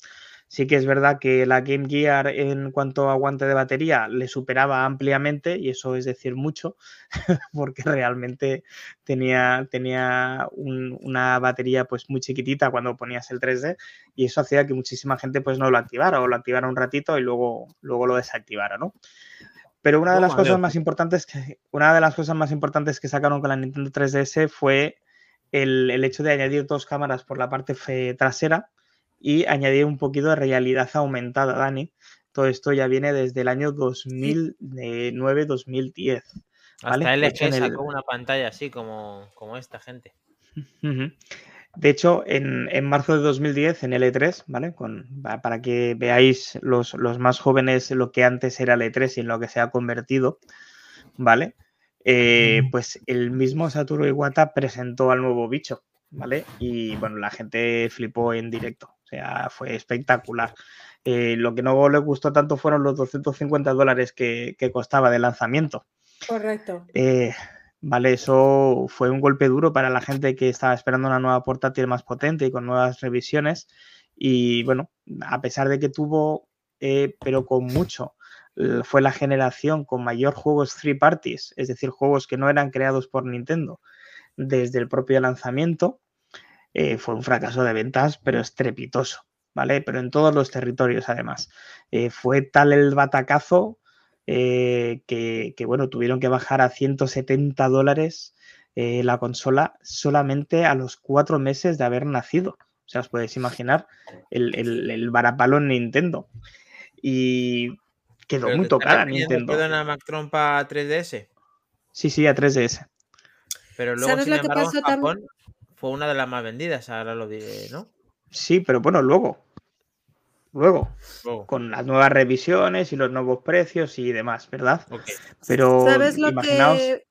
Sí que es verdad que la Game Gear en cuanto a aguante de batería le superaba ampliamente, y eso es decir mucho, porque realmente tenía, tenía un- una batería pues muy chiquitita cuando ponías el 3D, y eso hacía que muchísima gente pues no lo activara o lo activara un ratito y luego, luego lo desactivara, ¿no? Pero una de las cosas más importantes que una de las cosas más importantes que sacaron con la Nintendo 3DS fue el, el hecho de añadir dos cámaras por la parte trasera y añadir un poquito de realidad aumentada, Dani. Todo esto ya viene desde el año 2009-2010. ¿vale? Hasta el- sacó una pantalla así como, como esta gente. De hecho, en, en marzo de 2010, en el E3, ¿vale? Con, pa- para que veáis los, los más jóvenes lo que antes era el E3 y en lo que se ha convertido, ¿vale? Eh, pues el mismo Satoru Iwata presentó al nuevo bicho, ¿vale? Y bueno, la gente flipó en directo, o sea, fue espectacular. Eh, lo que no le gustó tanto fueron los 250 dólares que, que costaba de lanzamiento. Correcto. Eh, vale, eso fue un golpe duro para la gente que estaba esperando una nueva portátil más potente y con nuevas revisiones. Y bueno, a pesar de que tuvo, eh, pero con mucho, fue la generación con mayor juegos three parties, es decir, juegos que no eran creados por Nintendo desde el propio lanzamiento, eh, fue un fracaso de ventas, pero estrepitoso, ¿vale? Pero en todos los territorios, además. Eh, fue tal el batacazo eh, que, que, bueno, tuvieron que bajar a 170 dólares eh, la consola solamente a los cuatro meses de haber nacido. O sea, os podéis imaginar el, el, el varapalo en Nintendo. Y quedó Pero muy tocada Nintendo. Perdona, Mac Trompa 3DS. Sí, sí, a 3DS. Pero luego, ¿Sabes sin lo que pasó en tam- Japón fue una de las más vendidas, ahora lo diré, ¿no? Sí, pero bueno, luego. Luego, con las nuevas revisiones y los nuevos precios y demás, ¿verdad? Ok. Pero ¿Sabes lo imaginaos. que...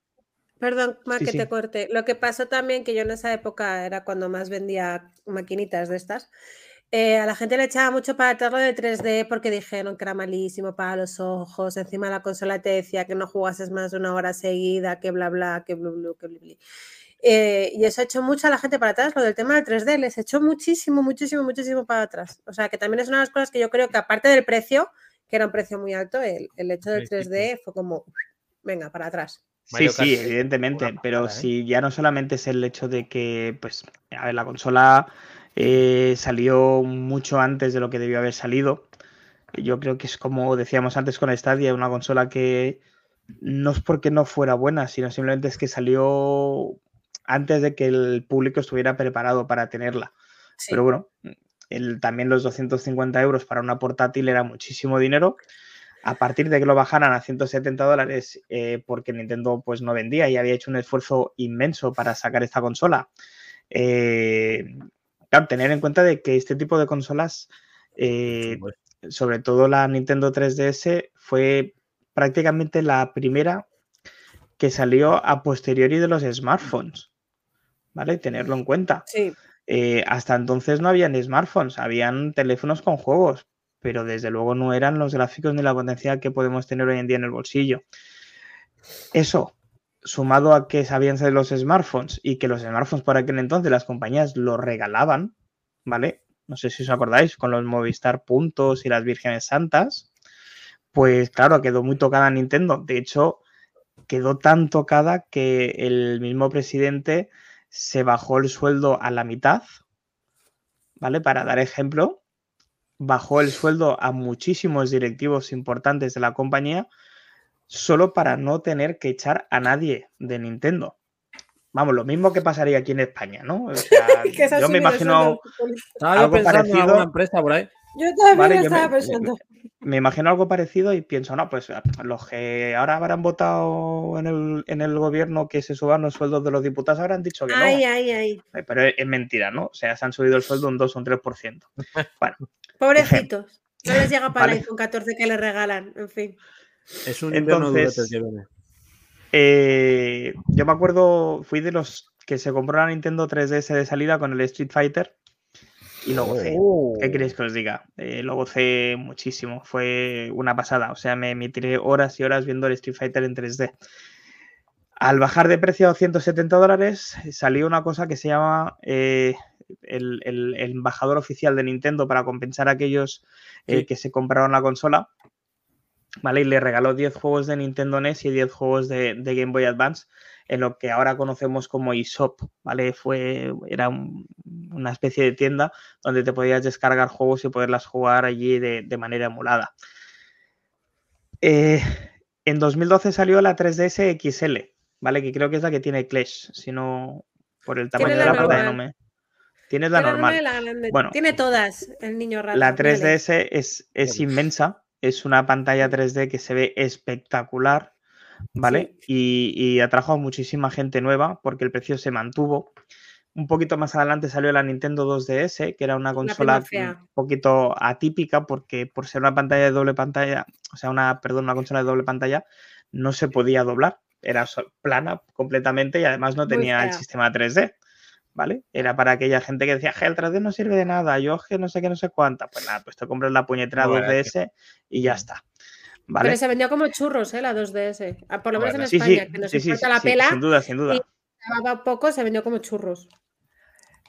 Perdón, Mar, Sí, que sí. te corte. Lo que pasó también, que yo en esa época era cuando más vendía maquinitas de estas, eh, a la gente le echaba mucho para atrás lo del 3D porque dijeron que era malísimo para los ojos. Encima la consola te decía que no jugases más de una hora seguida, que bla bla, que blu blu, que bli bli. Eh, y eso ha hecho mucho a la gente para atrás, lo del tema del 3D, les echó muchísimo, muchísimo, muchísimo para atrás. O sea, que también es una de las cosas que yo creo que aparte del precio, que era un precio muy alto, el, el hecho del Sí, sí, 3D fue como venga, para atrás. Sí, Mario sí, Kart, evidentemente, pero ¿eh? si ya no solamente es el hecho de que, pues, a ver, la consola eh, salió mucho antes de lo que debió haber salido. Yo creo que es como decíamos antes con Stadia, una consola que no es porque no fuera buena, sino simplemente es que salió antes de que el público estuviera preparado para tenerla. Sí. Pero bueno, el- también los 250 euros para una portátil era muchísimo dinero. A partir de que lo bajaran a 170 dólares, eh, porque Nintendo pues no vendía y había hecho un esfuerzo inmenso para sacar esta consola. eh, claro, tener en cuenta de que este tipo de consolas, eh, sobre todo la Nintendo 3DS, fue prácticamente la primera que salió a posteriori de los smartphones. ¿Vale? Tenerlo en cuenta. Sí, Eh, hasta entonces no habían smartphones, habían teléfonos con juegos, pero desde luego no eran los gráficos ni la potencia que podemos tener hoy en día en el bolsillo. Eso, sumado a que sabían ser los smartphones y que los smartphones por aquel entonces las compañías los regalaban, ¿vale? No sé si os acordáis, con los Movistar Puntos y las Vírgenes Santas, pues claro, quedó muy tocada Nintendo. De hecho, quedó tan tocada que el mismo presidente se bajó el sueldo a la mitad, ¿vale? Para dar ejemplo, bajó el sueldo a muchísimos directivos importantes de la compañía solo para no tener que echar a nadie de Nintendo. Vamos, lo mismo que pasaría aquí en España, ¿no? O sea, yo me imagino, Algo pensando en parecido- alguna empresa por ahí. Yo también Vale, lo yo me- estaba pensando. me imagino algo parecido y pienso, no, pues los que ahora habrán votado en el, en el gobierno que se suban los sueldos de los diputados habrán dicho que no. Ay, ay, ay. Eh, Pero es, es mentira, ¿no? O sea, se han subido el sueldo un 2 o un 3%. Bueno, Pobrecitos. No les llega para Vale. el iPhone 14 que le regalan. En fin. Es un Entonces- eh, yo me acuerdo, fui de los que se compró la Nintendo 3DS de salida con el Street Fighter y lo gocé. Oh. ¿Qué queréis que os diga? Eh, lo gocé muchísimo, fue una pasada. O sea, me, me tiré horas y horas viendo el Street Fighter en 3D. Al bajar de precio a 170 dólares, salió una cosa que se llama eh, el, el- el embajador oficial de Nintendo para compensar a aquellos eh, Sí. que se compraron la consola. ¿Vale? Y le regaló 10 juegos de Nintendo NES y 10 juegos de, de Game Boy Advance en lo que ahora conocemos como eShop, ¿vale? Fue, era un- una especie de tienda donde te podías descargar juegos y poderlas jugar allí de, de manera emulada. Eh, en 2012 salió la 3DS XL, ¿vale? Que creo que es la que tiene Clash, si no por el tamaño de la la pantalla no me... Tienes la Tiene normal. la grande. Bueno. Tiene todas el niño rata. La mírale. 3DS es, es inmensa, es una pantalla 3D que se ve espectacular, ¿vale? Y, y atrajo a muchísima gente nueva porque el precio se mantuvo. Un poquito más adelante salió la Nintendo 2DS, que era una consola un poquito atípica porque por ser una pantalla de doble pantalla, o sea, una, perdón, una consola de doble pantalla, no se podía doblar. Era plana completamente y además no tenía el sistema 3D. ¿Vale? Era para aquella gente que decía, "Je, el 3D no sirve de nada, yo que no sé qué, no sé cuánta. Pues nada, pues te compras la puñetera Bueno, es 2DS y ya está. ¿Vale? Pero se vendió como churros, ¿eh? La 2DS. Ah, Por lo menos Bueno, en Sí, sí, España, que nos sí, importa la sí, pela. sin duda, sin duda. y- poco, se vendió como churros.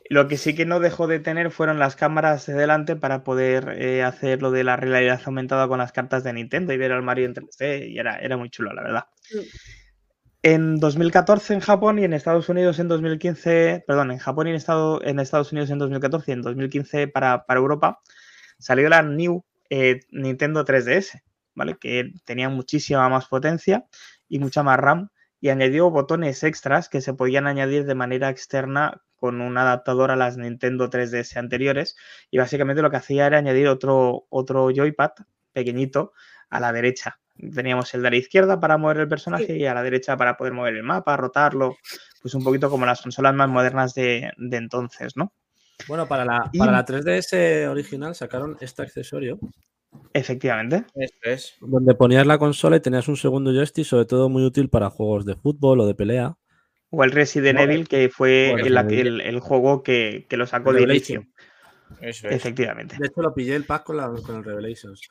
Lo que sí que no dejó de tener fueron las cámaras de delante para poder eh, hacer lo de la realidad aumentada con las cartas de Nintendo y ver al Mario en 3D y era, era muy chulo, la verdad. Mm. En 2014 en Japón y en Estados Unidos en 2015, perdón, en Japón y en, Estado- en Estados Unidos en 2014 y en 2015 para, para Europa, salió la New eh, Nintendo 3DS, ¿vale? Que tenía muchísima más potencia y mucha más RAM y añadió botones extras que se podían añadir de manera externa con un adaptador a las Nintendo 3DS anteriores y básicamente lo que hacía era añadir otro, otro joypad pequeñito a la derecha. Teníamos el de la izquierda para mover el personaje y a la derecha para poder mover el mapa, rotarlo, pues un poquito como las consolas más modernas de, de entonces, ¿no? Bueno, para la, Y- para la 3DS original sacaron este accesorio Efectivamente. Esto es. donde ponías la consola y tenías un segundo joystick, sobre todo muy útil para juegos de fútbol o de pelea. O el Resident Evil, que fue el, Resident el- el juego que, que lo sacó de inicio. Eso es. Efectivamente. De hecho, lo pillé el pack con, la- con el Revelations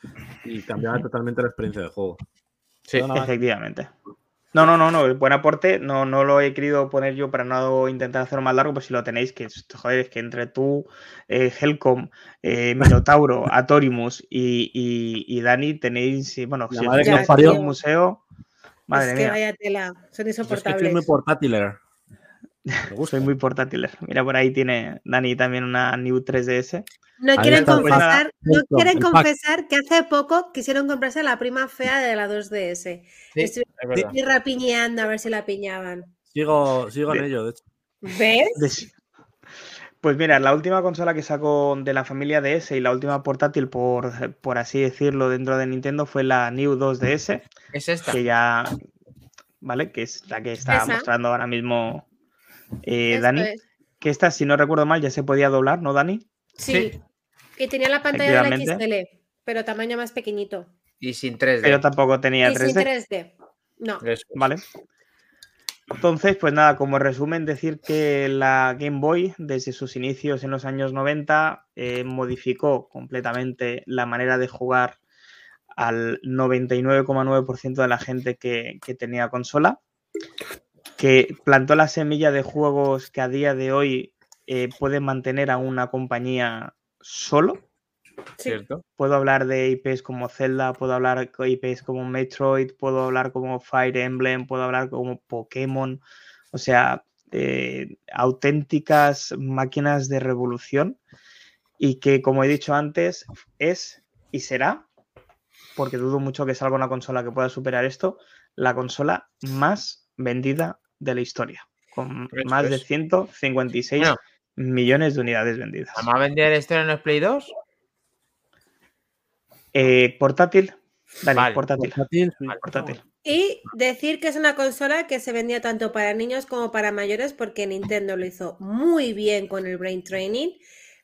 y cambiaba totalmente la experiencia de juego. Sí. Más. No, no, no, no, buen aporte. No, no lo he querido poner yo para no intentar hacerlo más largo, pues si lo tenéis, que joder, es que entre tú, eh, Helcom, eh, Minotauro, Atorimus y, y, y Dani tenéis, y, bueno, La si os madre que parió. un museo, Madre es que mía, vaya tela, son Yo es que soy insoportables. muy portátiler. Soy muy portátil. Mira, por ahí tiene Dani también una New 3DS. No Ahí quieren pues confesar, no quieren confesar que hace poco quisieron comprarse la prima fea de la 2DS. Sí, Estoy es estoy rapiñando a ver si la piñaban. Sigo, sigo en ello, de hecho. ¿Ves? Pues mira, la última consola que sacó de la familia DS y la última portátil, por, por así decirlo, dentro de Nintendo fue la New 2DS, Es esta. que ya, ¿vale? Que es la que está Esa. mostrando ahora mismo eh, Dani. es. Que esta, si no recuerdo mal, ya se podía doblar, ¿no, Dani? Sí. Y tenía la pantalla de la. XL, pero tamaño más pequeñito. Y sin 3D. Pero tampoco tenía y sin 3D. 3D. No. Vale. Entonces, pues nada, como resumen, decir que la Game Boy, desde sus inicios en los años 90, eh, modificó completamente la manera de jugar al 99,9% de la gente que, que tenía consola, que plantó la semilla de juegos que a día de hoy eh, pueden mantener a una compañía solo. Sí. ¿Cierto? Puedo hablar de IPs como Zelda, puedo hablar de IPs como Metroid, puedo hablar como Fire Emblem, puedo hablar como Pokémon. O sea, eh, auténticas máquinas de revolución y que, como he dicho antes, es y será, porque dudo mucho que salga una consola que pueda superar esto, la consola más vendida de la historia, con más de es. 156 Bueno. millones de unidades vendidas. ¿Vamos a vender esto en el Play 2? Eh, portátil, Dani, Vale. portátil, Portátil, portátil. Y decir que es una consola que se vendía tanto para niños como para mayores porque Nintendo lo hizo muy bien con el Brain Training.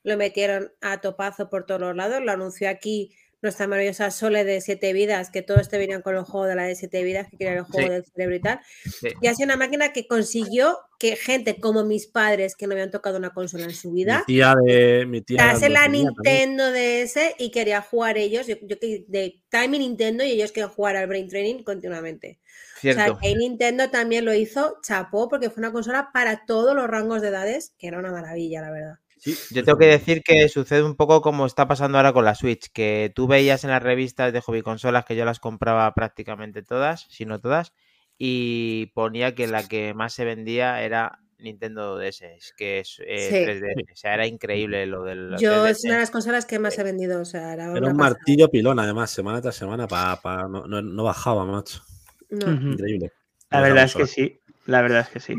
Lo metieron a topazo por todos los lados. Lo anunció aquí nuestra maravillosa Sole de 7 vidas, que todo este venían con el juego de la de 7 vidas, que quería el juego Sí. del cerebro y tal. Sí. Y ha sido una máquina que consiguió que gente como mis padres, que no habían tocado una consola en su vida, Mi tía de. Mi tía la también. Nintendo DS y quería jugar ellos, yo, de Time Nintendo y ellos querían jugar al Brain Training continuamente. O Cierto. sea, que Nintendo también lo hizo, chapó, porque fue una consola para todos los rangos de edades, que era una maravilla, la verdad. Sí, Yo tengo que decir que sucede un poco como está pasando ahora con la Switch, que tú veías en las revistas de hobby consolas que yo las compraba prácticamente todas, si no todas, y ponía que la que más se vendía era Nintendo DS, que es eh, Sí. 3D, o sea, era increíble lo del Yo 3DS. es una de las consolas que más he vendido, o sea, era, un pasada. martillo pilón, además, semana tras semana, pa, pa- no, no- no bajaba, macho. No. Increíble. La verdad es que sí, la verdad es que sí.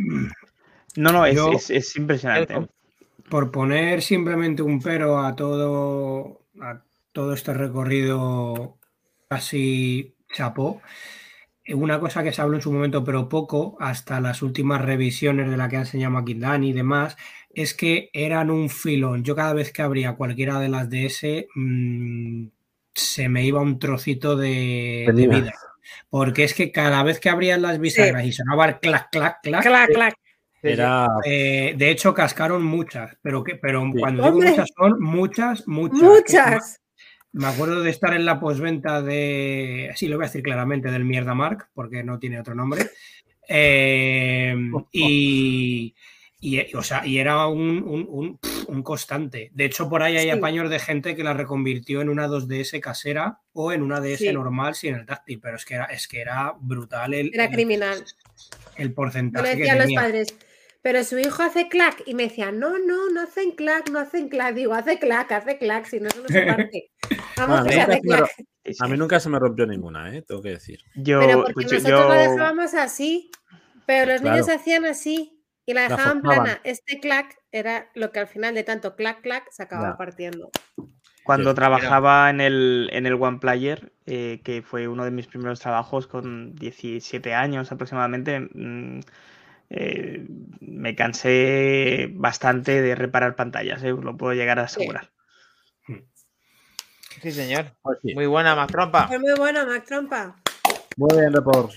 No, no, es, Yo- es- es impresionante. Por poner simplemente un pero a todo, a todo este recorrido casi chapó, eh, una cosa que se habló en su momento, pero poco, hasta las últimas revisiones de la que ha enseñado Maquindani y demás, es que eran un filón. Yo cada vez que abría cualquiera de las DS, mm, se me iba un trocito de, vida. Porque es que cada vez que abrían las bisagras y sonaba el clac, clac, clac, Clac, clac. Era. eh, de hecho, cascaron muchas, pero que, pero Sí. cuando digo muchas son muchas, muchas. Muchas. Me acuerdo de estar en la posventa de, sí, lo voy a decir claramente, del Mierda Mark, porque no tiene otro nombre. Eh, y, y, o sea, y era un, un- un- constante. De hecho, por ahí hay Sí. apaños de gente que la reconvirtió en una 2DS casera o en una DS Sí. normal sin el táctil, pero es que era, es que era brutal el, Era el- criminal. el Yo porcentaje le que decía a los padres, pero su hijo hace clac. Y me decían, no, no, no hacen clac, no hacen clac. Digo, hace clac, hace clac, si no, eso no se parte. Vamos, hace me ro- clac. A mí nunca se me rompió ninguna, ¿eh? Tengo que decir. Yo, Pero porque yo- nosotros lo yo- dejábamos así, pero los niños Claro. hacían así y la La dejaban forzaban. plana. Este clac era lo que al final de tanto clac, clac se acababa Ya. partiendo. cuando Sí. trabajaba en el, en el One Player, eh, que fue uno de mis primeros trabajos con 17 años aproximadamente, mm, eh, me cansé bastante de reparar pantallas, eh, lo puedo llegar a asegurar. Sí, señor. Pues sí. Muy buena, más trompa. Fue muy bueno, Mac Trompa. Muy bien, report.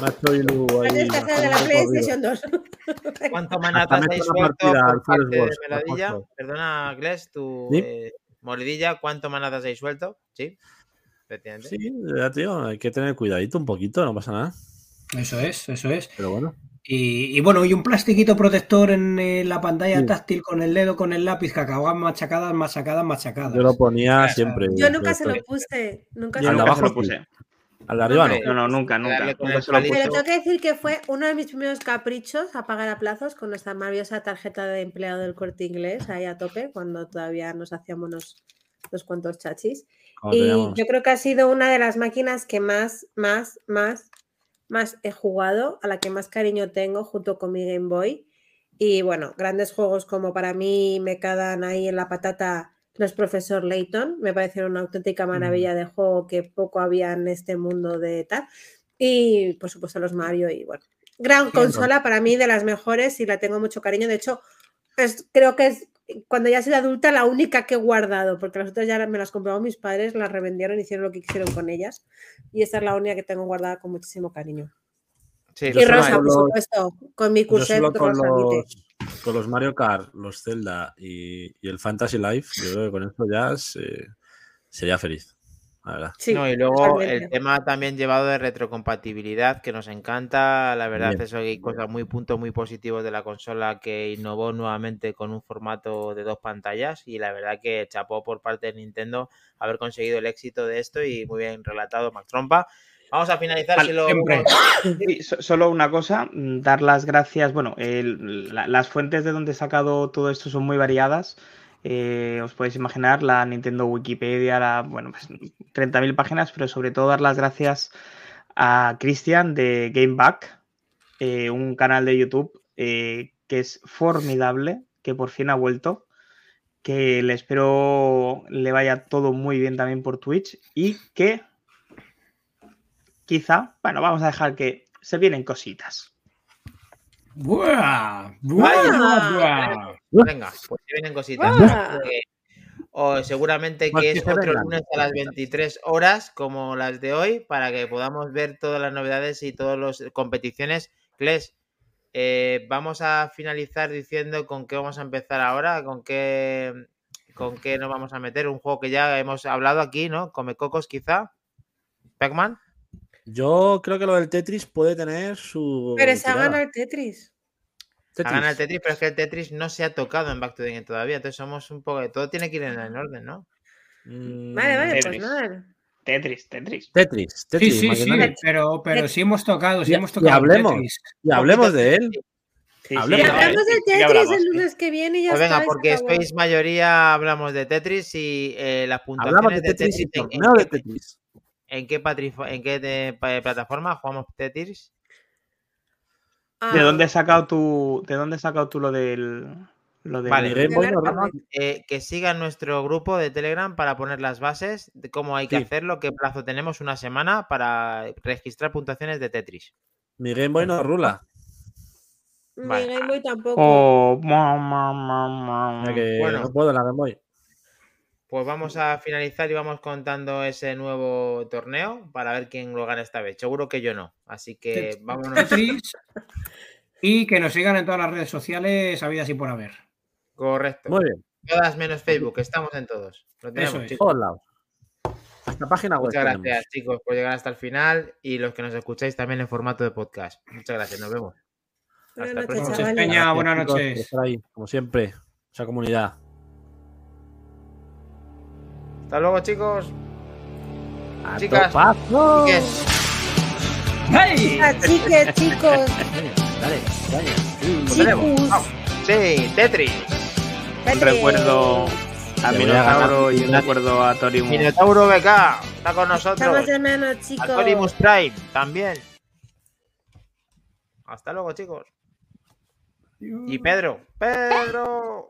Macho y Lu ahí. Tienes que hacer de la bajando un poco arriba. PlayStation 2. ¿Cuánto he habéis suelto por parte de. Perdona, Gles, tu ¿Sí? eh, moridilla, ¿cuánto manadas habéis suelto? Sí, efectivamente. Sí, ya digo, hay que tener cuidadito un poquito, no pasa nada. Eso es, eso es. Pero bueno. Y, y bueno, y un plastiquito protector en eh, la pantalla Sí. táctil con el dedo, con el lápiz, que acababan machacadas, machacadas, machacadas. Yo lo ponía Claro. siempre. Yo nunca se lo puse. Nunca Yo se nunca se lo puse. Al de arriba no. No, no, nunca, nunca. Se lo. Pero tengo que decir que fue uno de mis primeros caprichos a pagar a plazos con nuestra maravillosa tarjeta de empleado del corte inglés ahí a tope, cuando todavía nos hacíamos unos, unos cuantos chachis. Y yo creo que ha sido una de las máquinas que más, más, más, más he jugado, a la que más cariño tengo junto con mi Game Boy. Y bueno, grandes juegos como para mí me quedan ahí en la patata los Profesor Layton, me parecieron una auténtica maravilla de juego que poco había en este mundo de tal. Y por supuesto los Mario y bueno, gran consola para mí de las mejores y la tengo mucho cariño. De hecho, es, creo que es cuando ya soy adulta la única que he guardado, porque las otras ya me las compraron mis padres, las revendieron, hicieron lo que quisieron con ellas. Y esta es la única que tengo guardada con muchísimo cariño. Sí, Y Rosa, por los- supuesto, con mi curset con los, con los Mario Kart, los Zelda y, y el Fantasy Life, yo creo que con esto ya se- sería feliz. La verdad. Sí, No, y luego el tema también llevado de retrocompatibilidad, que nos encanta. La verdad, Bien. eso hay cosas muy puntos muy positivos de la consola que innovó nuevamente con un formato de dos pantallas. Y la verdad que chapó por parte de Nintendo haber conseguido el éxito de esto y muy bien relatado, Max Trompa. Vamos a finalizar Vale, si lo. Sí, so- solo una cosa, mm, dar las gracias. Bueno, el- la- las fuentes de donde he sacado todo esto son muy variadas. Eh, os podéis imaginar la Nintendo Wikipedia, la, bueno, pues 30.000 páginas, pero sobre todo dar las gracias a Cristian de Gameback, eh, un canal de YouTube eh, que es formidable, que por fin ha vuelto, que le espero le vaya todo muy bien también por Twitch y que quizá, bueno, vamos a dejar que se vienen cositas. ¡Buah! ¡Buah! Vaya. ¡Buah! Venga, pues si vienen cositas. Eh, o seguramente que es otro lunes a las 23 horas, como las de hoy, para que podamos ver todas las novedades y todas las competiciones. Kles, eh, vamos a finalizar diciendo con qué vamos a empezar ahora, con qué, con qué nos vamos a meter. Un juego que ya hemos hablado aquí, ¿no? Come Cocos, quizá. Pac-Man. Yo creo que lo del Tetris puede tener su. Pero se ha ganado el Tetris. Ha ganado el Tetris. Tetris, pero es que el Tetris no se ha tocado en Back to the Game todavía. Entonces somos un poco. Todo tiene que ir en, en orden, ¿no? Mm, Vale, vale, pues Tetris. nada. Tetris, Tetris. Tetris. Sí, Tetris, sí, sí, imagínate. pero, pero sí hemos tocado, sí Y- hemos y tocado. hablemos. Tetris. Y hablemos de él. Sí, Hablemos Y de- hablamos del sí, Tetris hablamos, el sí. lunes que viene y ya Pues venga, está, y porque sois mayoría, hablamos de Tetris y eh, las Hablamos puntuaciones de Tetris y ¿en- en, torneo de Tetris. En qué en qué de- pa- plataforma jugamos Tetris? ¿De Ah, dónde has sacado tú, de dónde has sacado tú lo del lo del Vale. Mi Game Boy no. Eh, que sigan nuestro grupo de Telegram para poner las bases de cómo hay que Sí. hacerlo, qué plazo tenemos, una semana para registrar puntuaciones de Tetris. Mi Game Boy no rula. Mi Vale. Game Boy tampoco. Oh, ma, ma, ma, ma, O sea que Bueno. no puedo la Game Boy. Pues vamos a finalizar y vamos contando ese nuevo torneo para ver quién lo gana esta vez. Seguro que yo no. Así que vámonos. Tetris. Y que nos sigan en todas las redes sociales, habidas y por haber. Correcto. Muy bien. Todas menos Facebook, estamos en todos. Lo tenemos, Eso es. chicos. Todos lados. Hasta página web. Muchas tenemos. gracias, chicos, por llegar hasta el final y los que nos escucháis también en formato de podcast. Muchas gracias, nos vemos. Buenas Hasta noches. Peña, buenas por noches. estar ahí, como siempre. Esa comunidad. Hasta luego, chicos. ¡A Chicas. topazo! Chiques. ¡Hey! Ah, chiques, chicos, Dale, dale. chicos. Sí, Tetris. Un recuerdo a a. Minotauro y un recuerdo a Torimus. Minotauro BK está con nosotros. Estamos de menos, chicos. Alconimus Prime también. Hasta luego, chicos. Y Pedro. Pedro.